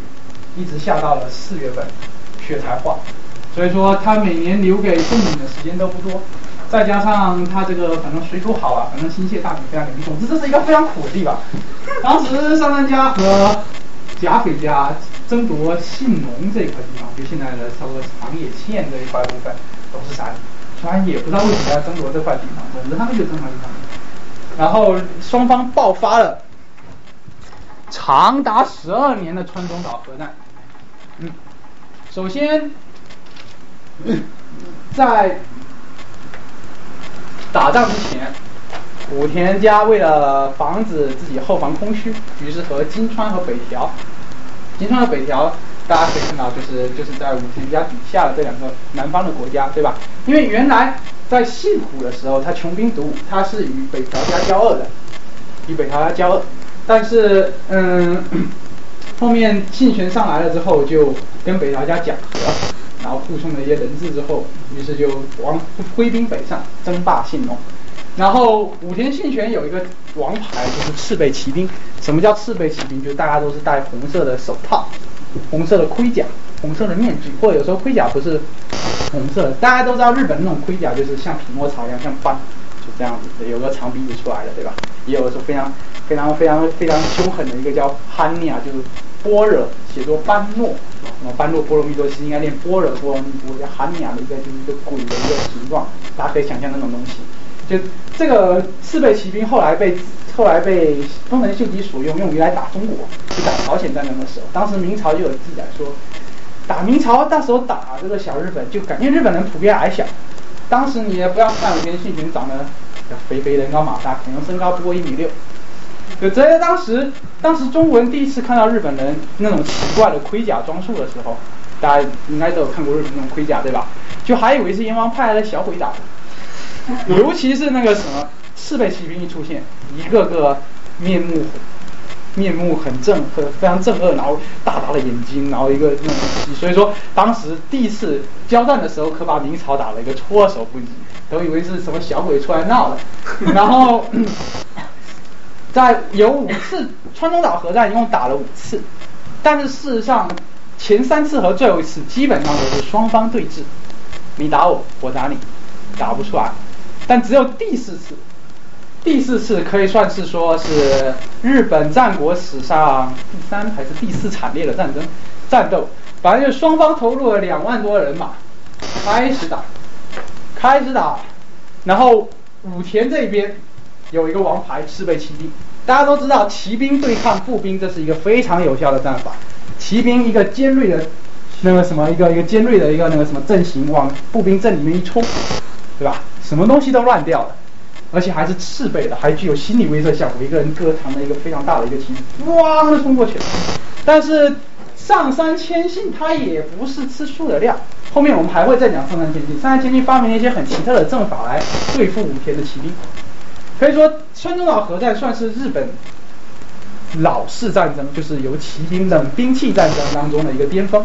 一直下到了四月份，雪才化。所以说，它每年留给种米的时间都不多，再加上它这个反正水土好啊，反正新泻大米非常牛逼。总之，这是一个非常苦的地方。当时上杉家和甲斐家争夺信浓这一块地方，就现在的差不多长野县这一块部分都是山，虽然也不知道为什么要争夺这块地方，总之他们就争夺这块地方。然后双方爆发了长达十二年的川中岛核战。嗯，首先。在打仗之前，武田家为了防止自己后方空虚，于是和金川和北条，金川和北条，大家可以看到，就是就是在武田家底下的这两个南方的国家，对吧？因为原来在信虎的时候，他穷兵黩武，他是与北条家交恶的，与北条家交恶，但是嗯，后面信玄上来了之后，就跟北条家讲和。然后护送了一些人质之后，于是就王挥兵北上，争霸信浓。然后武田信玄有一个王牌，就是赤背骑兵。什么叫赤背骑兵？就是大家都是戴红色的手套、红色的盔甲、红色的面具，或者有时候盔甲不是红色。大家都知道日本那种盔甲就是像匹诺曹一样，像斑，就这样子，有个长鼻子出来的，对吧？也有的时候非常非常非常非常凶狠的一个叫汉尼啊，就是般若写作班诺。什么般若波罗蜜多，是应该念般若波罗蜜多，叫汉尼亚的一个就是一个鬼的一个形状，大家可以想象那种东西。就这个赤背骑兵后来被后来被丰臣秀吉所用，用于来打中国，去打朝鲜战争的时候，当时明朝就有记载说，打明朝那时候打这个小日本，就感觉日本人普遍矮小，当时你也不要看武田信玄长得肥肥人高马大，可能身高不过一米六。就在当时，当时中国人第一次看到日本人那种奇怪的盔甲装束的时候，大家应该都有看过日本那种盔甲，对吧？就还以为是阎王派来的小鬼打的。尤其是那个什么赤背骑兵一出现，一个个面目面目很正，很非常正恶，然后大大的眼睛，然后一个那种，所以说当时第一次交战的时候，可把明朝打了一个措手不及，都以为是什么小鬼出来闹了，然后。在有五次川中岛核战，一共打了五次，但是事实上前三次和最后一次基本上都是双方对峙，你打我，我打你，打不出来。但只有第四次，第四次可以算是说是日本战国史上第三还是第四惨烈的战争战斗，反正就双方投入了两万多人马，开始打，开始打，然后武田这边。有一个王牌赤背骑兵，大家都知道骑兵对抗步兵，这是一个非常有效的战法。骑兵一个尖锐的，那个什么一个一个尖锐的一个那个什么阵型往步兵阵里面一冲，对吧？什么东西都乱掉了，而且还是赤背的，还具有心理威慑效果。一个人割膛的一个非常大的一个骑兵，哇就冲过去了。但是上山谦信他也不是吃素的料，后面我们还会再讲上山谦信。上山谦信发明了一些很奇特的阵法来对付武田的骑兵。可以说，川中岛核战算是日本老式战争，就是由骑兵冷兵器战争当中的一个巅峰，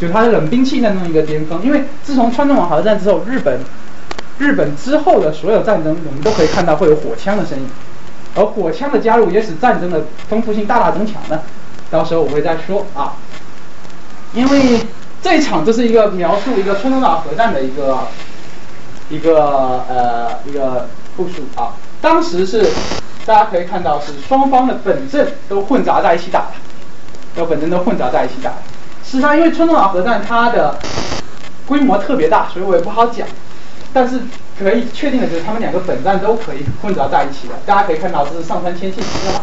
就是它是冷兵器战争一个巅峰。因为自从川中岛核战之后，日本日本之后的所有战争，我们都可以看到会有火枪的身影，而火枪的加入也使战争的丰富性大大增强呢。到时候我会再说啊，因为这一场这是一个描述一个川中岛核战的一个一个呃一个部署啊。当时是大家可以看到是双方的本阵都混杂在一起打的，都本阵都混杂在一起打的。实际上，因为川中岛核战它的规模特别大，所以我也不好讲。但是可以确定的就是他们两个本站都可以混杂在一起的。大家可以看到，这是上杉谦信骑马，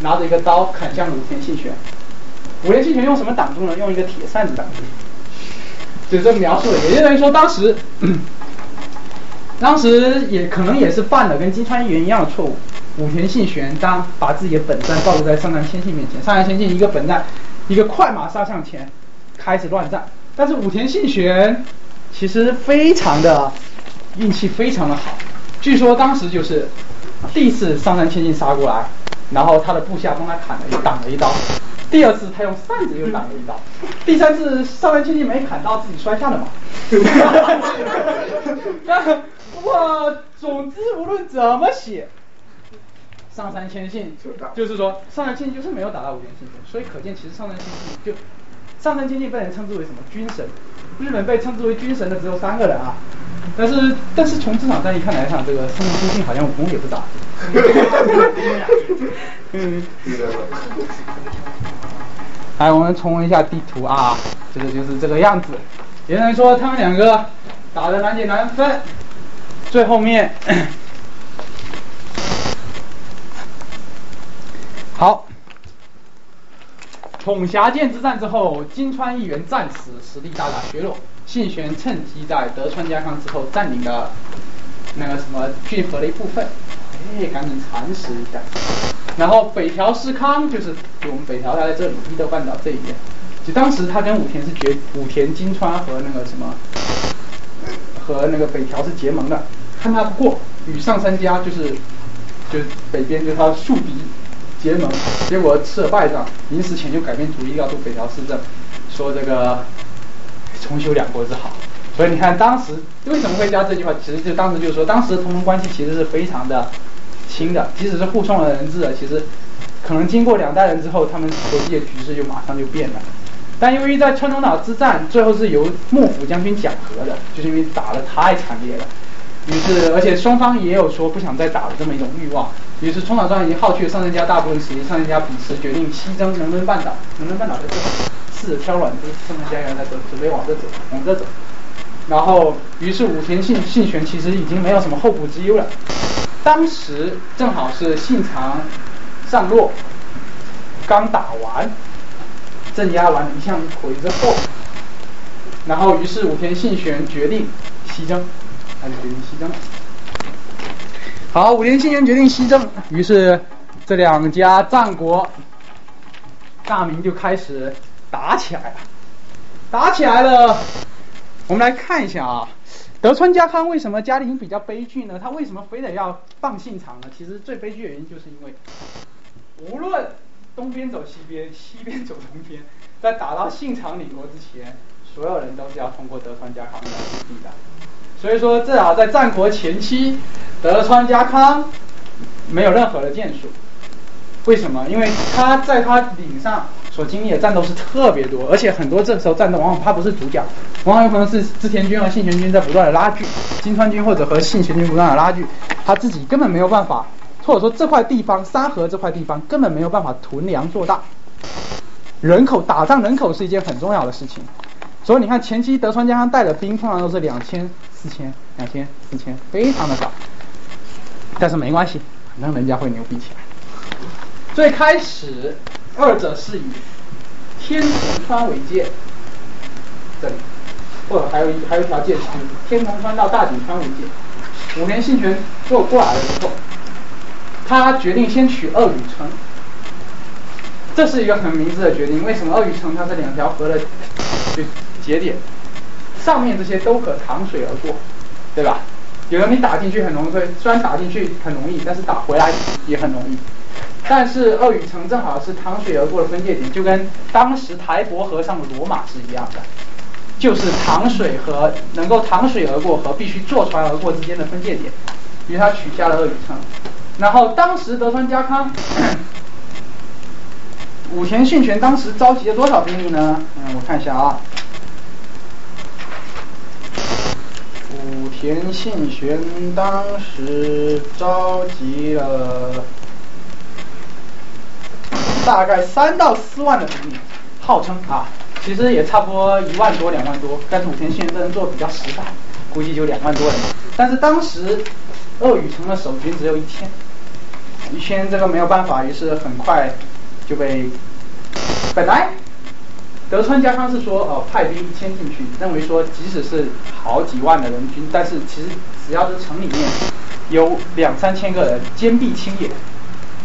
拿着一个刀砍向武田信玄。武田信玄用什么挡住呢？用一个铁扇子挡住。就是这么描述的，也就等于说当时，当时也可能也是犯了跟金川议员一样的错误。武田信玄当把自己的本站暴露在上杉谦信面前，上杉谦信一个本站，一个快马杀向前，开始乱战。但是武田信玄其实非常的运气非常的好，据说当时就是第一次上山千金杀过来，然后他的部下帮他砍了一挡了一刀，第二次他用扇子又挡了一刀，第三次上山千金没砍到自己摔下了马。哇，总之无论怎么写。上山千信就是说，上山千信就是没有打到武田信玄，所以可见其实上山千信就上山千信被人称之为什么军神？日本被称之为军神的只有三个人啊，但是但是从这场战役看来看，这个上杉谦信好像武功也不咋地。嗯，来，我们重温一下地图啊，这个就是这个样子。有人说他们两个打的难解难分，最后面。好，统辖舰之战之后，金川议员战死，实力大大削弱。信玄趁机在德川家康之后占领了那个什么骏河的一部分，哎，赶紧蚕食一下。然后北条氏康就是就我们北条他在这里伊豆半岛这一边，就当时他跟武田是结武田金川和那个什么和那个北条是结盟的，看他不过，与上杉家就是就北边就是他的宿敌。结盟，结果吃了败仗，临死前就改变主意要渡北条氏政，说这个重修两国之好。所以你看当时为什么会加这句话，其实就当时就是说，当时同盟关系其实是非常的亲的，即使是互送了人质，其实可能经过两代人之后，他们国际的局势就马上就变了。但由于在川中岛之战最后是由幕府将军讲和的，就是因为打得太惨烈了。于是，而且双方也有说不想再打的这么一种欲望。于是，冲岛庄已经耗去了上杉家大部分实力，上杉家彼时决定西征能登半岛。能登半岛在这，是挑软枝，上杉家原来走，准备往这走，往这走。然后，于是武田信信玄其实已经没有什么后顾之忧了。当时正好是信长上洛刚打完，镇压完一向回之后，然后于是武田信玄决定西征。他就决定西征。好，武田信玄决定西征，于是这两家战国大名就开始打起来了。打起来了，我们来看一下啊，德川家康为什么家庭比较悲剧呢？他为什么非得要放信长呢？其实最悲剧的原因就是因为，无论东边走西边，西边走东边，在打到信长领国之前，所有人都是要通过德川家康的土地的。所以说，至少在战国前期，德川家康没有任何的建树。为什么？因为他在他领上所经历的战斗是特别多，而且很多这时候战斗往往他不是主角，往往有可能是织田军和信玄军在不断的拉锯，金川军或者和信玄军不断的拉锯，他自己根本没有办法，或者说这块地方山河这块地方根本没有办法屯粮做大，人口打仗人口是一件很重要的事情。所以你看，前期德川家康带的兵通常都是两千、四千、两千、四千，非常的少。但是没关系，反正人家会牛逼起来。最开始，二者是以天童川为界，这里，或者还有一还有一条界是天童川到大井川为界。五年信玄做过来了之后，他决定先取二羽城。这是一个很明智的决定。为什么二羽城它是两条河的？就节点，上面这些都可淌水而过，对吧？有的你打进去很容易，虽然打进去很容易，但是打回来也很容易。但是鄂羽城正好是淌水而过的分界点，就跟当时台伯河上的罗马是一样的，就是淌水和能够淌水而过和必须坐船而过之间的分界点。于是他取下了鄂羽城，然后当时德川家康。武田信玄当时召集了多少兵力呢？嗯，我看一下啊。武田信玄当时召集了大概三到四万的兵力，号称啊，其实也差不多一万多两万多，但是武田信玄这人做的比较实在，估计就两万多人。但是当时鄂宇城的守军只有一千，一千这个没有办法，于是很快就被本来德川家康是说哦派兵一千进去，认为说即使是好几万的人军，但是其实只要是城里面有两三千个人坚壁清野，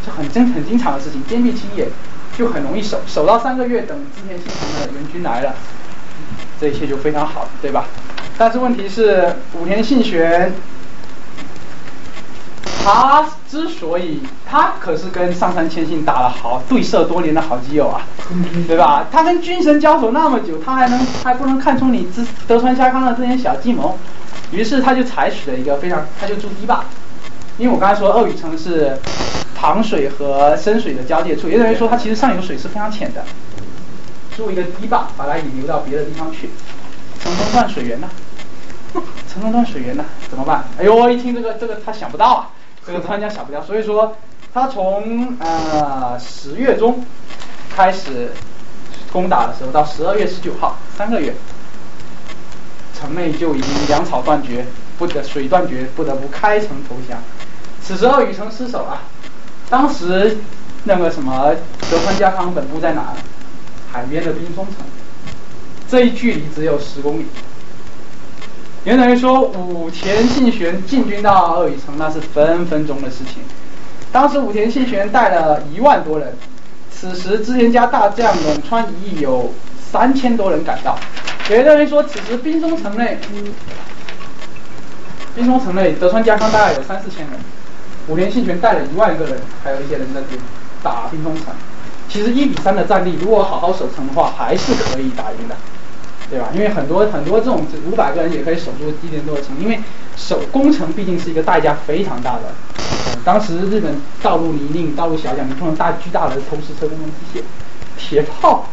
是很很经常的事情，坚壁清野就很容易守，守到三个月，等织田信长的援军来了，这一切就非常好，对吧？但是问题是武田信玄。他之所以他可是跟上杉谦信打了好对射多年的好基友啊，对吧？他跟军神交手那么久，他还能还不能看出你德德川家康的这点小计谋？于是他就采取了一个非常，他就筑堤坝。因为我刚才说鄂宇城是旁水和深水的交界处，也等于说它其实上游水是非常浅的，筑一个堤坝，把它引流到别的地方去，城中断水源呢？城中断水源呢？怎么办？哎呦，一听这个这个他想不到啊。这个专家小不掉，所以说他从呃十月中开始攻打的时候，到十二月十九号三个月，城内就已经粮草断绝，不得水断绝，不得不开城投降。此时鄂宇城失守啊，当时那个什么德川家康本部在哪？海边的滨松城，这一距离只有十公里。也等于说，武田信玄进军到鄂宇城，那是分分钟的事情。当时武田信玄带了一万多人，此时织田家大将冷川一义有三千多人赶到。也等于说，此时兵松城内，兵松城内德川家康大概有三四千人，武田信玄带了一万个人，还有一些人在打兵松城。其实一比三的战力，如果好好守城的话，还是可以打赢的。对吧？因为很多很多这种五百个人也可以守住一点多的城，因为守攻城毕竟是一个代价非常大的。当时日本道路泥泞，道路狭窄，你不能大巨大的投石车工程机械，铁炮，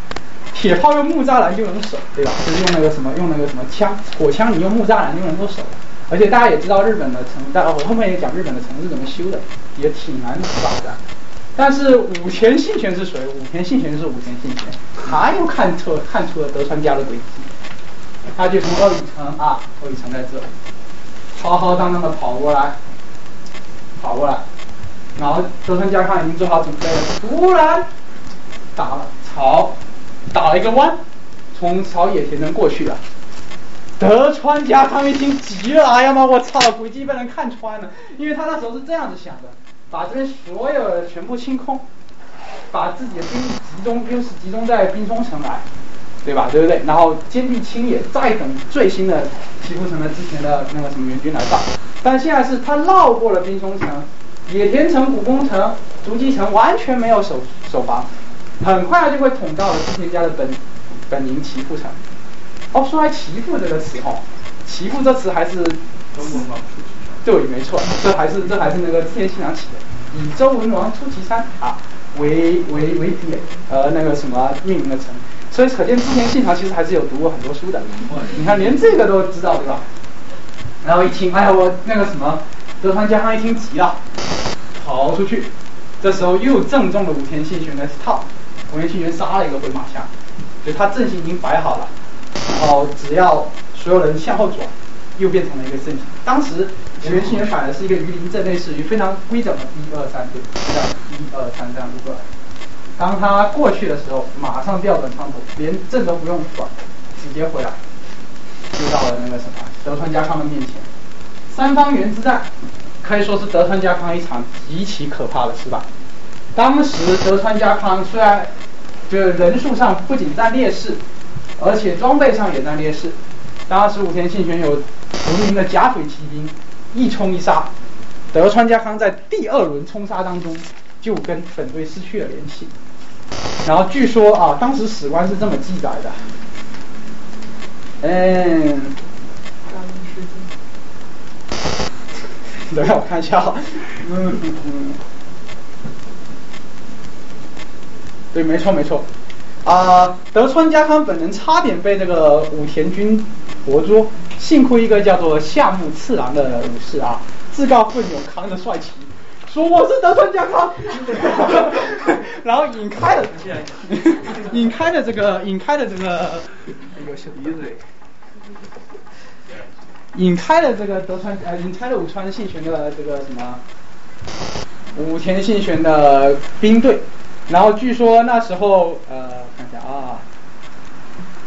铁炮用木栅栏就能守，对吧？就是用那个什么用那个什么枪，火枪你用木栅栏就能够守。而且大家也知道日本的城，但我后面也讲日本的城是怎么修的，也挺难搞的。但是武田信玄是谁？武田信玄是武田信玄，他又看出看出了德川家的诡计，他就从鄂宇城啊，鄂宇城在这，浩浩荡荡的跑过来，跑过来，然后德川家康已经做好准备了，突然打了朝，打了一个弯，从朝野田城过去了。德川家康一听急了，哎呀妈，我操，诡计被人看穿了，因为他那时候是这样子想的。把这边所有的全部清空，把自己的兵力集中，优势集中在兵松城来，对吧？对不对？然后坚壁清野，再等最新的岐阜城的之前的那个什么援军来到。但现在是他绕过了冰松城，野田城、古宫城、足吉城完全没有守守防，很快就会捅到了织田家的本本营岐阜城。哦，说来岐阜这个词哦，岐阜这词还是。对，没错，这还是这还是那个织田信长起的，以周文王出祁山啊为为为点，呃那个什么命名的城，所以可见之前信长其实还是有读过很多书的，你看连这个都知道对吧？然后一听，哎呀我那个什么德川家康一听急了，跑出去，这时候又正中了武田信玄的套，武田信玄杀了一个回马枪，所以他阵型已经摆好了，然后只要所有人向后转。又变成了一个阵型。当时武田信玄摆的是一个鱼鳞阵，类似于非常规整的一二三对，这样一二三这样路过来。当他过去的时候，马上调转枪头，连阵都不用转，直接回来，就到了那个什么德川家康的面前。三方原之战可以说是德川家康一场极其可怕的失败。当时德川家康虽然就人数上不仅占劣势，而且装备上也占劣势。当时武田信玄有无名的甲斐骑兵一冲一杀，德川家康在第二轮冲杀当中就跟本队失去了联系。然后据说啊，当时史官是这么记载的，嗯，等下我看一下，嗯嗯，对，没错没错。啊，德川家康本人差点被这个武田军活捉，幸亏一个叫做夏目次郎的武士啊，自告奋勇扛着帅旗，说我是德川家康，然后引开了，引开了这个，引开了这个，引开了这个德川呃引开了武川信玄的这个什么武田信玄的兵队，然后据说那时候呃看一下啊，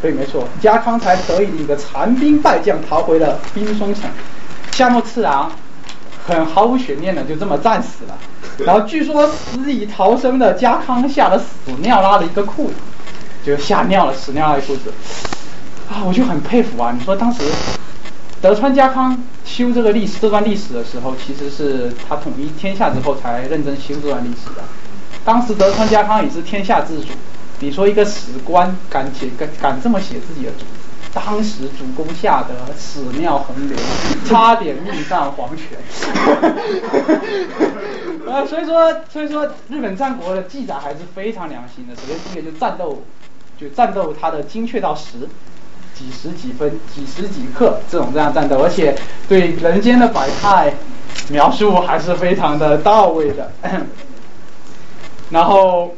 对，没错，家康才得以一个残兵败将逃回了滨松城，夏目次郎很毫无悬念的就这么战死了，然后据说死里逃生的家康吓得屎尿拉了一个裤子，就吓尿了屎尿了一裤子，啊，我就很佩服啊，你说当时。德川家康修这个历史这段历史的时候，其实是他统一天下之后才认真修这段历史的。当时德川家康也是天下之主，你说一个史官敢写敢敢这么写自己的主，当时主公吓得屎尿横流，差点命丧黄泉。啊，所以说所以说日本战国的记载还是非常良心的。首先第一个就战斗，就战斗它的精确到十。几十几分几十几刻这种这样战斗，而且对人间的百态描述还是非常的到位的。然后，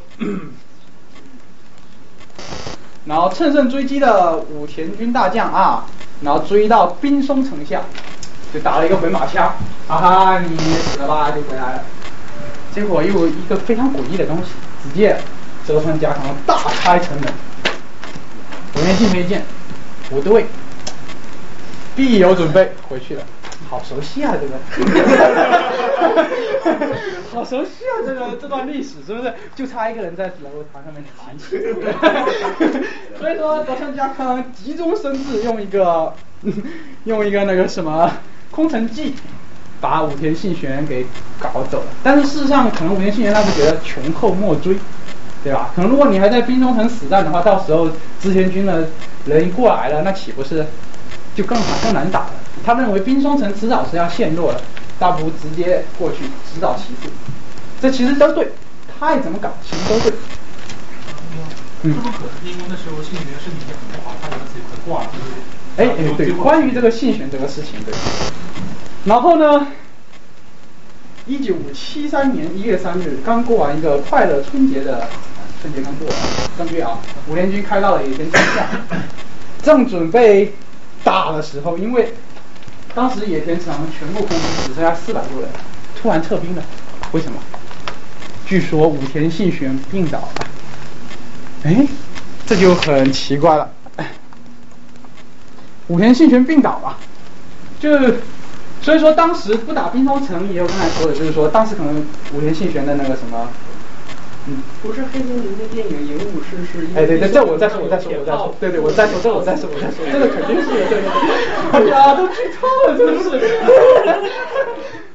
然后乘胜追击的武田军大将啊，然后追到滨松城下，就打了一个回马枪，哈哈，你死了吧，就回来了。结果又一个非常诡异的东西，只见德川家康大开城门，武田信没见。不对，必有准备，回去了。好熟悉啊，这个，好熟悉啊，这个这段历史是不是？就差一个人在楼台上面弹琴。所以说，德川家康急中生智，用一个 用一个那个什么空城计，把武田信玄给搞走了。但是事实上，可能武田信玄那时觉得穷寇莫追。对吧？可能如果你还在兵中城死战的话，到时候织田军的人过来了，那岂不是就更好更难打了？他认为冰霜城迟早是要陷落的，倒不如直接过去直捣其腹。这其实都对，他爱怎么搞，其实都对。嗯。可能因为那时候信玄身体也很不好，他觉得自己快挂了。哎哎，对，关于这个信玄这个事情，对。然后呢？一九七三年一月三日，刚过完一个快乐春节的春节刚过，正月啊，五联军开到了野田城下，正准备打的时候，因为当时野田城全部空军只剩下四百多人，突然撤兵了。为什么？据说武田信玄病倒了。哎，这就很奇怪了。武田信玄病倒了，就。所以说当时不打滨松城，也有刚才说的，就是说当时可能武田信玄的那个什么，嗯，不是黑泽明的电影《影武士》是？哎对对，这我再说我再说我再说，对对我再说这我再说我再说，这个肯定是 对对对，哎呀都剧透了真是，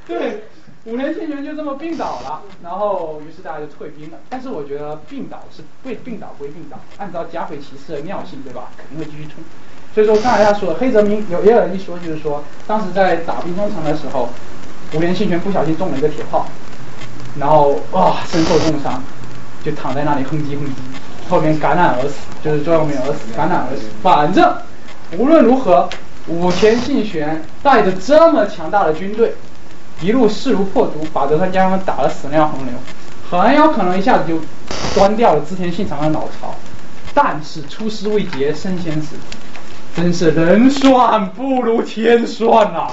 对，武田信玄就这么病倒了，然后于是大家就退兵了，但是我觉得病倒是被病倒归病倒，按照加菲骑士的尿性对吧，肯定会继续冲。所以说刚才他说黑泽明有也有人一说就是说，当时在打兵工城的时候，五连信玄不小心中了一个铁炮，然后哇身受重伤，就躺在那里哼唧哼唧，后面感染而死，就是最后面而死，感染而死。反正无论如何，武田信玄带着这么强大的军队，一路势如破竹，把德川家康打得死尿横流，很有可能一下子就端掉了织田信长的老巢。但是出师未捷身先死。真是人算不如天算呐！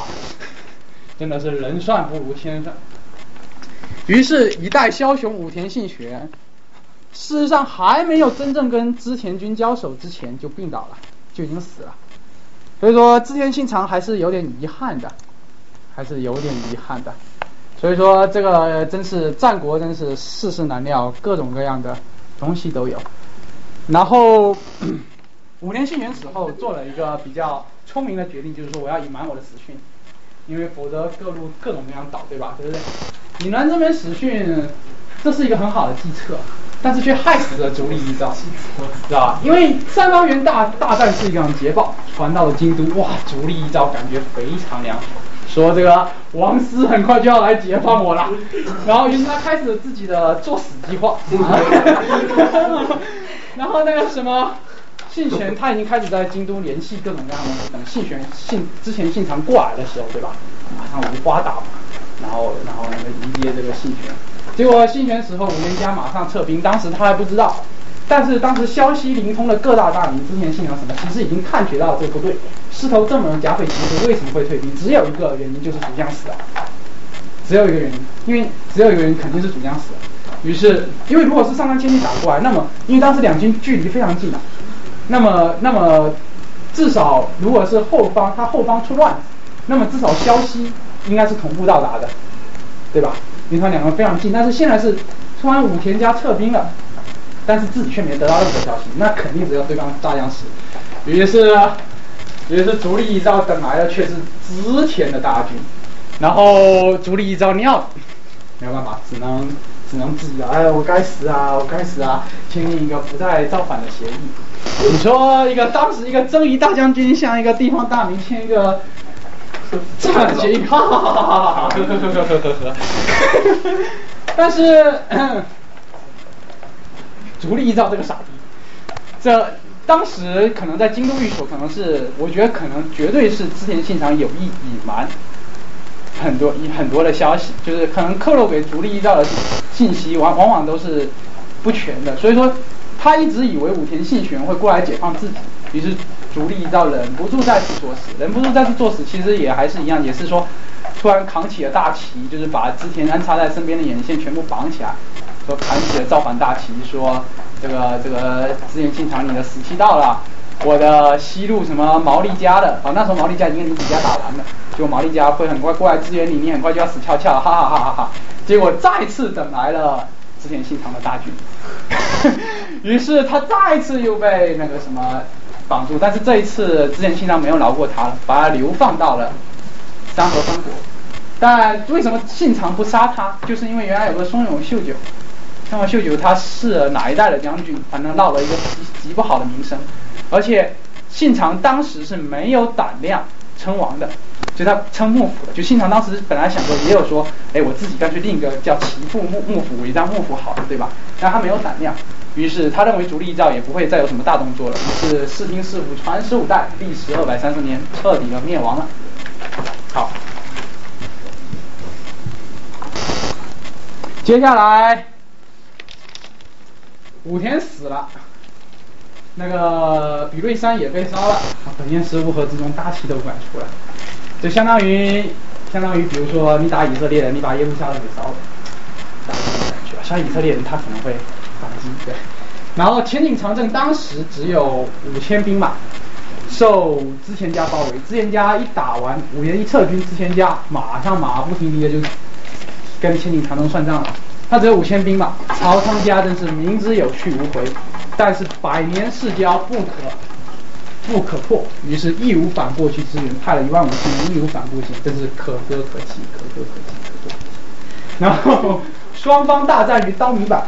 真的是人算不如天算。于是，一代枭雄武田信玄，事实上还没有真正跟织田军交手之前就病倒了，就已经死了。所以说，织田信长还是有点遗憾的，还是有点遗憾的。所以说，这个真是战国，真是世事难料，各种各样的东西都有。然后。五年信玄死后，做了一个比较聪明的决定，就是说我要隐瞒我的死讯，因为否则各路各种各样倒，对吧？对不对？隐瞒这边死讯，这是一个很好的计策，但是却害死了足利义昭，知道吧？因为三方原大大战是一场捷报，传到了京都，哇，足利义昭感觉非常良好，说这个王师很快就要来解放我了，然后于是他开始自己的作死计划，然后那个什么。信玄他已经开始在京都联系各种各样的人，等信玄信之前信长过来的时候，对吧？马上无花打，然后然后那个迎接这个信玄。结果新玄死后，武田家马上撤兵，当时他还不知道，但是当时消息灵通的各大大名，之前信仰什么，其实已经探觉到这不对。势头这么的甲斐其实为什么会退兵？只有一个原因，就是主将死了。只有一个原因，因为只有一个原因，肯定是主将死了。于是，因为如果是上官千里打过来，那么因为当时两军距离非常近啊，那么那么至少如果是后方他后方出乱，那么至少消息应该是同步到达的，对吧？因为他两个非常近，但是现在是突然武田家撤兵了。但是自己却没得到任何消息，那肯定只有对方大将死。于是，于是足利义昭等来的却是织田的大军，然后足利义昭尿，没有办法，只能只能自己哎，我该死啊，我该死啊，签订一个不再造反的协议。你说一个当时一个征夷大将军向一个地方大名签一个造反协议，哈哈哈哈哈哈，呵呵呵呵呵呵呵，但是。足利义昭这个傻逼，这当时可能在京都御所，可能是我觉得可能绝对是织田信长有意隐瞒很多很多的消息，就是可能透露给足利义昭的信息往往往都是不全的，所以说他一直以为武田信玄会过来解放自己，于是足利到忍不住再次作死，忍不住再次作死，其实也还是一样，也是说突然扛起了大旗，就是把之前安插在身边的眼线全部绑起来。说扛起了造反大旗，说这个这个织田信长你的死期到了，我的西路什么毛利家的啊，那时候毛利家已经跟你几家打完了，结果毛利家会很快过来支援你，你很快就要死翘翘，哈哈哈哈哈。结果再次等来了之前信长的大军，于是他再次又被那个什么绑住，但是这一次之前信长没有饶过他了，把他流放到了山河三国。但为什么信长不杀他？就是因为原来有个松永秀久。那么秀九他是哪一代的将军？反正闹了一个极极不好的名声，而且信长当时是没有胆量称王的，就他称幕府的。就信长当时本来想说，也有说，哎，我自己干脆另一个叫齐父幕幕府，为当幕府好了，对吧？但他没有胆量，于是他认为足利义昭也不会再有什么大动作了，于是室町氏府传十五代，历时二百三十年，彻底的灭亡了。好，接下来。武田死了，那个比瑞山也被烧了，本愿寺乌合之众，大气都不敢出来，就相当于相当于，比如说你打以色列人，你把耶路撒冷给烧了，像以色列人，他可能会对。然后前井长政当时只有五千兵马，受织田家包围，织田家一打完，五田一撤军，织田家马上马不停蹄的就跟前井长政算账了。他只有五千兵马，曹仓家真是明知有去无回，但是百年世交不可不可破，于是义无反顾去支援，派了一万五千人义无反顾行，真是可歌可泣，可歌可泣，可歌可泣。然后双方大战于刀米坂，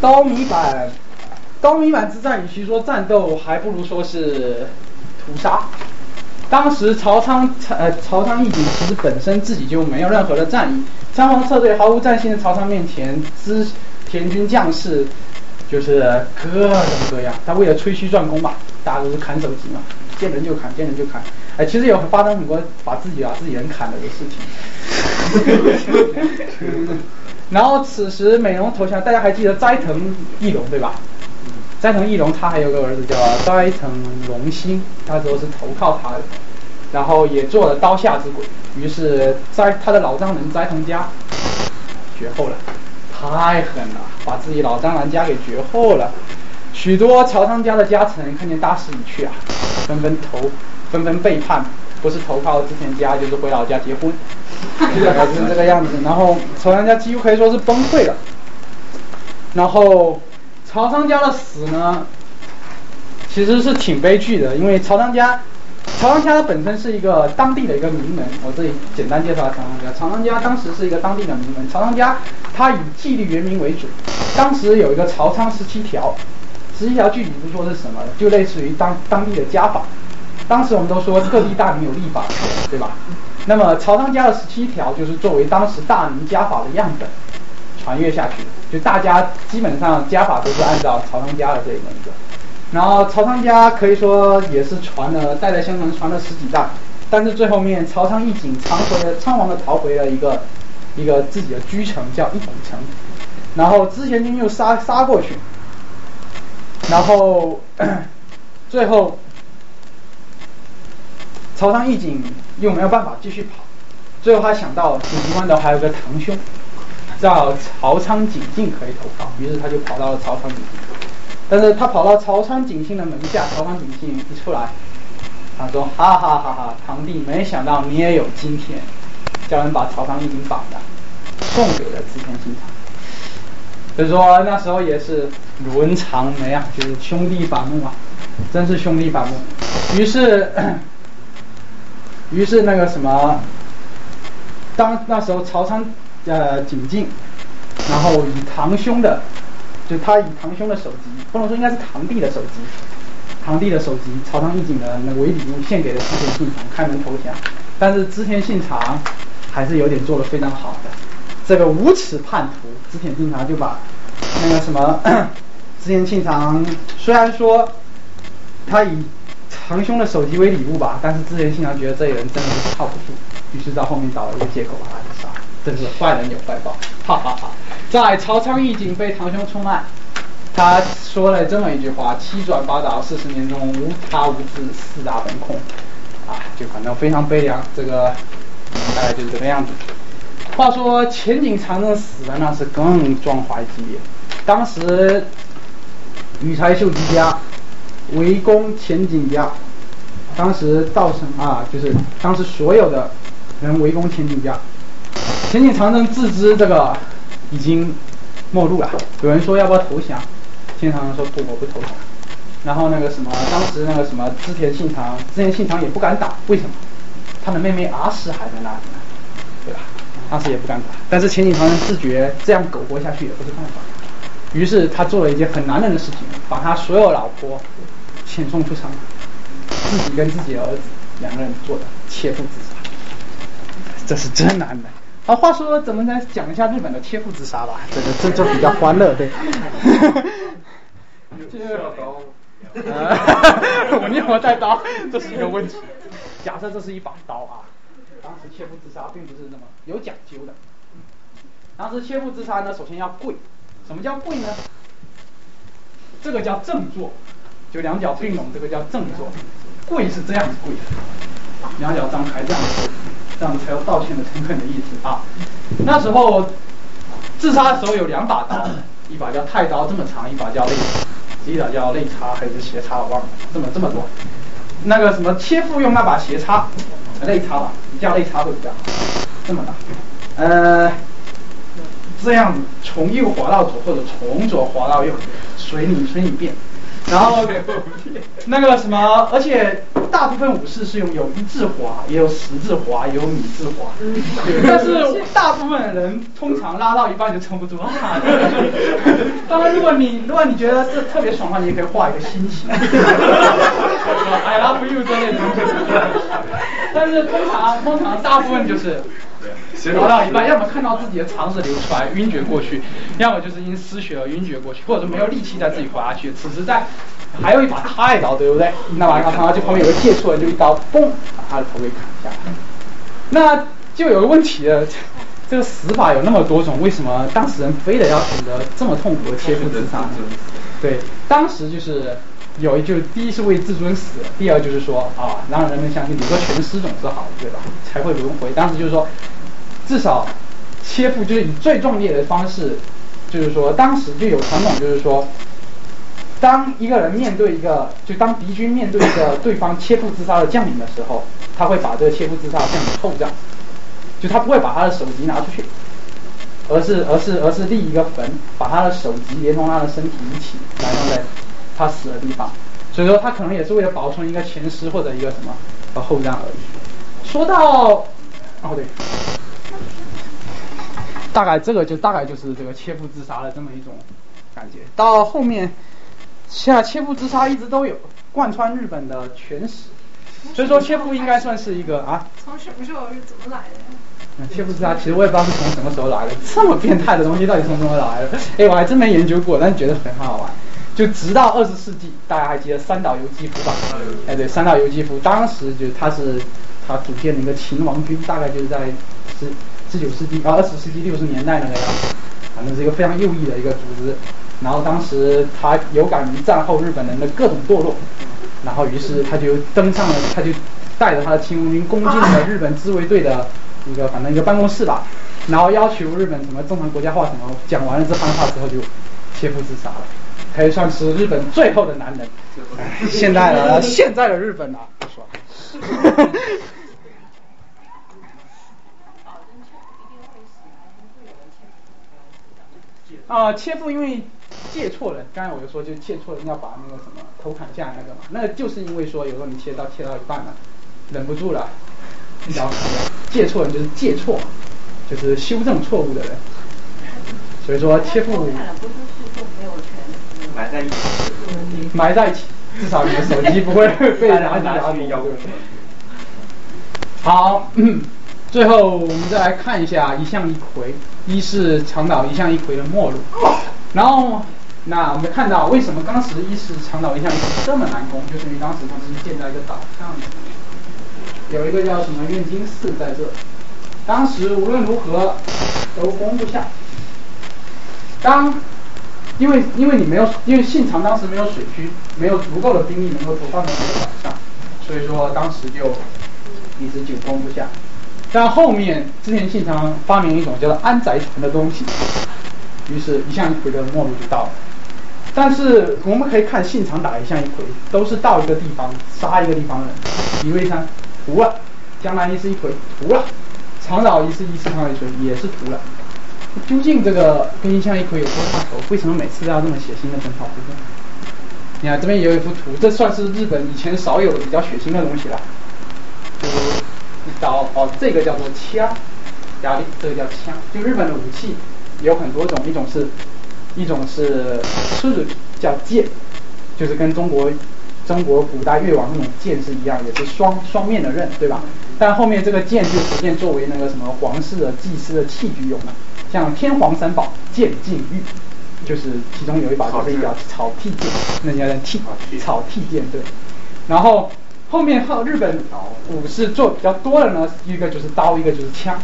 刀米坂，刀米坂之战，与其说战斗，还不如说是屠杀。当时曹仓呃曹仓义景其实本身自己就没有任何的战役，仓皇撤退，毫无战心的曹操面前，织田军将士就是各种各样。他为了吹嘘壮功嘛，大家都是砍手级嘛，见人就砍，见人就砍。哎，其实有发生很多把自己把自己人砍了的事情。然后此时美浓投降，大家还记得斋藤义龙对吧？斋藤义龙他还有个儿子叫斋藤龙兴，那时候是投靠他的，然后也做了刀下之鬼，于是斋他的老丈人斋藤家绝后了，太狠了，把自己老丈人家给绝后了，许多朝仓家的家臣看见大势已去啊，纷纷投，纷纷背叛，不是投靠之前家，就是回老家结婚，就是这个样子，然后曹商家几乎可以说是崩溃了，然后。曹商家的死呢，其实是挺悲剧的，因为曹商家，曹商家本身是一个当地的一个名门，我这里简单介绍下曹商家。曹商家当时是一个当地的名门，曹商家他以纪律严明为主，当时有一个曹仓十七条，十七条具体不说是什么，就类似于当当地的家法。当时我们都说各地大名有立法，对吧？那么曹仓家的十七条就是作为当时大明家法的样本。传阅下去，就大家基本上家法都是按照曹仓家的这一个，然后曹仓家可以说也是传了代代相传，传了十几代，但是最后面曹仓义景仓回了仓皇的逃回了一个一个自己的居城叫一古城，然后织田军又杀杀过去，然后 最后曹操义景又没有办法继续跑，最后他想到紧急关头还有个堂兄叫曹昌景进可以投靠，于是他就跑到了曹昌景进。但是他跑到曹昌景进的门下，曹昌景进一出来，他说：“哈哈哈哈，堂弟，没想到你也有今天。”叫人把曹仓义景绑了，送给了织田信长。所以说那时候也是伦常没啊，就是兄弟反目啊，真是兄弟反目。于是，于是那个什么，当那时候曹参呃景进，然后以堂兄的，就他以堂兄的首级，不能说应该是堂弟的首级，堂弟的首级，曹仓义景的那为礼物献给了织田信长，开门投降。但是织田信长还是有点做的非常好的。这个无耻叛徒织田信长就把那个什么 织田信长虽然说他以堂兄的手机为礼物吧，但是之前信长觉得这人真的是靠不住，于是到后面找了一个借口把他给杀了。真是坏人有坏报，哈哈哈！在曹仓义景被堂兄出卖，他说了这么一句话：七转八倒，四十年中无他无志，四大本空。啊，就反正非常悲凉，这个大概就是这个样子。话说前景长政死了，那是更壮怀激烈。当时羽柴秀吉家围攻前景家，当时造成啊，就是当时所有的人围攻前景家。前景长政自知这个已经末路了，有人说要不要投降？前景长说不，我不投降。然后那个什么，当时那个什么织田信长，织田信长也不敢打，为什么？他的妹妹阿史还在那里呢，对吧？阿史也不敢打，但是前景长政自觉这样苟活下去也不是办法，于是他做了一件很男人的事情，把他所有老婆遣送出城，自己跟自己的儿子两个人做的切腹自杀，这是真难的。啊，话说咱们再讲一下日本的切腹自杀吧，这个这就比较欢乐，对。这 个我你怎么带刀？这是一个问题。假设这是一把刀啊，当时切腹自杀并不是那么有讲究的。当时切腹自杀呢，首先要跪。什么叫跪呢？这个叫正坐，就两脚并拢，这个叫正坐。跪是这样子跪的，两脚张开这样子，这样才有道歉的诚恳的意思啊。那时候自杀的时候有两把刀，一把叫太刀，这么长；一把叫肋，一把叫肋叉还是斜叉，我忘了，这么这么多。那个什么切腹用那把斜叉，肋叉吧，叫肋叉会比较好，这么大，呃，这样从右滑到左或者从左滑到右，随你随你便。然后那个什么，而且大部分武士是用有一字滑，也有十字滑，也有米字滑。但是大部分人通常拉到一半就撑不住了。当然，如果你如果你觉得这特别爽的话，你也可以画一个心形。I love you 的。但是通常通常大部分就是。滑到一半，要么看到自己的肠子流出来晕厥过去，要么就是因失血而晕厥过去，或者说没有力气再自己滑下去。此时在还有一把太刀，对不对？那把他他就旁边有个借错人，就一刀嘣把他的头给砍下来。那就有个问题了，这个死法有那么多种，为什么当事人非得要选择这么痛苦的切腹自杀？对，当时就是有一就第一是为自尊死，第二就是说啊让人们相信你说全尸总是好的，对吧？才会轮回。当时就是说。至少切腹就是以最壮烈的方式，就是说当时就有传统，就是说，当一个人面对一个，就当敌军面对一个对方切腹自杀的将领的时候，他会把这个切腹自杀将领厚葬，就他不会把他的首级拿出去，而是而是而是立一个坟，把他的首级连同他的身体一起埋葬在他死的地方。所以说他可能也是为了保存一个前尸或者一个什么而厚葬而已。说到，哦对。大概这个就大概就是这个切腹自杀的这么一种感觉。到后面，现在切腹自杀一直都有贯穿日本的全史，所以说切腹应该算是一个啊。从什么时候是怎么来的？切腹自杀其实我也不知道是从什么时候来的，这么变态的东西到底从什么来的？哎，我还真没研究过，但觉得很好玩。就直到二十世纪，大家还记得三岛由纪夫吧？哎，对，三岛由纪夫当时就他是他组建了一个秦王军，大概就是在是。十九世纪啊，二十世纪六十年代那个样子，反正是一个非常右翼的一个组织。然后当时他有感于战后日本人的各种堕落，然后于是他就登上了，他就带着他的亲卫军攻进了日本自卫队的一个反正一个办公室吧，然后要求日本什么正常国家化什么，讲完了这番话之后就切腹自杀了，可以算是日本最后的男人。现在的现在的日本啊，不说。啊，切腹因为借错了，刚才我就说就切错人要把那个什么头砍下那个嘛，那就是因为说有时候你切刀切到一半了，忍不住了，然后借错人就是借错，就是修正错误的人，所以说切腹埋在一起。埋在一起，至少你的手机不会 被拿去拿走。好，嗯最后我们再来看一下一向一揆，一是长岛一向一揆的没落，然后那我们看到为什么当时一是长岛一向一揆这么难攻，就是因为当时他们是建在一个岛上的，有一个叫什么愿金寺在这，当时无论如何都攻不下，当因为因为你没有，因为信长当时没有水军，没有足够的兵力能够投放到这个岛上，所以说当时就一直就攻不下。但后面织田信长发明一种叫做安宅船的东西，于是一向一揆的末路就到了。但是我们可以看信长打一向一揆，都是到一个地方杀一个地方人，比魏山屠了，江南一是一揆屠了，长岛一是一四长一揆也是屠了。究竟这个跟一向一揆有多大仇？为什么每次都要这么血腥的征讨部分？你看这边也有一幅图，这算是日本以前少有比较血腥的东西了。就一刀哦，这个叫做枪，压力，这个叫枪。就日本的武器有很多种，一种是，一种是刺叫剑，就是跟中国中国古代越王那种剑是一样，也是双双面的刃，对吧？但后面这个剑就逐渐作为那个什么皇室的祭司的器具用了，像天皇三宝剑禁玉，就是其中有一把就是一把草剃剑，那叫剃草剃剑，对。然后后面后日本武士做比较多的呢，一个就是刀，一个就是枪。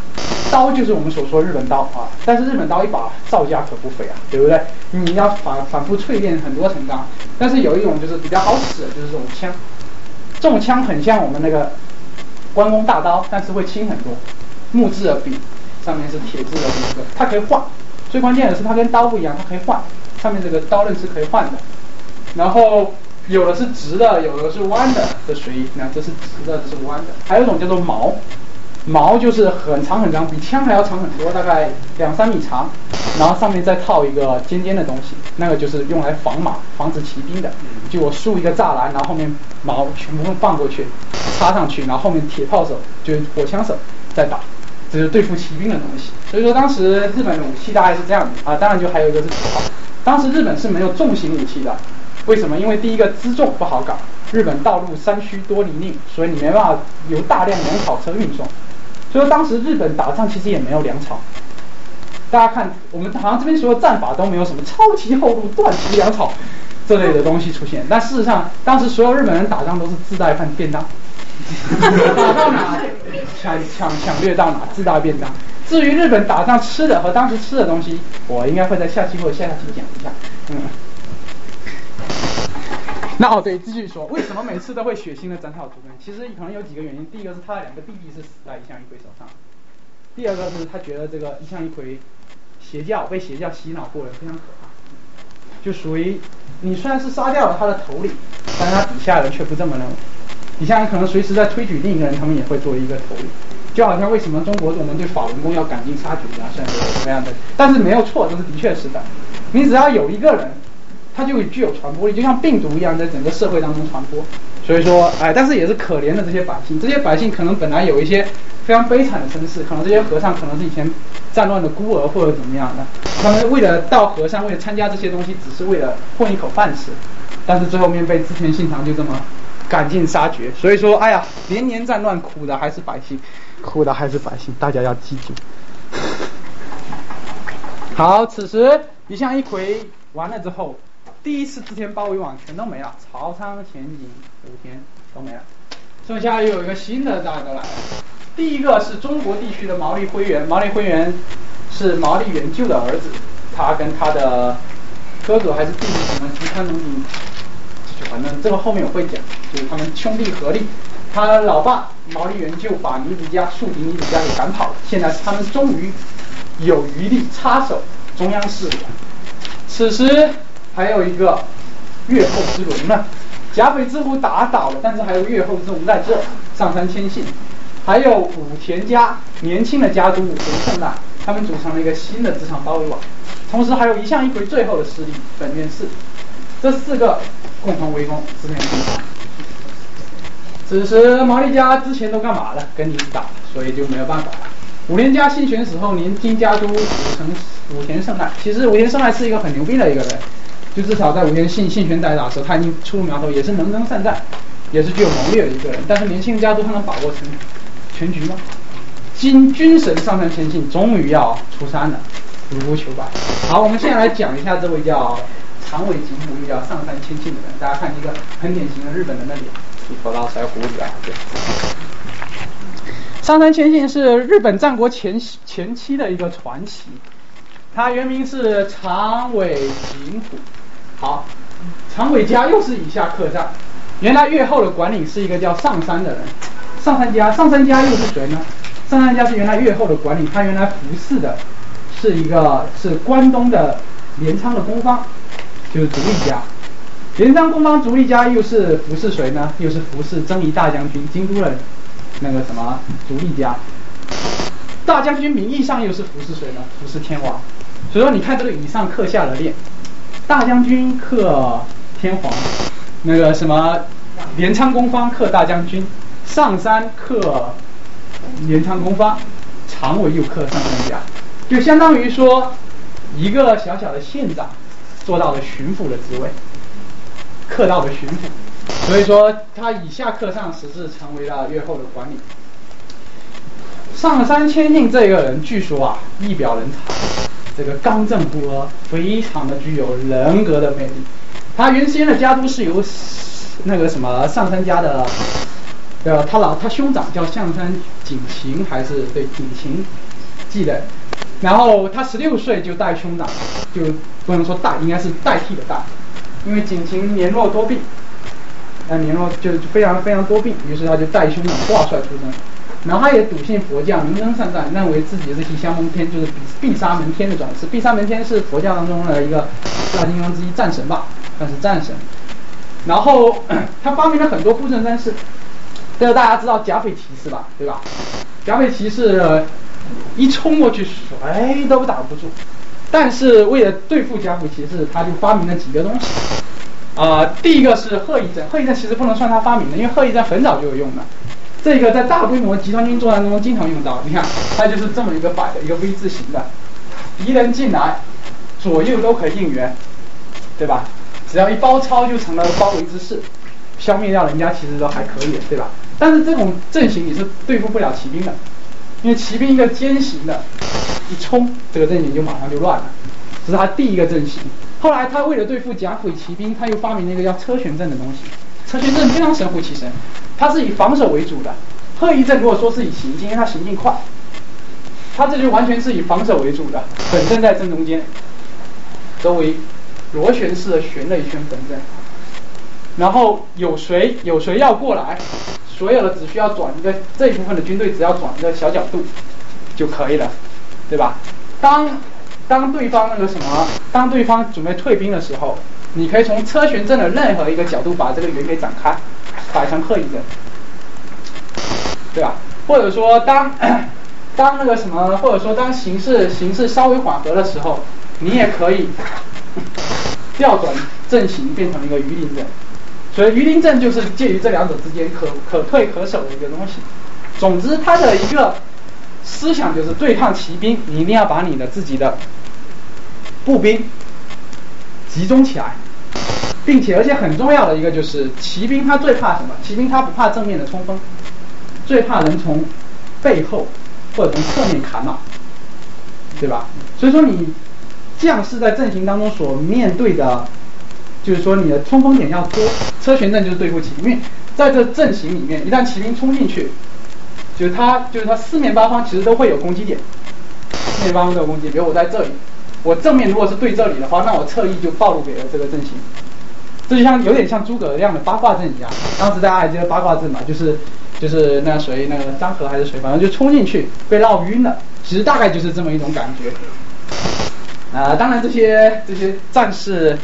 刀就是我们所说日本刀啊，但是日本刀一把造价可不菲啊，对不对？你要反反复淬炼很多层钢。但是有一种就是比较好使的，就是这种枪。这种枪很像我们那个关公大刀，但是会轻很多，木质的柄，上面是铁质的那个，它可以换。最关键的是它跟刀不一样，它可以换，上面这个刀刃是可以换的。然后有的是直的，有的是弯的，这随意。你看这是直的，这是弯的。还有一种叫做矛，矛就是很长很长，比枪还要长很多，大概两三米长，然后上面再套一个尖尖的东西，那个就是用来防马、防止骑兵的。就我竖一个栅栏，然后后面矛全部放过去，插上去，然后后面铁炮手就是火枪手再打，这是对付骑兵的东西。所以说当时日本武器大概是这样的啊，当然就还有一个是铁炮。当时日本是没有重型武器的，为什么？因为第一个辎重不好搞，日本道路山区多泥泞，所以你没办法有大量粮草车运送。所以说当时日本打仗其实也没有粮草。大家看，我们好像这边所有战法都没有什么超级厚路、断其粮草这类的东西出现。但事实上，当时所有日本人打仗都是自带饭便当，打到哪抢抢抢掠到哪，自带便当。至于日本打仗吃的和当时吃的东西，我应该会在下期或者下下期讲一下。嗯。那哦对，继续说，为什么每次都会血腥的斩草除根？其实可能有几个原因。第一个是他的两个弟弟是死在一向一揆手上，第二个是他觉得这个一向一揆邪教被邪教洗脑过了，非常可怕。就属于你虽然是杀掉了他的头领，但是他底下人却不这么认为。底下人可能随时在推举另一个人，他们也会作为一个头领。就好像为什么中国我们对法轮功要赶尽杀绝啊，甚至怎么样的，但是没有错，这是的确是的。你只要有一个人。它就具有传播力，就像病毒一样，在整个社会当中传播。所以说，哎，但是也是可怜的这些百姓，这些百姓可能本来有一些非常悲惨的身世，可能这些和尚可能是以前战乱的孤儿或者怎么样的，他们为了当和尚，为了参加这些东西，只是为了混一口饭吃，但是最后面被织田信长就这么赶尽杀绝。所以说，哎呀，连年战乱，苦的还是百姓，苦的还是百姓，大家要记住。好，此时一向一葵完了之后。第一次之前包围网全都没了，朝仓、前景、五天都没了，剩下又有一个新的大哥来了。第一个是中国地区的毛利辉元，毛利辉元是毛利元就的儿子，他跟他的哥哥还是弟弟什么吉川龙井，反正这个后面我会讲，就是他们兄弟合力，他老爸毛利元就把尼子家树敌尼子家给赶跑了，现在他们终于有余力插手中央事务。此时还有一个越后之龙呢，甲斐之虎打倒了，但是还有越后之龙在这，上杉谦信，还有武田家年轻的家族武田胜赖，他们组成了一个新的职场包围网，同时还有一向一揆最后的势力本愿寺，这四个共同围攻织田信长。此时毛利家之前都干嘛了？跟你打，所以就没有办法了。武田家新选死后，年轻家族组成武田胜赖。其实武田胜赖是一个很牛逼的一个人，就至少在武田信信玄代打的时候，他已经初露苗头，也是能征善战，也是具有谋略的一个人。但是年轻的家族他能把握全全局吗？今军神上杉谦信终于要出山了，独孤求败。好，我们现在来讲一下这位叫长尾景虎，又叫上山千信的人。大家看一个很典型的日本人的脸，一头拉腮胡子啊，对。上杉谦信是日本战国前前期的一个传奇，他原名是长尾景虎。好，长尾家又是以下客栈。原来越后的管理是一个叫上杉的人，上杉家，上杉家又是谁呢？上杉家是原来越后的管理，他原来服侍的是一个是关东的镰仓的公方，就是足利家。镰仓公方足利家又是服侍谁呢？又是服侍征夷大将军京都人。那个什么足利家，大将军名义上又是服侍谁呢？服侍天王。所以说你看这个以上克下的链，大将军克天皇，那个什么镰仓公方克大将军，上山克镰仓公方，长尾又克上杉家，就相当于说一个小小的县长做到了巡抚的职位，克到了巡抚。所以说，他以下克上，实质成为了越后的管理。上杉谦信这个人，据说啊，一表人才，这个刚正不阿，非常的具有人格的魅力。他原先的家督是由那个什么上杉家的，呃，他老他兄长叫上杉景晴，还是对景晴记得。然后他十六岁就代兄长，就不能说代，应该是代替的代，因为景晴年弱多病。那年弱就非常非常多病，于是他就代兄长挂帅出征，然后他也笃信佛教，能征善战，认为自己是西香门天，就是必杀门天的转世。必杀门天是佛教当中的一个四大金刚之一，战神吧，算是战神。然后 他发明了很多护身战士，这个大家知道甲斐骑士吧，对吧？甲斐骑士一冲过去谁都挡不住，但是为了对付甲斐骑士，他就发明了几个东西。啊，第一个是鹤翼阵，鹤翼阵其实不能算他发明的，因为鹤翼阵很早就有用了。这个在大规模集团军作战中经常用到。你看，它就是这么一个摆的一个 V 字形的，敌人进来，左右都可以应援，对吧？只要一包抄就成了包围之势，消灭掉人家其实都还可以，对吧？但是这种阵型你是对付不了骑兵的，因为骑兵一个尖形的，一冲，这个阵型就马上就乱了。这是他第一个阵型。后来他为了对付甲斐骑兵，他又发明了一个叫车旋阵的东西。车旋阵非常神乎其神，它是以防守为主的。鹤翼阵如果说是以行进，因为它行进快，它这就完全是以防守为主的。本阵在正中间，周围螺旋式的旋了一圈本阵，然后有谁有谁要过来，所有的只需要转一个这一部分的军队只要转一个小角度就可以了，对吧？当当对方那个什么，当对方准备退兵的时候，你可以从车旋阵的任何一个角度把这个圆给展开，摆成鹤翼阵，对吧？或者说当 当那个什么，或者说当形势形势稍微缓和的时候，你也可以 调转阵型变成一个鱼鳞阵。所以鱼鳞阵就是介于这两者之间，可可退可守的一个东西。总之，它的一个。思想就是对抗骑兵，你一定要把你的自己的步兵集中起来，并且而且很重要的一个就是骑兵他最怕什么？骑兵他不怕正面的冲锋，最怕人从背后或者从侧面砍马，对吧？所以说你将士在阵型当中所面对的，就是说你的冲锋点要多。车旋阵就是对付骑兵，在这阵型里面，一旦骑兵冲进去。就是它，就是它四面八方其实都会有攻击点，四面八方都有攻击。比如我在这里，我正面如果是对这里的话，那我侧翼就暴露给了这个阵型。这就像有点像诸葛亮的八卦阵一样。当时大家还记得八卦阵嘛？就是就是那谁那个张合还是谁，反正就冲进去被绕晕了。其实大概就是这么一种感觉。啊，当然这些这些战士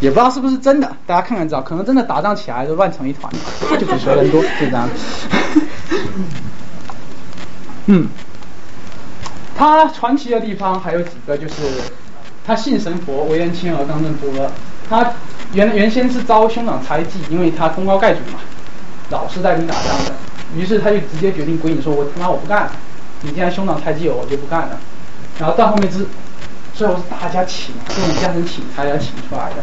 也不知道是不是真的，大家看看知道，可能真的打仗起来就乱成一团，就比谁人多，就这样。嗯，他传奇的地方还有几个，就是他信神佛，为人亲而刚正不阿。他原原先是遭兄长猜忌，因为他功高盖主嘛，老是带兵打仗的，于是他就直接决定归隐，说我他妈我不干了，你既然兄长猜忌我，我就不干了。然后到后面是最后是大家请，这种家人请才要请出来的。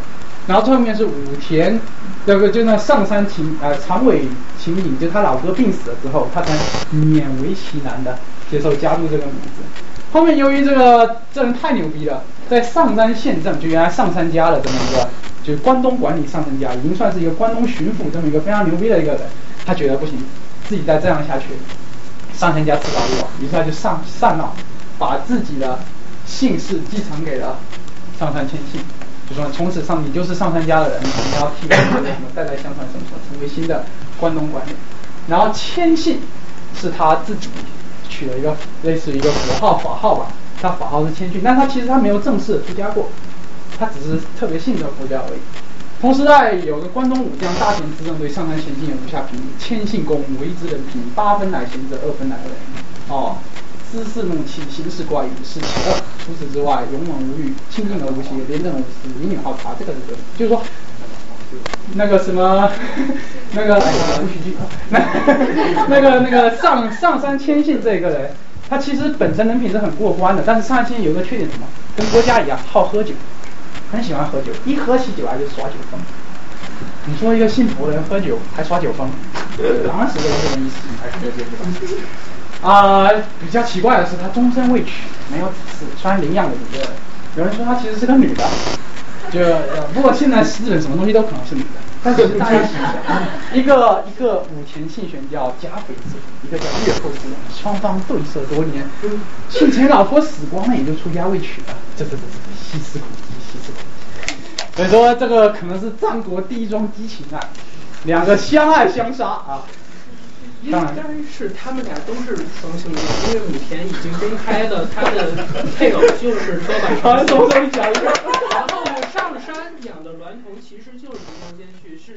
然后最后面是武田，那个就那上山秦呃长尾秦隐，就他老哥病死了之后，他才勉为其难的接受加入这个名字。后面由于这个这人太牛逼了，在上山县政就原来上山家的这么一个，就是关东管理上山家，已经算是一个关东巡抚这么一个非常牛逼的一个人，他觉得不行，自己再这样下去，上山家迟早落，于是他就上上闹，把自己的姓氏继承给了上杉谦信。就说从此上你就是上杉家的人，你要替代什么代代相传什么什么，成为新的关东管理。然后千信是他自己取了一个类似于一个符号法号吧，他法号是谦逊，但他其实他没有正式出家过，他只是特别信这个佛教而已。同时代有个关东武将大田之政对上杉谦信有如下评语：谦信公为之人品，八分乃贤者，二分乃恶人。哦。姿势怒气，行事怪异，是其二。除此之外，勇猛无欲，清静而无邪，廉政无私，隐隐好茶。这个是对，就是说，那个什么，那个那 那个那个上上山谦信这个人，他其实本身人品是很过关的，但是上山谦信有个缺点什么？跟郭嘉一样，好喝酒，很喜欢喝酒，一喝起酒来就耍酒疯。你说一个姓蒲的人喝酒还耍酒疯，当然是这个这个意思，还是这个意思。啊，比较奇怪的是，他终身未娶，没有子嗣，虽然领养了一个，有人说他其实是个女的，就不过现在日本什么东西都可能是女的，但是大家想想，一个一个武田信玄叫甲斐之，一个叫越后之，双方对射多年，信前老婆死光了，也就出家未娶了，这这这这细思恐极，细思恐极。所以说这个可能是战国第一桩激情案，两个相爱相杀啊。应该是他们俩都是双性恋，因为武田已经公开了他的配偶就是说板传说中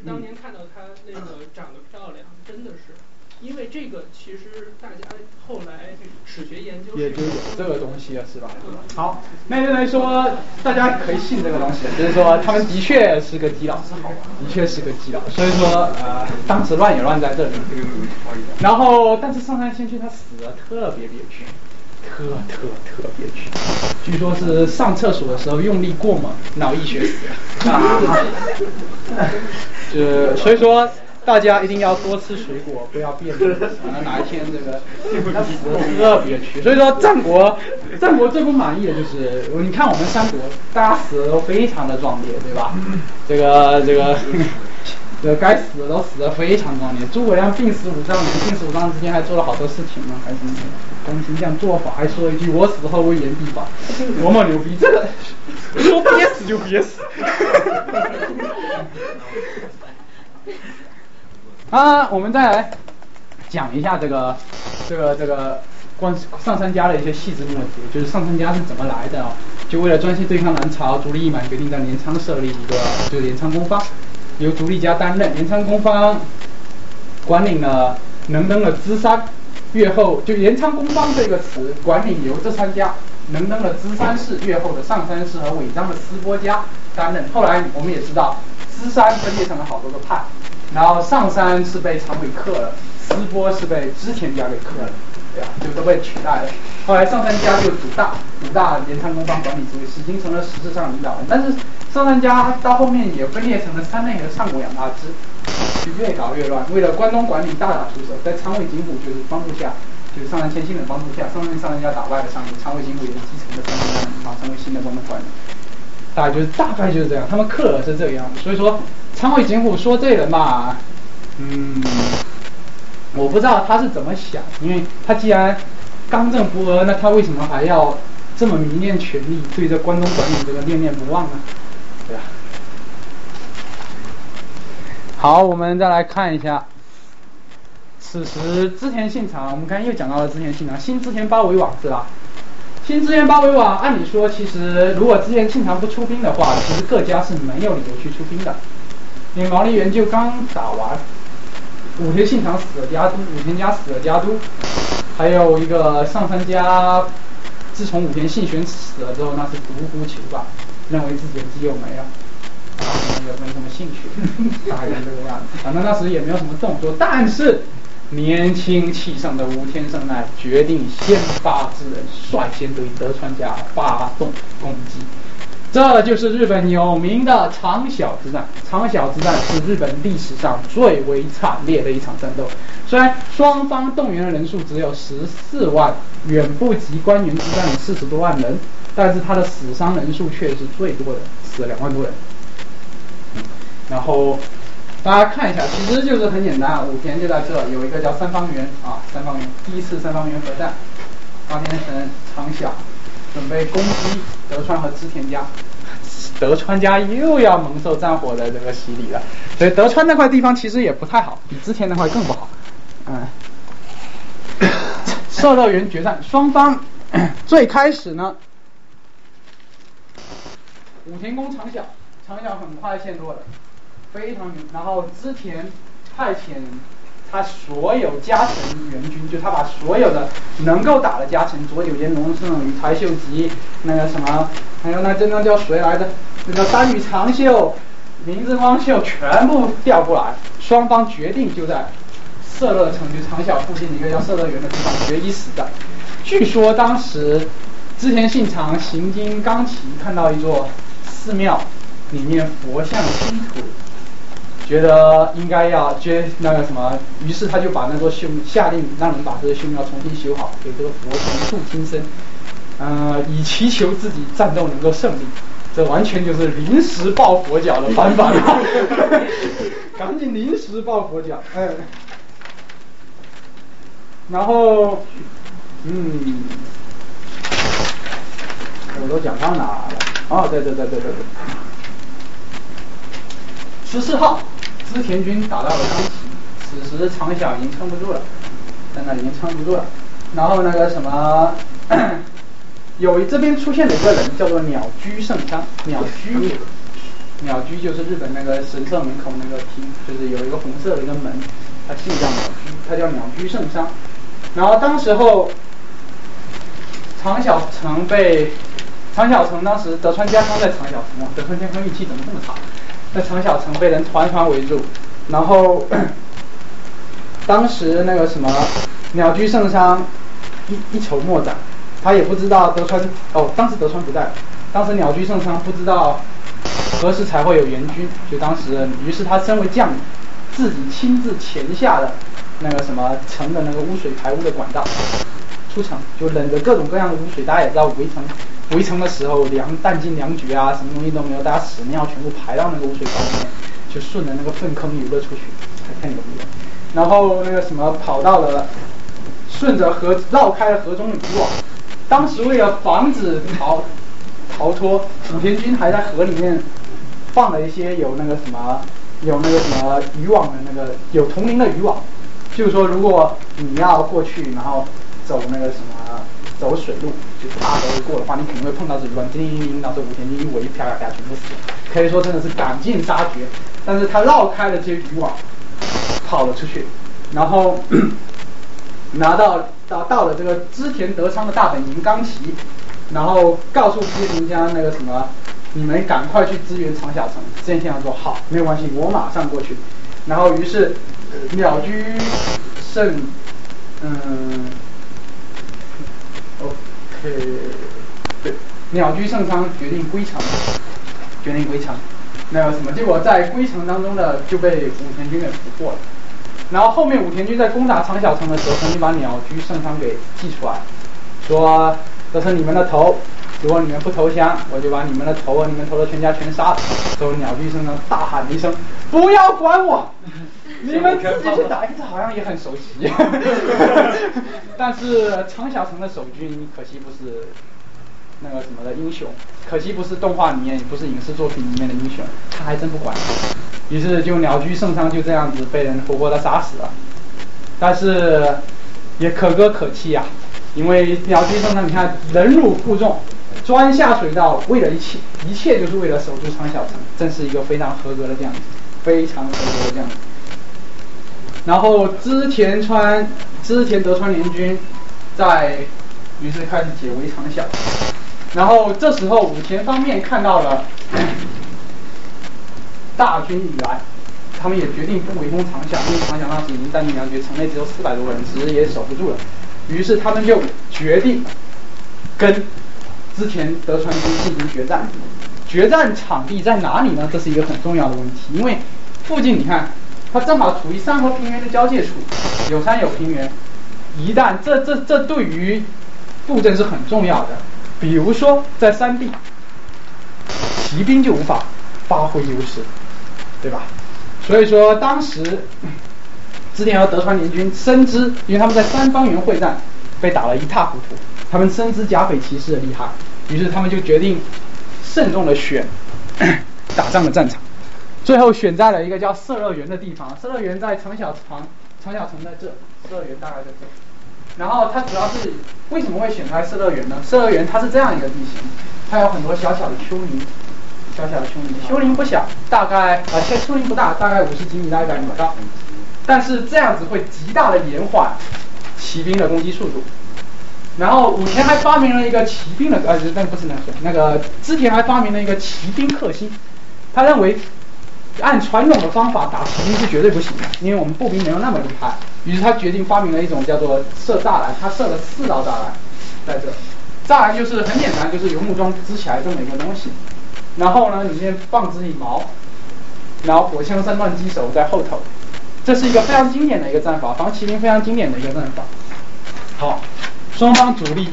当年看到他那个长得漂亮，真的是。因为这个其实大家后来史学研究也就有这个东西了，是吧？好，那就来说，大家可以信这个东西，就是说他们的确是个基佬，的确是个基佬。所以说，呃，当时乱也乱在这里。然后，但是上山谦虚他死的特别憋屈，特特特别屈。据说是上厕所的时候用力过猛，脑溢血死了。就所以说。大家一定要多吃水果，不要变质。啊，哪一天这个他死特别屈，所以说战国战国最不满意的就是，你看我们三国，大家死的都非常的壮烈，对吧？这个这个这该死的都死的非常壮烈。诸葛亮病死五丈原，病死五丈之间还做了好多事情呢，还是东行这样做法，还说一句我死后为炎帝法，多么牛逼！这个 说憋死就憋死。啊，我们再来讲一下这个这个这个关上杉家的一些细致问题，就是上杉家是怎么来的啊？就为了专心对抗南朝，足利义满决定在镰仓设立一个就是镰仓公方，由足利家担任镰仓公方，管理了能登的资山，越后就镰仓公方这个词管理由这三家，能登的资山氏、越后的上山氏和尾张的斯波家担任。后来我们也知道，资山分裂成了好多个派。然后上山是被长尾克了，斯波是被织田家给克了，对吧？就都被取代了。后来上三家就主大，主大镰仓公方管理职位，已经成了实质上领导人。但是上杉家到后面也分裂成了三内和上国两大支，越搞越乱。为了关东管理大打出手，在长尾景虎就是帮助下，就是上杉谦信的帮助下，上杉上杉家打败了上野，长尾景虎也是继承了上杉家的名号，成为新的关东管理。大概就是大概就是这样，他们克尔是这个样子，所以说长尾景虎说这人吧，嗯，我不知道他是怎么想，因为他既然刚正不阿，那他为什么还要这么迷恋权力，对这关东管理这个念念不忘呢？好，我们再来看一下，此时织田信长，我们刚才又讲到了织田信长，新织田包围网是吧？新织田包围网，按理说，其实如果织田信长不出兵的话，其实各家是没有理由去出兵的。因为毛利元就刚打完，武田信长死了家督，武田家死了家督，还有一个上杉家，自从武田信玄死了之后，那是独孤求败，认为自己的基友没了。也没什么兴趣，大概这个样子。反正那时也没有什么动作，但是年轻气盛的吴天胜呢决定先发制人，率先对德川家发动攻击。这就是日本有名的长筱之战。长筱之战是日本历史上最为惨烈的一场战斗。虽然双方动员的人数只有十四万，远不及关原之战的四十多万人，但是他的死伤人数却是最多的，死了两万多人。然后大家看一下，其实就是很简单，武田就在这有一个叫三方原啊，三方原第一次三方原合战，高田城长筱准备攻击德川和织田家，德川家又要蒙受战火的这个洗礼了，所以德川那块地方其实也不太好，比织田那块更不好，嗯，射乐园决战，双方最开始呢，武田攻长筱，长筱很快陷落了。非常牛，然后织田派遣他所有家臣援军，就他把所有的能够打的家臣，佐久间龙胜、柴秀吉，那个什么，还有那真的叫谁来着？那个三羽长秀、明智光秀全部调过来，双方决定就在色乐城，就长筱附近的一个叫色乐园的地方决一死战。据说当时织田信长行经冈崎，看到一座寺庙，里面佛像倾土。觉得应该要捐那个什么，于是他就把那座修下令让人把这个修庙重新修好，给这个佛重塑金身，呃，以祈求自己战斗能够胜利。这完全就是临时抱佛脚的方法了，赶紧临时抱佛脚，哎。然后，嗯，我都讲到哪了？哦，对对对对对对，十四号。织田军打到了冈崎，此时长筱已经撑不住了，在那已经撑不住了。然后那个什么，有一这边出现了一个人叫做鸟居圣山，鸟居，鸟居就是日本那个神社门口那个厅，就是有一个红色的一个门，他姓叫鸟居，他叫鸟居圣山。然后当时候长筱城被长筱城当时德川家康在长筱城啊，德川家康运气怎么这么差？那长小城被人团团围住，然后当时那个什么鸟居胜伤一一筹莫展，他也不知道德川哦，当时德川不在，当时鸟居胜伤不知道何时才会有援军，就当时，于是他身为将领，自己亲自前下的那个什么城的那个污水排污的管道出城，就忍着各种各样的污水，大家也知道围城。围城的时候，粮弹尽粮绝啊，什么东西都没有，大家屎尿全部排到那个污水槽里面，就顺着那个粪坑游了出去，太牛逼了。然后那个什么跑到了，顺着河绕开了河中渔网。当时为了防止逃逃脱，武田军还在河里面放了一些有那个什么有那个什么渔网的那个有铜铃的渔网，就是说如果你要过去，然后走那个什么。走水路，就是大河过的话，你肯定会碰到这鱼网，叮叮叮，到时候武田军一围，啪啪啪，全部死了。可以说真的是赶尽杀绝。但是他绕开了这些渔网，跑了出去，然后 拿到到到了这个织田德昌的大本营冈崎，然后告诉织田家那个什么，你们赶快去支援长筱城。织田信长说好，没有关系，我马上过去。然后于是鸟居胜，嗯。OK，对，鸟居圣昌决定归城，决定归城，那个什么，结果在归城当中呢，就被武田军给俘获了。然后后面武田军在攻打长小城的时候，曾经把鸟居圣昌给寄出来，说这是你们的头，如果你们不投降，我就把你们的头和你们头的全家全杀了。之后鸟居圣昌大喊一声：“不要管我！” 你们自己去打，这好像也很熟悉。但是长小城的守军可惜不是那个什么的英雄，可惜不是动画里面，不是影视作品里面的英雄，他还真不管。于是就鸟居圣昌就这样子被人活活的杀死了。但是也可歌可泣呀，因为鸟居圣昌，你看忍辱负重，钻下水道，为了一切，一切就是为了守住长小城，真是一个非常合格的将领，非常合格的将领。然后织田川织田德川联军在于是开始解围长筱，然后这时候武田方面看到了 大军已来，他们也决定不围攻长筱，因为长筱当时已经占领两局，城内只有四百多个人，其实也守不住了。于是他们就决定跟织田德川军进行决战。决战场地在哪里呢？这是一个很重要的问题，因为附近你看。它正好处于山和平原的交界处，有山有平原。一旦这这这对于布阵是很重要的。比如说在山地，骑兵就无法发挥优势，对吧？所以说当时织田和德川联军深知，因为他们在三方原会战被打了一塌糊涂，他们深知甲斐骑士的厉害，于是他们就决定慎重的选 打仗的战场。最后选在了一个叫色乐园的地方，色乐园在长小城，长小城在这，色乐园大概在这。然后它主要是为什么会选在色乐园呢？色乐园它是这样一个地形，它有很多小小的丘陵，小小的丘陵，丘陵不小，大概啊，丘丘陵不大，大概五十几米到一百米高。但是这样子会极大的延缓骑兵的攻击速度。然后武田还发明了一个骑兵的，呃，那不是那个，那个织田还发明了一个骑兵克星，他认为。按传统的方法打骑兵是绝对不行的，因为我们步兵没有那么厉害。于是他决定发明了一种叫做设栅栏，他设了四道栅栏在这。栅栏就是很简单，就是由木桩支起来这么一个东西，然后呢里面放置羽毛，然后火枪三段机手在后头。这是一个非常经典的一个战法，防骑兵非常经典的一个战法。好，双方主力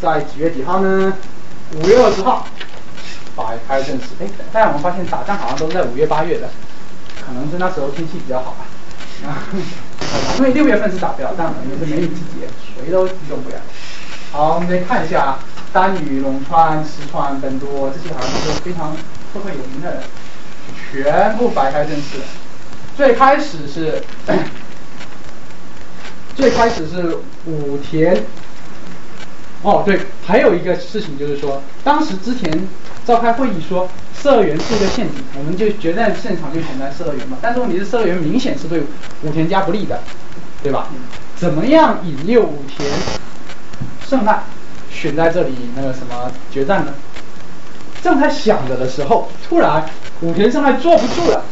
在几月几号呢？五月二十号。摆开阵势，哎，大家我们发现打仗好像都是在五月八月的，可能是那时候天气比较好吧。啊，因为六月份是打不了仗的，因为是梅雨季节，谁都激动不了。好，我们再看一下啊丹羽、龙川、石川、本多这些好像都是非常赫赫有名的人，全部摆开阵势。最开始是，最开始是武田。哦，对，还有一个事情就是说，当时之前召开会议说，色乐园是一个陷阱，我们就决战现场就选在色乐园嘛。但是问题是，色乐园明显是对武田家不利的，对吧？怎么样引诱武田胜赖选在这里那个什么决战呢？正在想着的时候，突然武田胜赖坐不住了。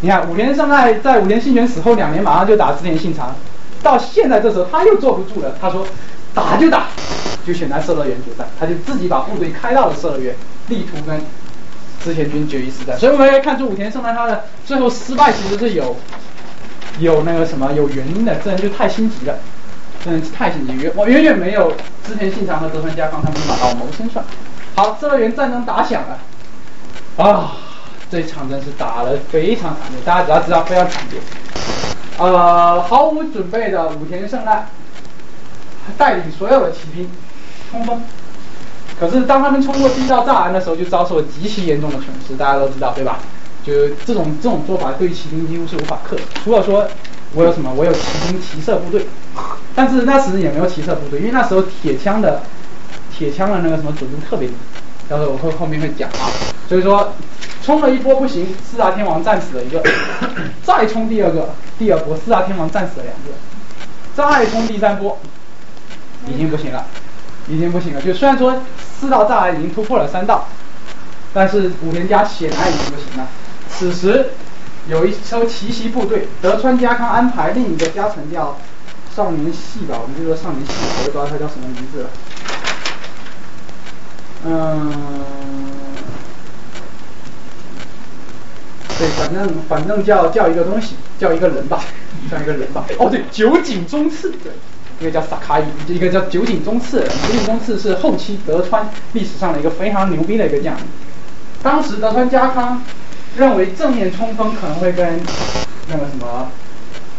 你看，武田胜赖在武田信玄死后两年，马上就打织田信长，到现在这时候他又坐不住了，他说。打就打，就选在色乐园决战，他就自己把部队开到了色乐园，力图跟织田军决一死战。所以我们可以看出武田胜赖他的最后失败其实是有有那个什么有原因的，这人就太心急了，真的是太心急，远我远远没有织田信长和德川家康他们马到谋生算。好，射乐园战争打响了，啊，这场真是打了非常惨烈，大家只要知道非常惨烈，呃，毫无准备的武田胜赖。带领所有的骑兵冲锋，可是当他们冲过第一道栅栏的时候，就遭受了极其严重的损失。大家都知道，对吧？就这种这种做法，对骑兵几乎是无法克服。除了说我有什么，我有骑兵骑射部队，但是那时也没有骑射部队，因为那时候铁枪的铁枪的那个什么准度特别低。到时候我会后面会讲啊。所以说，冲了一波不行，四大天王战死了一个，再冲第二个，第二波四大天王战死了两个，再冲第三波。已经不行了，已经不行了。就虽然说四道障碍已经突破了三道，但是武田家显然已经不行了。此时有一艘奇袭部队，德川家康安排另一个家臣叫少年系吧，我们就说少年系，我也不知道他叫什么名字了。嗯，对，反正反正叫叫一个东西，叫一个人吧，叫一个人吧。哦，对，酒井忠次，对。一个叫萨卡伊，一个叫酒井忠次。酒井忠次是后期德川历史上的一个非常牛逼的一个将领。当时德川家康认为正面冲锋可能会跟那个什么，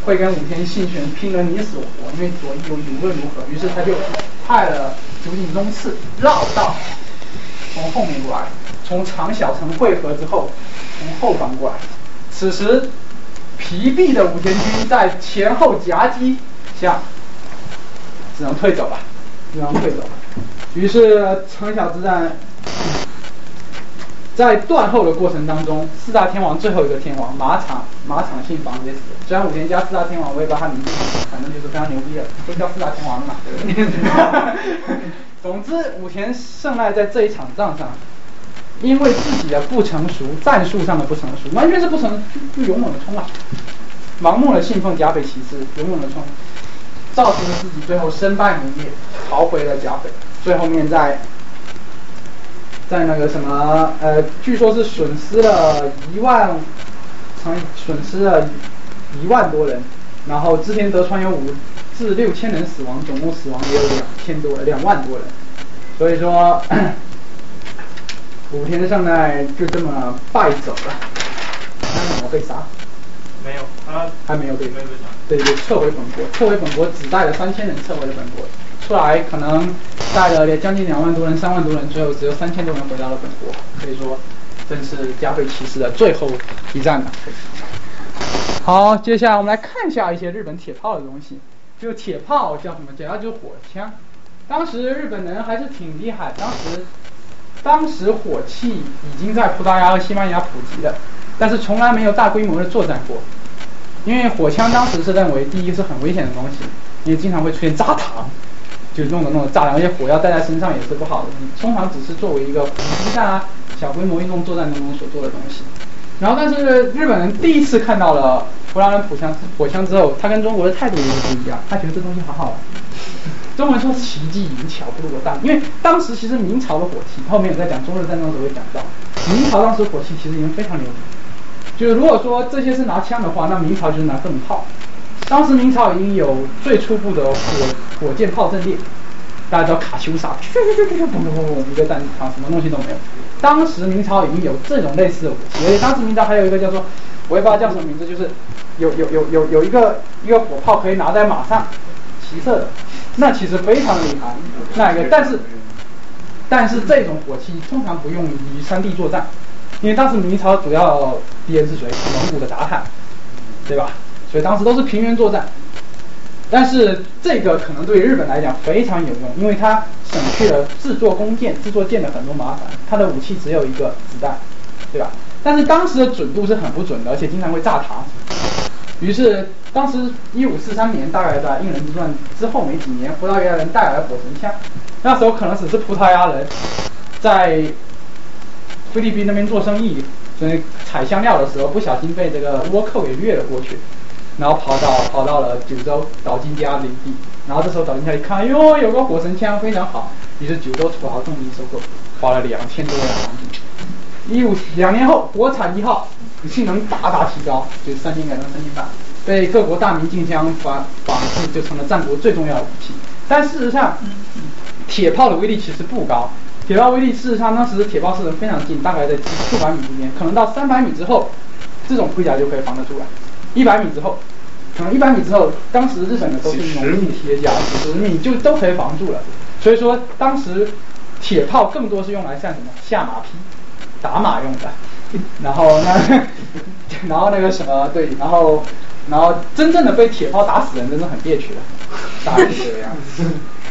会跟武田信玄拼得你死我活，因为左翼有无论如何，于是他就派了酒井宗次绕道从后面过来，从长小城汇合之后，从后方过来。此时疲弊的武田军在前后夹击下，只能退走了，只能退走了。于是长小之战。在断后的过程当中，四大天王最后一个天王马场马场信房也死了。虽然武田家四大天王我也不知道他名字，反正就是非常牛逼的，都叫四大天王了嘛。总之，武田胜赖在这一场仗上，因为自己的不成熟，战术上的不成熟，完全是不成，就勇猛的冲啊，盲目的信奉甲斐骑士，勇猛的冲，造成了自己最后身败名裂，逃回了甲斐，最后面在。在那个什么呃，据说是损失了一万，乘损失了一万多人，然后织田德川有五至六千人死亡，总共死亡也有两千多两万多人，所以说 武田胜赖就这么败走了，他怎么被杀？还没有被没有被杀，对对，撤回本国，撤回本国只带了三千人撤回了本国。出来可能带了将近两万多人、三万多人，最后只有三千多人回到了本国，可以说真是加菲骑士的最后一战了。好，接下来我们来看一下一些日本铁炮的东西。就铁炮叫什么？主要就是火枪。当时日本人还是挺厉害，当时当时火器已经在葡萄牙和西班牙普及了，但是从来没有大规模的作战过。因为火枪当时是认为第一是很危险的东西，因为经常会出现炸膛。就弄的那种炸弹，而且火药带在身上也是不好的。你通常只是作为一个伏击战啊、小规模运动作战当中所做的东西。然后，但是日本人第一次看到了弗拉伦普枪火枪之后，他跟中国的态度也不一样。他觉得这东西好好玩。中文说奇技淫巧不如我大，因为当时其实明朝的火器，后面有在讲中日战争的时候会讲到，明朝当时火器其实已经非常牛逼。就是如果说这些是拿枪的话，那明朝就是拿盾炮。当时明朝已经有最初步的火火箭炮阵列，大家知道卡秋莎，咻咻咻咻咻，嘣嘣嘣嘣，一个弹膛，什么东西都没有。当时明朝已经有这种类似的武器，而且当时明朝还有一个叫做，我也不知道叫什么名字，就是有有有有有一个一个火炮可以拿在马上骑射的，那其实非常的厉害。那一个，但是但是这种火器通常不用于山地作战，因为当时明朝主要敌人是谁？蒙古的鞑靼，对吧？所以当时都是平原作战，但是这个可能对日本来讲非常有用，因为它省去了制作弓箭、制作箭的很多麻烦。它的武器只有一个子弹，对吧？但是当时的准度是很不准的，而且经常会炸膛。于是当时一五四三年，大概在应人之乱之后没几年，葡萄牙人带来了火绳枪。那时候可能只是葡萄牙人在菲律宾那边做生意，所以采香料的时候不小心被这个倭寇给掠了过去。然后跑到跑到了九州岛津家领地，然后这时候岛津家一看，哟，有个火绳枪非常好，于是九州土豪重金收购，花了两千多万港币。一五两年后，国产一号性能大大提高，就三斤改成三斤半，被各国大名竞相仿仿制，就成了战国最重要的武器。但事实上，铁炮的威力其实不高，铁炮威力事实上当时铁炮射程非常近，大概在数百米之间，可能到三百米之后，这种盔甲就可以防得住了。一百米之后，可能一百米之后，当时日本的都是农民铁甲，几十米就都可以防住了。所以说，当时铁炮更多是用来像什么下马匹、打马用的。然后那，然后那个什么对，然后然后真正的被铁炮打死人，真的很憋屈的，大概是这个样子。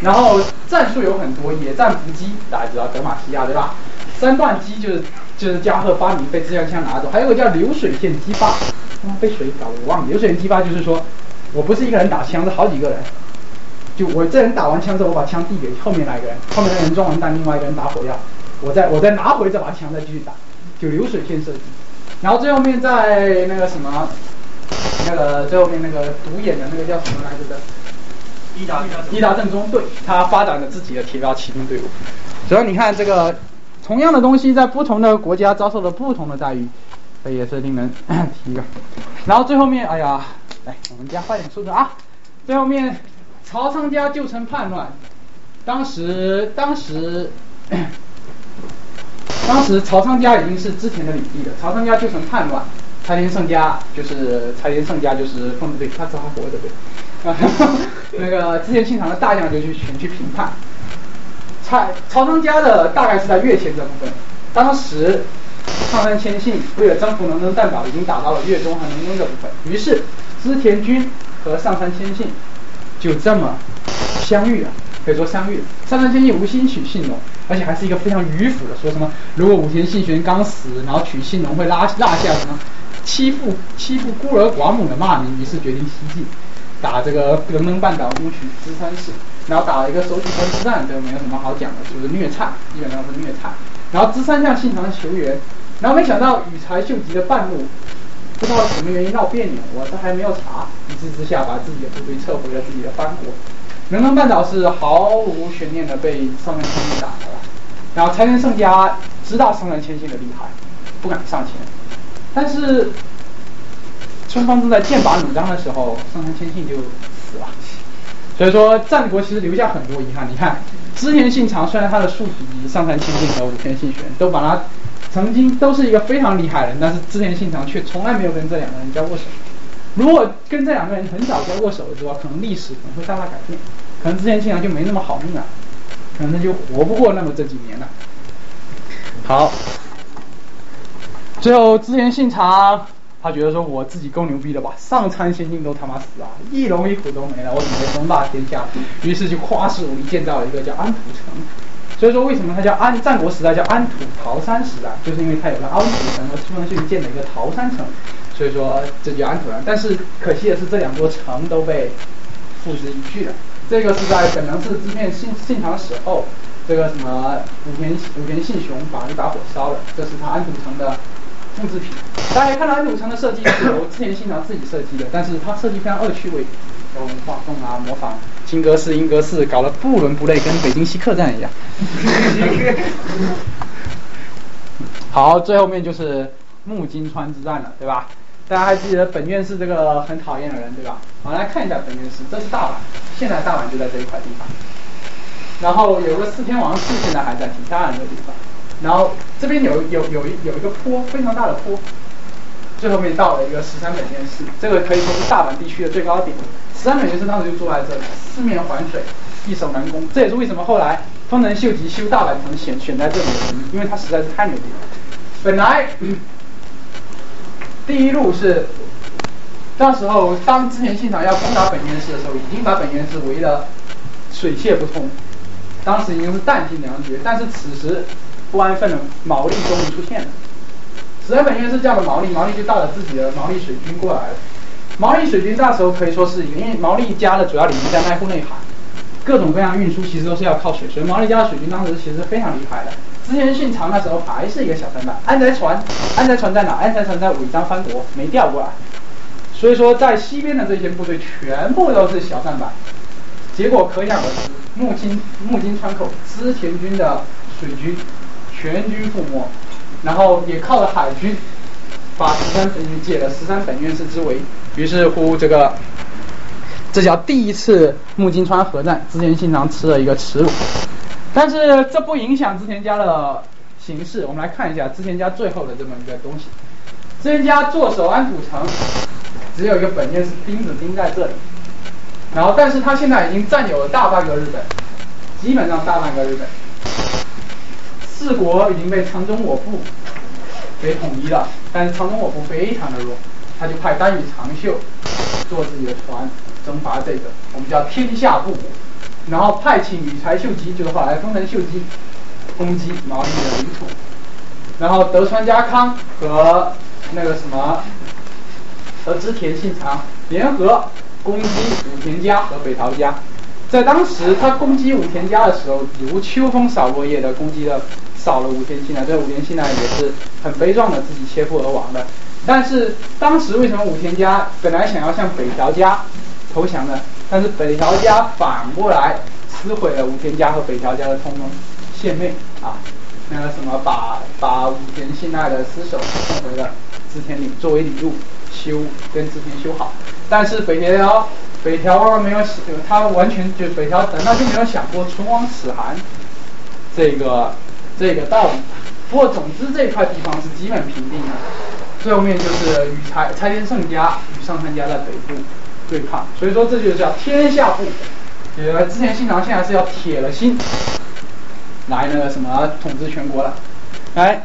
然后战术有很多，野战伏击，大家知道德玛西亚对吧？三段击就是就是加贺发明被自枪枪拿走，还有个叫流水线击发。被水搞，我忘了。流水线击发就是说，我不是一个人打枪，是好几个人。就我这人打完枪之后，我把枪递给后面那个人，后面那个人装完弹，另外一个人打火药，我再我再拿回这把枪，再继续打，就流水线射击。然后最后面在那个什么，那个最后面那个独眼的那个叫什么来着的？伊达伊达正宗，对他发展了自己的铁道骑兵队伍。主要你看这个同样的东西，在不同的国家遭受了不同的待遇。这也是令人 提个，然后最后面，哎呀，来，我们加快点速度啊！最后面，曹仓家就城叛乱，当时，当时，当时曹仓家已经是之前的领地了。曹仓家就城叛乱，柴田胜家就是柴田胜家就是奉对，他还活着对，那个织田信长的大将就去前去评判，蔡曹仓家的大概是在越前这部分，当时上杉谦信为了征服能登半岛，已经打到了越中和能登这部分，于是织田军和上杉谦信就这么相遇了，可以说相遇了。上杉谦信无心娶信浓，而且还是一个非常迂腐的，说什么如果武田信玄刚死，然后娶信浓会拉落下什么欺负欺负孤儿寡母的骂名，于是决定西进。打这个能登半岛攻取芝山市，然后打了一个手举川之战，这没有什么好讲的，就是虐菜，基本上是虐菜。然后芝山向信长求援，然后没想到羽柴秀吉的半路不知道什么原因闹别扭，我这还没有查，一气之下把自己的部队撤回了自己的藩国。能登半岛是毫无悬念的被上杉谦信打了，然后柴田胜家知道上杉谦信的厉害，不敢上前，但是。双方正在剑拔弩张的时候，上杉谦信就死了。所以说，战国其实留下很多遗憾。你看，织田信长虽然他的宿敌上杉谦信和武田信玄都把他曾经都是一个非常厉害的人，但是织田信长却从来没有跟这两个人交过手。如果跟这两个人很早交过手的话，可能历史可能会大大改变，可能织田信长就没那么好命了，可能就活不过那么这几年了。好，最后织田信长。他觉得说我自己够牛逼了吧，上苍仙境都他妈死啊，一龙一虎都没了，我准备称霸天下。于是就夸世武力建造了一个叫安土城。所以说为什么它叫安？战国时代叫安土桃山时代，就是因为它有个安土城和出门秀建的一个桃山城，所以说这叫安土城。但是可惜的是，这两座城都被付之一炬了。这个是在本能寺之变信信长死后，这个什么武田武田信雄把一把火烧了，这是他安土城的。复制品，大家看到安土城的设计是由织田信长自己设计的，但是他设计非常恶趣味，用画风啊模仿金阁寺、银阁寺，搞得不伦不类，跟北京西客站一样。好，最后面就是木津川之战了，对吧？大家还记得本院是这个很讨厌的人，对吧？我们，来看一下本院是，这是大阪，现在大阪就在这一块地方。然后有个四天王寺，现在还在，挺漂亮的地方。然后这边有有有一有一个坡，非常大的坡，最后面到了一个十三本院寺，这个可以说是大阪地区的最高点。十三本院寺当时就坐在这里，四面环水，易守难攻。这也是为什么后来丰臣秀吉修大阪城选选在这里的原因，因为它实在是太牛逼了。本来第一路是，那时候当之前信长要攻打本院寺的时候，已经把本院寺围得水泄不通，当时已经是弹尽粮绝。但是此时。不安分的毛利终于出现了。十三本院是叫的毛利，毛利就带了自己的毛利水军过来了。毛利水军那时候可以说是，因为毛利家的主要领域在濑户内海，各种各样运输其实都是要靠水，所以毛利家的水军当时其实非常厉害的。织田信长那时候还是一个小三板，安宅船，安宅船在哪？安宅船在尾张藩国，没调过来。所以说在西边的这些部队全部都是小三板，结果可想而知，木津木津川口织田军的水军。全军覆没，然后也靠着海军把十三本院解了十三本院士之围，于是乎这个这叫第一次木津川合战，织田信长吃了一个耻辱，但是这不影响织田家的形势。我们来看一下织田家最后的这么一个东西，织田家坐守安土城，只有一个本院是钉子钉在这里，然后但是他现在已经占有了大半个日本，基本上大半个日本。四国已经被长宗我部给统一了，但是长宗我部非常的弱，他就派丹羽长秀坐自己的船征伐这个，我们叫天下布，然后派遣羽柴秀吉，就是后来丰臣秀吉攻击毛利的领土，然后德川家康和那个什么和织田信长联合攻击武田家和北条家，在当时他攻击武田家的时候，如秋风扫落叶的攻击了。少了武田信奈，这武田信奈也是很悲壮的，自己切腹而亡的。但是当时为什么武田家本来想要向北条家投降呢？但是北条家反过来撕毁了武田家和北条家的通盟，献媚啊，那个什么把把武田信奈的尸首送回了织田领作为礼物修跟织田修好。但是北条北条没有，他完全就北条难道就没有想过唇亡齿寒这个？这个道理，不过总之这块地方是基本平定的，最后面就是与柴柴田胜家与上杉家在北部对抗，所以说这就叫天下布。呃，之前信长现在是要铁了心来那个什么统治全国了。哎，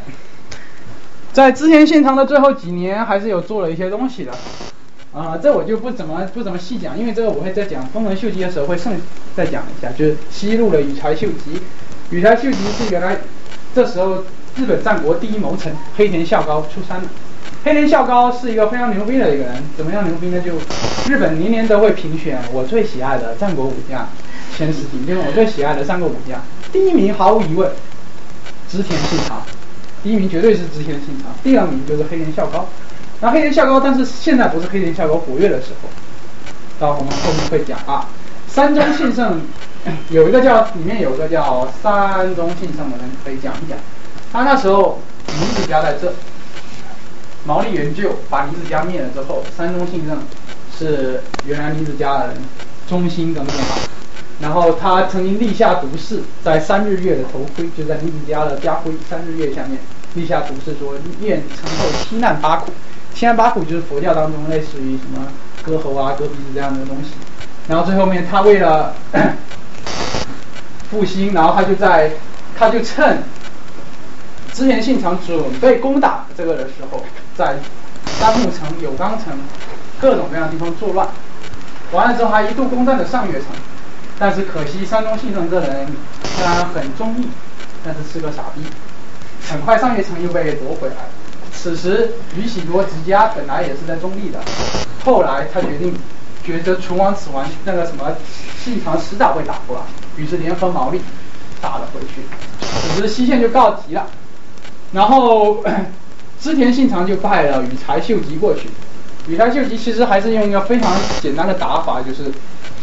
在之前信长的最后几年，还是有做了一些东西的。啊，这我就不怎么不怎么细讲，因为这个我会在讲丰臣秀吉的时候会剩再讲一下，就是西路的羽柴秀吉。羽柴秀吉是原来这时候日本战国第一谋臣黑田孝高出山了。黑田孝高是一个非常牛逼的一个人，怎么样牛逼呢？就日本年年都会评选我最喜爱的战国武将前十名，就是我最喜爱的三个武将，第一名毫无疑问织田信长，第一名绝对是织田信长，第二名就是黑田孝高。那黑田孝高，但是现在不是黑田孝高活跃的时候，到我们后面会讲啊。三中信胜 有一个叫里面有一个叫山中信胜的人可以讲一讲，他那时候林子家在这，毛利元就把林子家灭了之后，山中信胜是原来林子家的人，忠心耿耿啊。然后他曾经立下毒誓，在三日月的头盔，就在林子家的家徽三日月下面立下毒誓，说愿承受七难八苦。七难八苦就是佛教当中类似于什么割喉啊、割鼻子这样的东西。然后最后面他为了复兴，然后他就在他就趁织田信长准备攻打这个的时候，在丹木城、有冈城各种各样的地方作乱。完了之后还一度攻占了上月城，但是可惜山中信胜这人虽然很忠义，但是是个傻逼，很快上月城又被夺回来。此时，宇喜多直家本来也是在中立的，后来他决定觉得存亡此亡，那个什么信长迟早会打过来，于是联合毛利打了回去。此时西线就告急了，然后 织田信长就派了羽柴秀吉过去。羽柴秀吉其实还是用一个非常简单的打法，就是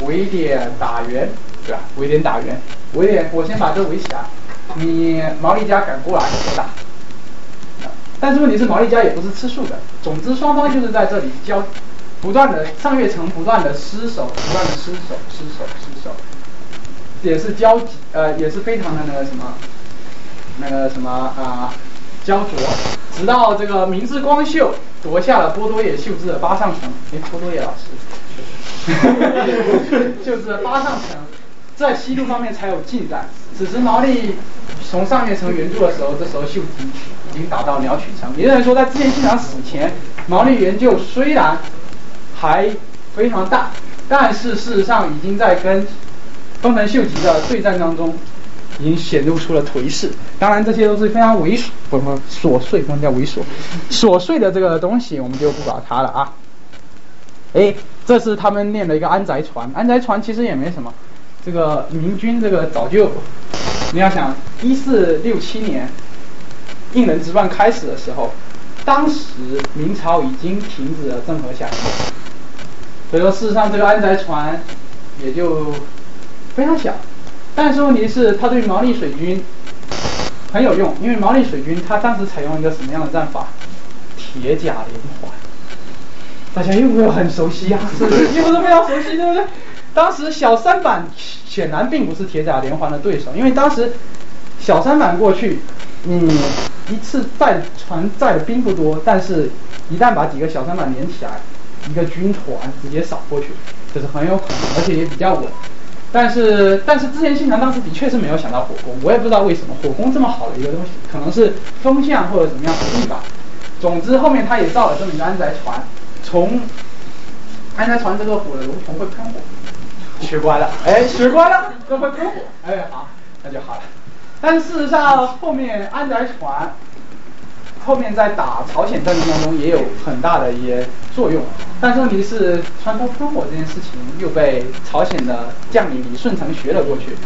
围点打援，对吧？围点打援，围点我先把这围起来，你毛利家赶过来我打。但是问题是毛利家也不是吃素的，总之双方就是在这里交，不断的上月城不断的失守，不断的失守，失守，失守，也是焦急呃也是非常的那个什么，那个什么啊焦灼，直到这个明智光秀夺下了波多野秀治的八上城，哎波多野老师，就是八上城，在西路方面才有进展。此时毛利从上月城援助的时候，这时候秀吉。已经打到鸟取城，也就是说，在织田信长死前，毛利元就虽然还非常大，但是事实上已经在跟丰臣秀吉的对战当中，已经显露出了颓势。当然，这些都是非常猥琐，不不琐碎，不能叫猥琐，琐碎的这个东西，我们就不管它了啊。哎，这是他们练的一个安宅船，安宅船其实也没什么，这个明军这个早就，你要想一四六七年。应仁之乱开始的时候，当时明朝已经停止了郑和下西，所以说事实上这个安宅船也就非常小。但是问题是它对毛利水军很有用，因为毛利水军他当时采用一个什么样的战法？铁甲连环，大家用不用很熟悉啊？是不是？用不是非常熟悉，对不对？当时小三板显然并不是铁甲连环的对手，因为当时小三板过去。你一次载船载的兵不多，但是一旦把几个小三板连起来，一个军团直接扫过去，这是很有可能，而且也比较稳。但是，但是之前信长当时的确是没有想到火攻，我也不知道为什么火攻这么好的一个东西，可能是风向或者怎么样不利吧。总之，后面他也造了这么一个安宅船，从安宅船这个火的龙头会喷火，学乖了，哎，学乖了，这会喷火，哎，好，那就好了。但事实上，后面安宅船后面在打朝鲜战争当中也有很大的一些作用。但是问题是，船头喷火这件事情又被朝鲜的将领李舜臣学了过去，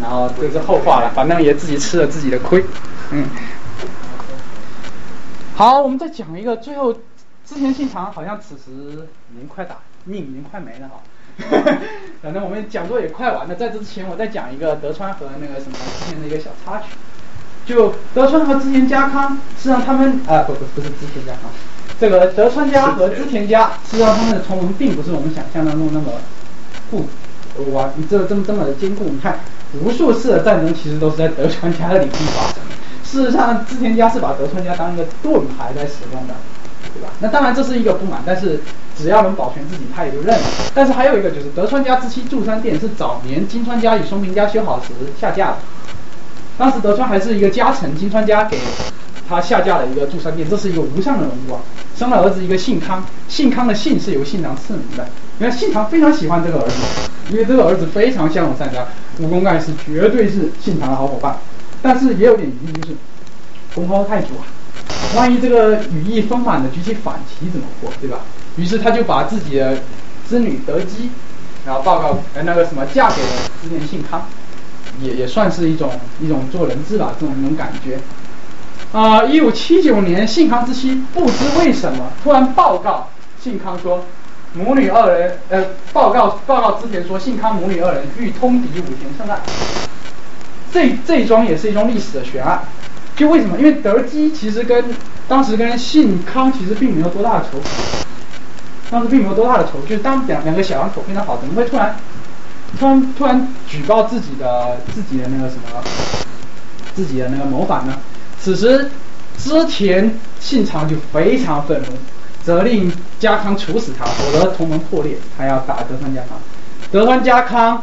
然后这是后话了，反正也自己吃了自己的亏。嗯。好，我们再讲一个，最后之前信长好像此时已经快打命已经快没了哈。反正我们讲座也快完了，在这之前我再讲一个德川和那个什么之前的一个小插曲。就德川和织田家康，实际上他们啊不不不是织田家康，这个德川家和织田家，实际上他们的同盟并不是我们想象当中那么固哇这这么这么的坚固。你看无数次的战争其实都是在德川家的领地发生。事实上织田家是把德川家当一个盾牌在使用的。对吧？那当然这是一个不满，但是只要能保全自己，他也就认了。但是还有一个就是德川家之妻筑山殿是早年金川家与松平家修好时下嫁的，当时德川还是一个家臣，金川家给他下嫁了一个祝山殿，这是一个无上的荣光。生了儿子一个姓康，姓康的姓是由信长赐名的。你看信长非常喜欢这个儿子，因为这个儿子非常骁勇善战，武功盖世，绝对是信长的好伙伴。但是也有点疑虑，就是功高太主啊，万一这个羽翼丰满的举起反旗怎么过，对吧？于是他就把自己的织女德姬，然后报告呃那个什么嫁给了织田信康，也也算是一种一种做人质吧，这种一种感觉。啊，一五七九年信康之妻不知为什么突然报告信康说，母女二人呃报告报告之前说信康母女二人欲通敌武田胜案。这这一桩也是一桩历史的悬案，就为什么？因为德基其实跟当时跟信康其实并没有多大的仇，当时并没有多大的仇，就是当两两个小两口非常好，怎么会突然突然突然举报自己的自己的那个什么自己的那个谋反呢？此时织田信长就非常愤怒，责令家康处死他，否则同盟破裂，他要打德川家康。德川家康。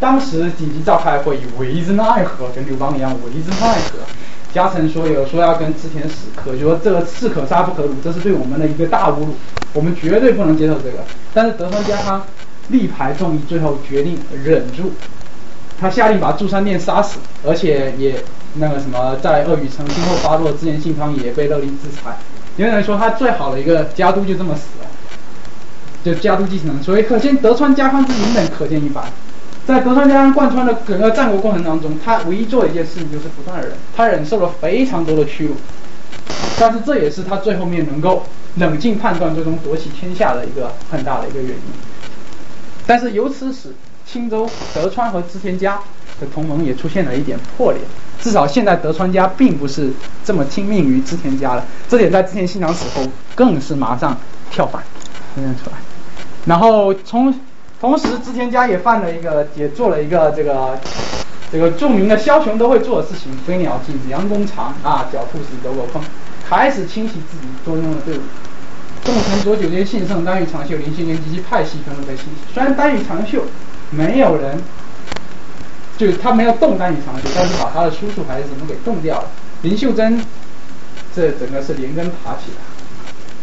当时紧急召开会议，为之奈何？跟刘邦一样，为之奈何？家臣说有说要跟织田死磕，就说这个士可杀不可辱，这是对我们的一个大侮辱，我们绝对不能接受这个。但是德川家康力排众议，最后决定忍住，他下令把祝山殿杀死，而且也那个什么，在鄂语城今后发落，织田信康也被勒令制裁。有人说他最好的一个家督就这么死了，就家督继承人，所以可见德川家康之隐忍可见一斑。在德川家康贯穿的整个战国过程当中，他唯一做的一件事情就是不断的忍，他忍受了非常多的屈辱，但是这也是他最后面能够冷静判断，最终夺取天下的一个很大的一个原因。但是由此使青州德川和织田家的同盟也出现了一点破裂，至少现在德川家并不是这么听命于织田家了，这点在织田信长死后更是马上跳反，呈现出来，然后从。同时，织田家也犯了一个，也做了一个这个这个著名的枭雄都会做的事情：飞鸟尽，良弓藏啊，狡兔死，走狗烹，开始清洗自己中庸的队伍。众臣左九间信胜，丹羽长秀，林信玄及其派系纷纷被清洗。虽然丹羽长秀没有人，就是他没有动丹羽长秀，但是把他的叔叔还是怎么给动掉了。林秀贞这整个是连根爬起来。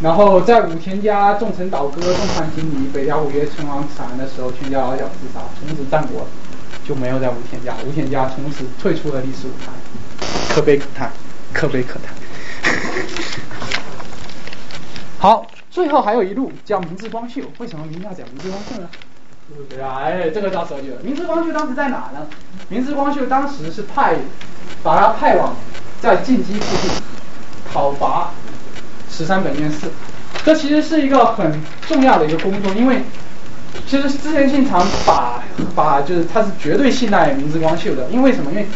然后在武田家众臣倒戈，众叛亲离，北条五岳称王惨的时候，全家老小自杀，从此战国就没有在武田家，武田家从此退出了历史舞台，可悲可叹，可悲可叹。好，最后还有一路叫明智光秀，为什么明要讲明智光秀呢？对啊，哎，这个叫手机了。明智光秀当时在哪呢？明智光秀当时是派把他派往在晋畿附近讨伐。十三本院寺，这其实是一个很重要的一个工作，因为其实织田信长把把就是他是绝对信赖明智光秀的，因为什么？因为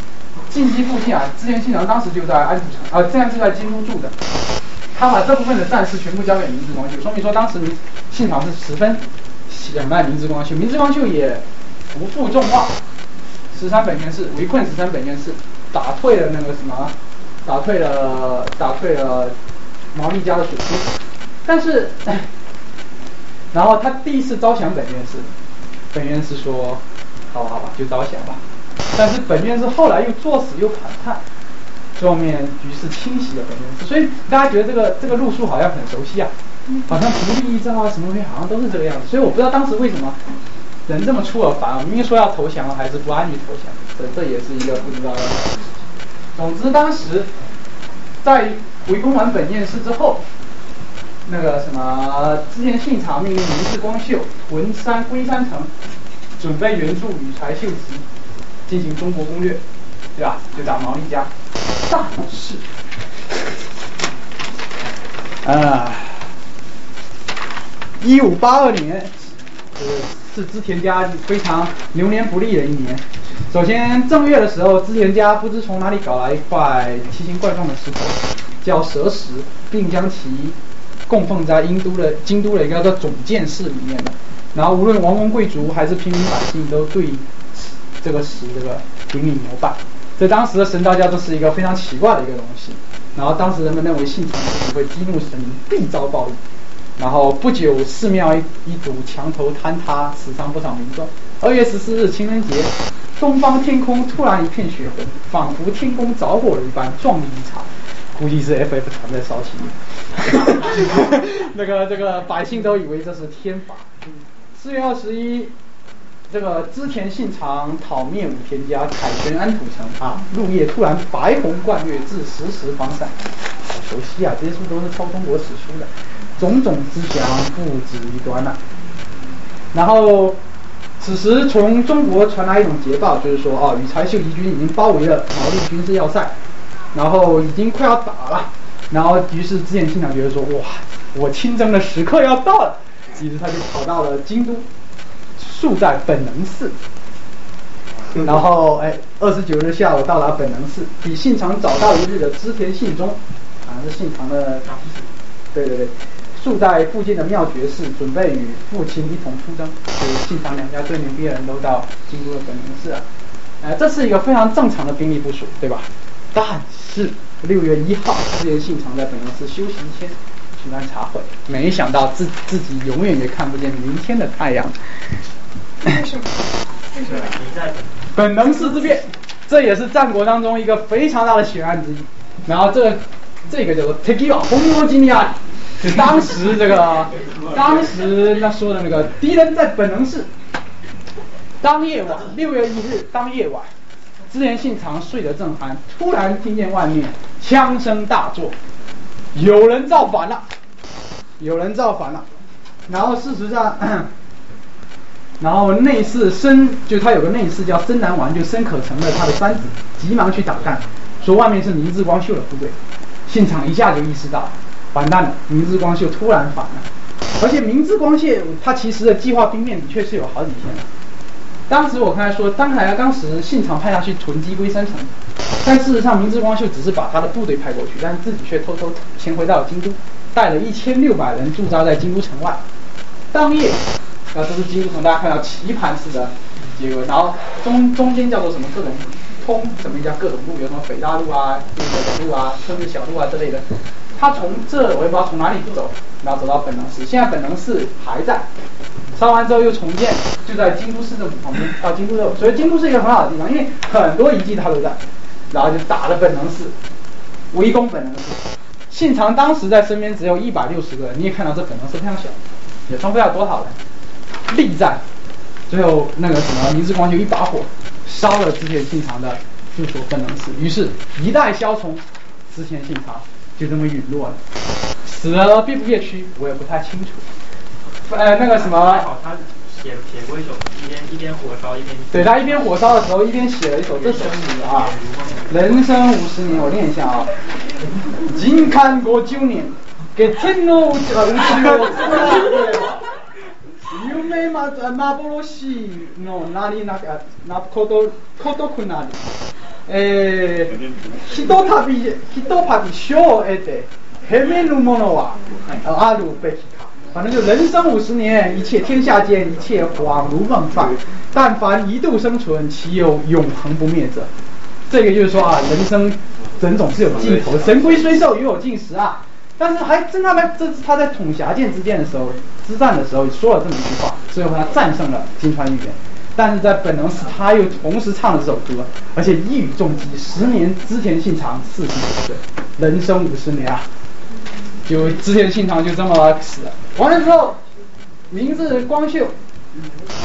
晋畿附近啊，织田信长当时就在安土城啊，这样就在京都住的，他把这部分的战事全部交给明智光秀，说明说当时信长是十分仰赖明智光秀，明智光秀也不负众望，十三本院寺围困十三本院寺，打退了那个什么，打退了打退了。毛利家的水军，但是，然后他第一次招降本院士，本院士说，好吧好吧，就招降吧。但是本院士后来又作死又反叛，后面局势清晰了本院士。所以大家觉得这个这个路数好像很熟悉啊，好像足利义昭啊什么东西好像都是这个样子。所以我不知道当时为什么人这么出尔反尔，明明说要投降还是不安于投降，这这也是一个不知道的。总之当时在。围攻完本院寺之后，那个什么之前信长命令明智光秀屯山龟山城，准备援助羽柴秀吉进行中国攻略，对吧？就打毛利家。但是，啊，一五八二年，是织田家非常流年不利的一年。首先正月的时候，织田家不知从哪里搞来一块奇形怪状的石头。叫蛇石，并将其供奉在英都的京都的一个叫总建寺里面的。然后无论王公贵族还是平民百姓，都对这个石这个顶礼膜拜。在当时的神道教，都是一个非常奇怪的一个东西。然后当时人们认为信长会激怒神明，必遭报应。然后不久，寺庙一一堵墙头坍塌，死伤不少民众。二月十四日情人节，东方天空突然一片血红，仿佛天宫着火了一般，壮丽异常。估计是 FF 团在烧起，那个这个百姓都以为这是天罚。四月二十一，这个织田信长讨灭武田家，凯旋安土城啊，入夜突然白虹贯月，至时时方散。好熟悉啊，这些书都是抄中国史书的，种种之祥不止一端呐、然后，此时从中国传来一种捷报，就是说啊，羽柴秀吉军已经包围了毛利军事要塞，然后已经快要打了。然后，于是织田信长觉得说，哇，我亲征的时刻要到了，于是他就跑到了京都，宿在本能寺。然后，哎，二十九日下午到达本能寺，比信长早到一日的织田信忠，好像是信长的，对对对，宿在附近的妙觉寺，准备与父亲一同出征。所以信长两家最牛逼的人都到京都的本能寺啊。呃，这是一个非常正常的兵力部署，对吧？但是六月一号，织田信长在本能寺休息一天，举办茶会，没想到自自己永远也看不见明天的太阳。本能寺之变，这也是战国当中一个非常大的悬案之一。然后这个这个叫做 Tekiwa 红罗基尼亚，就当时这个当时他说的那个敌人在本能寺。当夜晚，六月一日当夜晚，织田信长睡得正酣，突然听见外面枪声大作，有人造反了，有人造反了。然后事实上。然后内侍深，就他有个内侍叫深南丸，就深可成的他的三子，急忙去打探，说外面是明智光秀的部队。信长一下就意识到，完蛋了，明智光秀突然反了。而且明智光秀他其实的计划兵变的确是有好几天的。当时我刚才说，当然当时信长派他去囤积龟山城，但事实上明智光秀只是把他的部队派过去，但是自己却偷偷潜回到了京都，带了一千六百人驻扎在京都城外。当夜。啊，这是京都城，大家看到棋盘式的结构，然后中中间叫做什么各种通，什么叫各种路，有什么北大路啊、那个路啊、甚至小路啊之类的。他从这我也不知道从哪里走，然后走到本能寺，现在本能寺还在，烧完之后又重建，就在京都市政府旁边，到京都肉，所以京都是一个很好的地方，因为很多遗迹它都在，然后就打了本能寺，围攻本能寺。信长当时在身边只有一百六十个人，你也看到这本能寺非常小，也装不了多少人。力战，最后那个什么明治光秀一把火烧了织田信长的住所分能寺，于是，一代枭雄织田信长就这么陨落了，死了必不灭屈，我也不太清楚。呃，那个什么，还好他写写过一首，一边一边火烧一边。对他一边火烧的时候，一边写了一首这首诗啊，人生五十年，我念一下啊，金看过九年，给天皇五十年。夢ま幻のなりなかなことことくなり、えー、ひとたびひとたび賞を得てヘメるものはあるべきか。反正就人生五十年，一切天下间一切恍如梦幻。但凡一度生存，岂有永恒不灭者？这个就是说啊，人生人总是有尽头，神龟虽寿，犹有尽时啊。 但是还真他妈这他在统辖舰之间的时候，之战的时候说了这么一句话，最后他战胜了金川议员。但是在本能寺，他又同时唱了这首歌，而且一语中的，十年织田信长四十九岁，人生五十年啊，就织田信长就这么死了。完了之后，明智光秀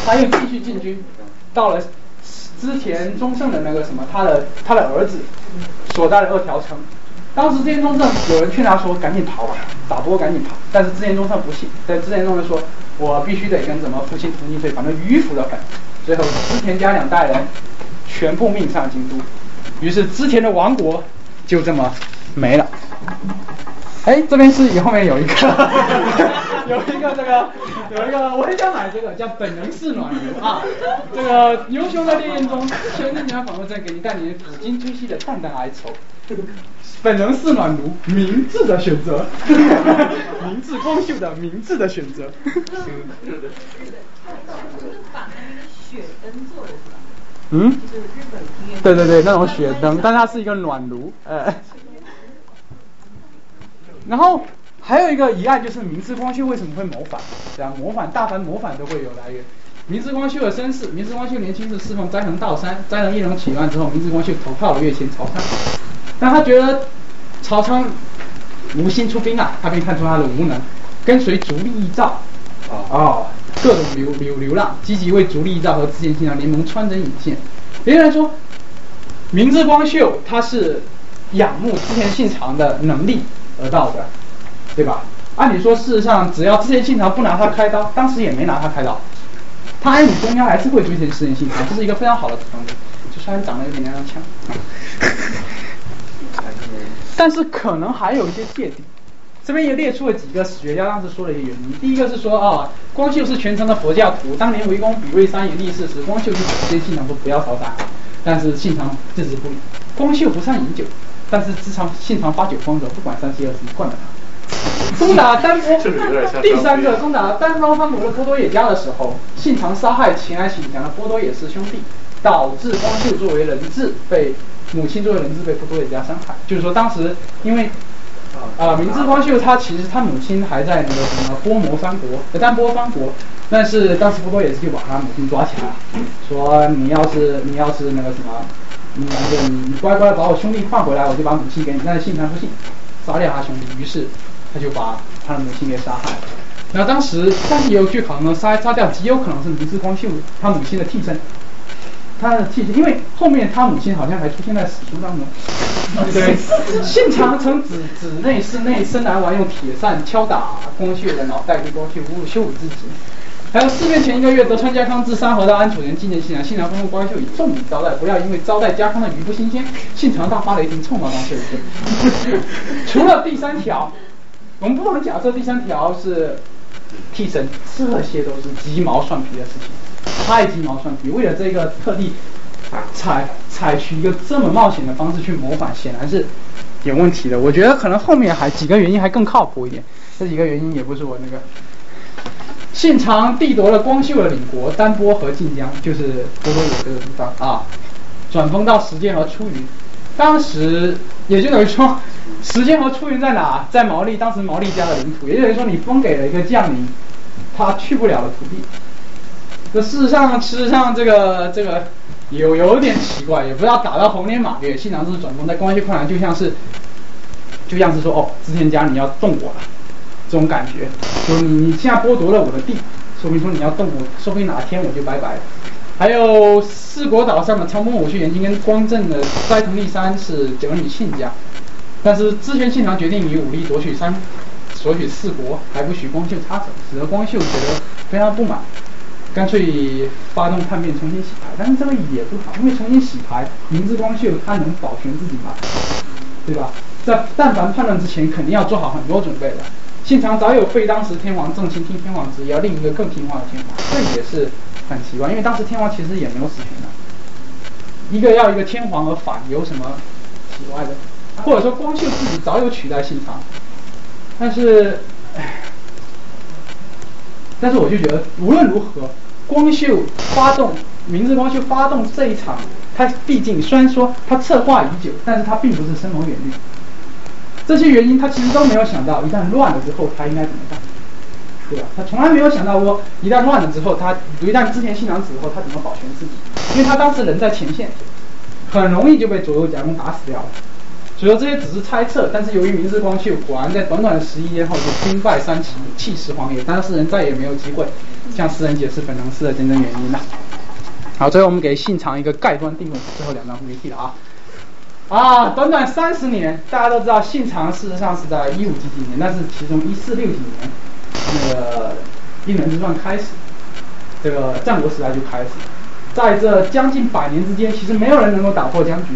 他又继续进军，到了织田忠胜的那个什么，他的他的儿子所在的二条城。当时织田忠胜有人劝他说：“赶紧逃吧，打不过赶紧跑。”但是织田忠胜不信，在织田忠胜说：“我必须得跟什么父亲同进退，反正迂腐的很。”最后织田家两代人全部命丧京都，于是织田的王国就这么没了。哎，这边是后面有一个，有一个这个，有一个，我很想买这个叫本能式暖流啊。这个牛熊的烈焰中，全身娘仿佛在给你带你抚今追昔的淡淡哀愁。本能是暖炉，明智的选择，明智光秀的明智的选择。嗯，对对对，那种雪灯，但它是一个暖炉，呃。然后还有一个疑案就是明智光秀为什么会谋反？对啊，谋反大凡谋反都会有来源。明智光秀的身世，明智光秀年轻时侍奉斋藤道三，斋藤义隆起乱之后，明智光秀投靠了越前曹操，但他觉得曹操无心出兵啊，他便看出他的无能，跟随逐利义照，哦，各种流流流浪，积极为逐利义照和织田信长联盟穿针引线。别人说，明智光秀他是仰慕织田信长的能力而到的，对吧？按理说，事实上只要织田信长不拿他开刀，当时也没拿他开刀，他按理说应该还是会追随织田信长，这是一个非常好的方面。就虽然长得有点娘娘腔，但是可能还有一些芥蒂。这边也列出了几个史学家当时说的一些原因。第一个是说啊，光秀是全城的佛教徒，当年围攻比瑞山野立寺时，光秀就直接信长说不要烧山，但是信长置之不理。光秀不善饮酒，但是自常信长八酒疯的，不管三七二十一灌了他。攻打丹波，第三个攻打丹方方国的波多野家的时候，信长杀害前来请降的波多野氏兄弟，导致光秀作为人质被母亲作为人质被波多野家伤害。就是说当时因为。啊，明智光秀他其实他母亲还在那个什么波摩三国，丹波三国，但是当时波多也是就把他母亲抓起来了，说你要是你要是那个什么，你那个你你乖乖把我兄弟换回来，我就把母亲给你。但是信长不信，杀掉他兄弟，于是他就把他的母亲给杀害了。那当时但是有据考证，杀杀掉极有可能是明智光秀他母亲的替身。他的替身，因为后面他母亲好像还出现在史书当中。对，信长曾指指内室内生男玩用铁扇敲打光秀的脑袋，对光秀侮辱羞辱自己。还有四年前一个月，德川家康自山河到安楚人纪念信长，信长吩咐光秀以重礼招待，不要因为招待家康的鱼不新鲜。信长大发雷霆，臭骂光秀一顿。除了第三条，我们不能假设第三条是替身，这些都是鸡毛蒜皮的事情。太鸡毛蒜皮，为了这个特地采采取一个这么冒险的方式去模仿，显然是有问题的。我觉得可能后面还几个原因还更靠谱一点。这几个原因也不是我那个。信长地夺了光秀的领国丹波和晋江，就是波多野这个地方啊，转封到石间和出云。当时也就等于说，石间和出云在哪？在毛利，当时毛利家的领土。也就等于说，你封给了一个将领，他去不了的土地。这事实上，事实上，这个这个有有点奇怪，也不知道打到红莲马月，信长是转攻在关系困难，就像是就像是说哦，织田家你要动我了，这种感觉，就你你现在剥夺了我的地，说明说你要动我，说不定哪天我就拜拜了。还有四国岛上的长丰武去延津跟光正的斋藤利三是儿女亲家，但是之前信长决定以武力夺取三，夺取四国，还不许光秀插手，使得光秀觉得非常不满。干脆发动叛变，重新洗牌，但是这个也不好，因为重新洗牌，明智光秀他能保全自己吗？对吧？在但凡叛乱之前，肯定要做好很多准备的。信长早有废当时天皇正亲听天皇旨意，要另一个更听话的天皇，这也是很奇怪，因为当时天皇其实也没有实权的。一个要一个天皇而反，有什么奇怪的？或者说光秀自己早有取代信长，但是，唉，但是我就觉得无论如何。光秀发动，明治光秀发动这一场，他毕竟虽然说他策划已久，但是他并不是深谋远虑。这些原因他其实都没有想到，一旦乱了之后他应该怎么办，对吧？他从来没有想到过，一旦乱了之后，他一旦织田信长死后，他怎么保全自己？因为他当时人在前线，很容易就被左右夹攻打死掉了。所以说这些只是猜测，但是由于明治光秀果然在短短的十一天后就兵败三岐，气势荒野，当事人再也没有机会向世人解释本能寺的真正原因了。好，最后我们给信长一个盖棺定论，最后两张没替了啊。啊，短短三十年，大家都知道信长事实上是在一五几几年，但是其中一四六几年那个一人之乱开始，这个战国时代就开始，在这将近百年之间，其实没有人能够打破僵局。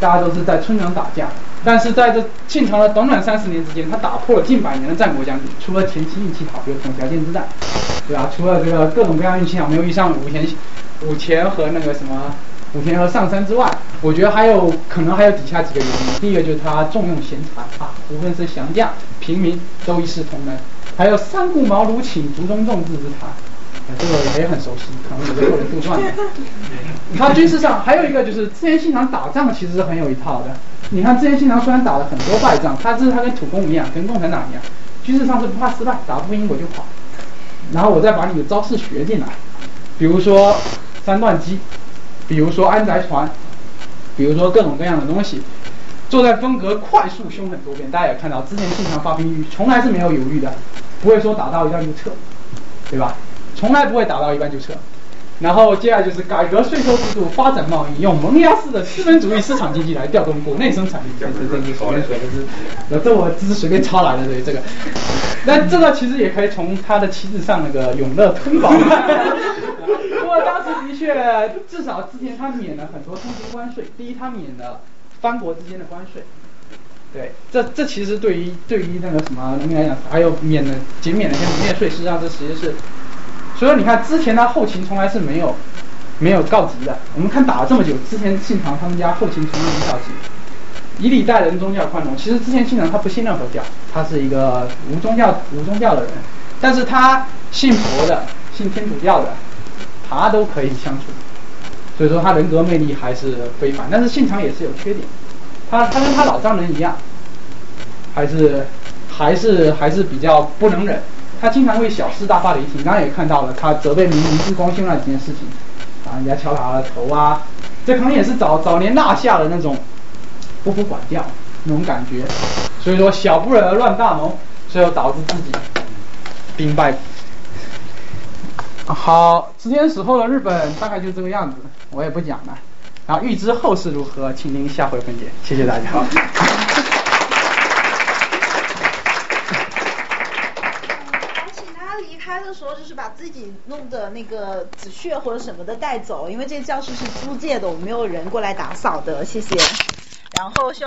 大家都是在春场打架，但是在这信长的短短三十年之间，他打破了近百年的战国僵局。除了前期运气好，比如统条件之战，对吧？除了这个各种各样运气啊，没有遇上武田、武田和那个什么武田和上杉之外，我觉得还有可能还有底下几个原因。第一个就是他重用贤才啊，无论是降将、平民都一视同仁。还有三顾茅庐请竹中重治之才。这个也很熟悉，可能有个后人杜撰的。他军事上还有一个就是织田信长打仗其实是很有一套的。你看织田信长虽然打了很多败仗，他这是他跟土公一样，跟共产党一样，军事上是不怕失败，打不赢我就跑。然后我再把你的招式学进来，比如说三段机，比如说安宅船，比如说各种各样的东西。作战风格快速凶狠多变，大家也看到，之前经常发兵役从来是没有犹豫的，不会说打到一半就撤，对吧？从来不会打到一半就撤。然后接下来就是改革税收制度，发展贸易，用萌芽式的资本主义市场经济来调动国内生产力。这我只是随便抄来的，对这个。那这个其实也可以从他的旗帜上那个永乐吞宝。不过当时的确，至少之前他免了很多通行关税。第一，他免了藩国之间的关税。对，这这其实对于对于那个什么农民来讲，还有免了减免了一些农业税，实际上这其实是。所以你看，之前他后勤从来是没有没有告急的。我们看打了这么久，之前信长他们家后勤从来没告急。以礼待人，宗教宽容。其实之前信长他不信任何教，他是一个无宗教无宗教的人，但是他信佛的、信天主教的，他都可以相处。所以说他人格魅力还是非凡。但是信长也是有缺点，他他跟他老丈人一样，还是还是还是比较不能忍。他经常会小事大发雷霆，刚刚也看到了，他责备明明之光秀那几件事情，啊，人家敲他的头啊，这可能也是早早年纳下的那种不服管教那种感觉，所以说小不忍而乱大谋，最后导致自己兵败。好，织田死后的日本大概就这个样子，我也不讲了。然后预知后事如何，请听下回分解。谢谢大家。开的时候就是把自己弄的那个纸屑或者什么的带走，因为这个教室是租借的，我们没有人过来打扫的，谢谢。然后希望。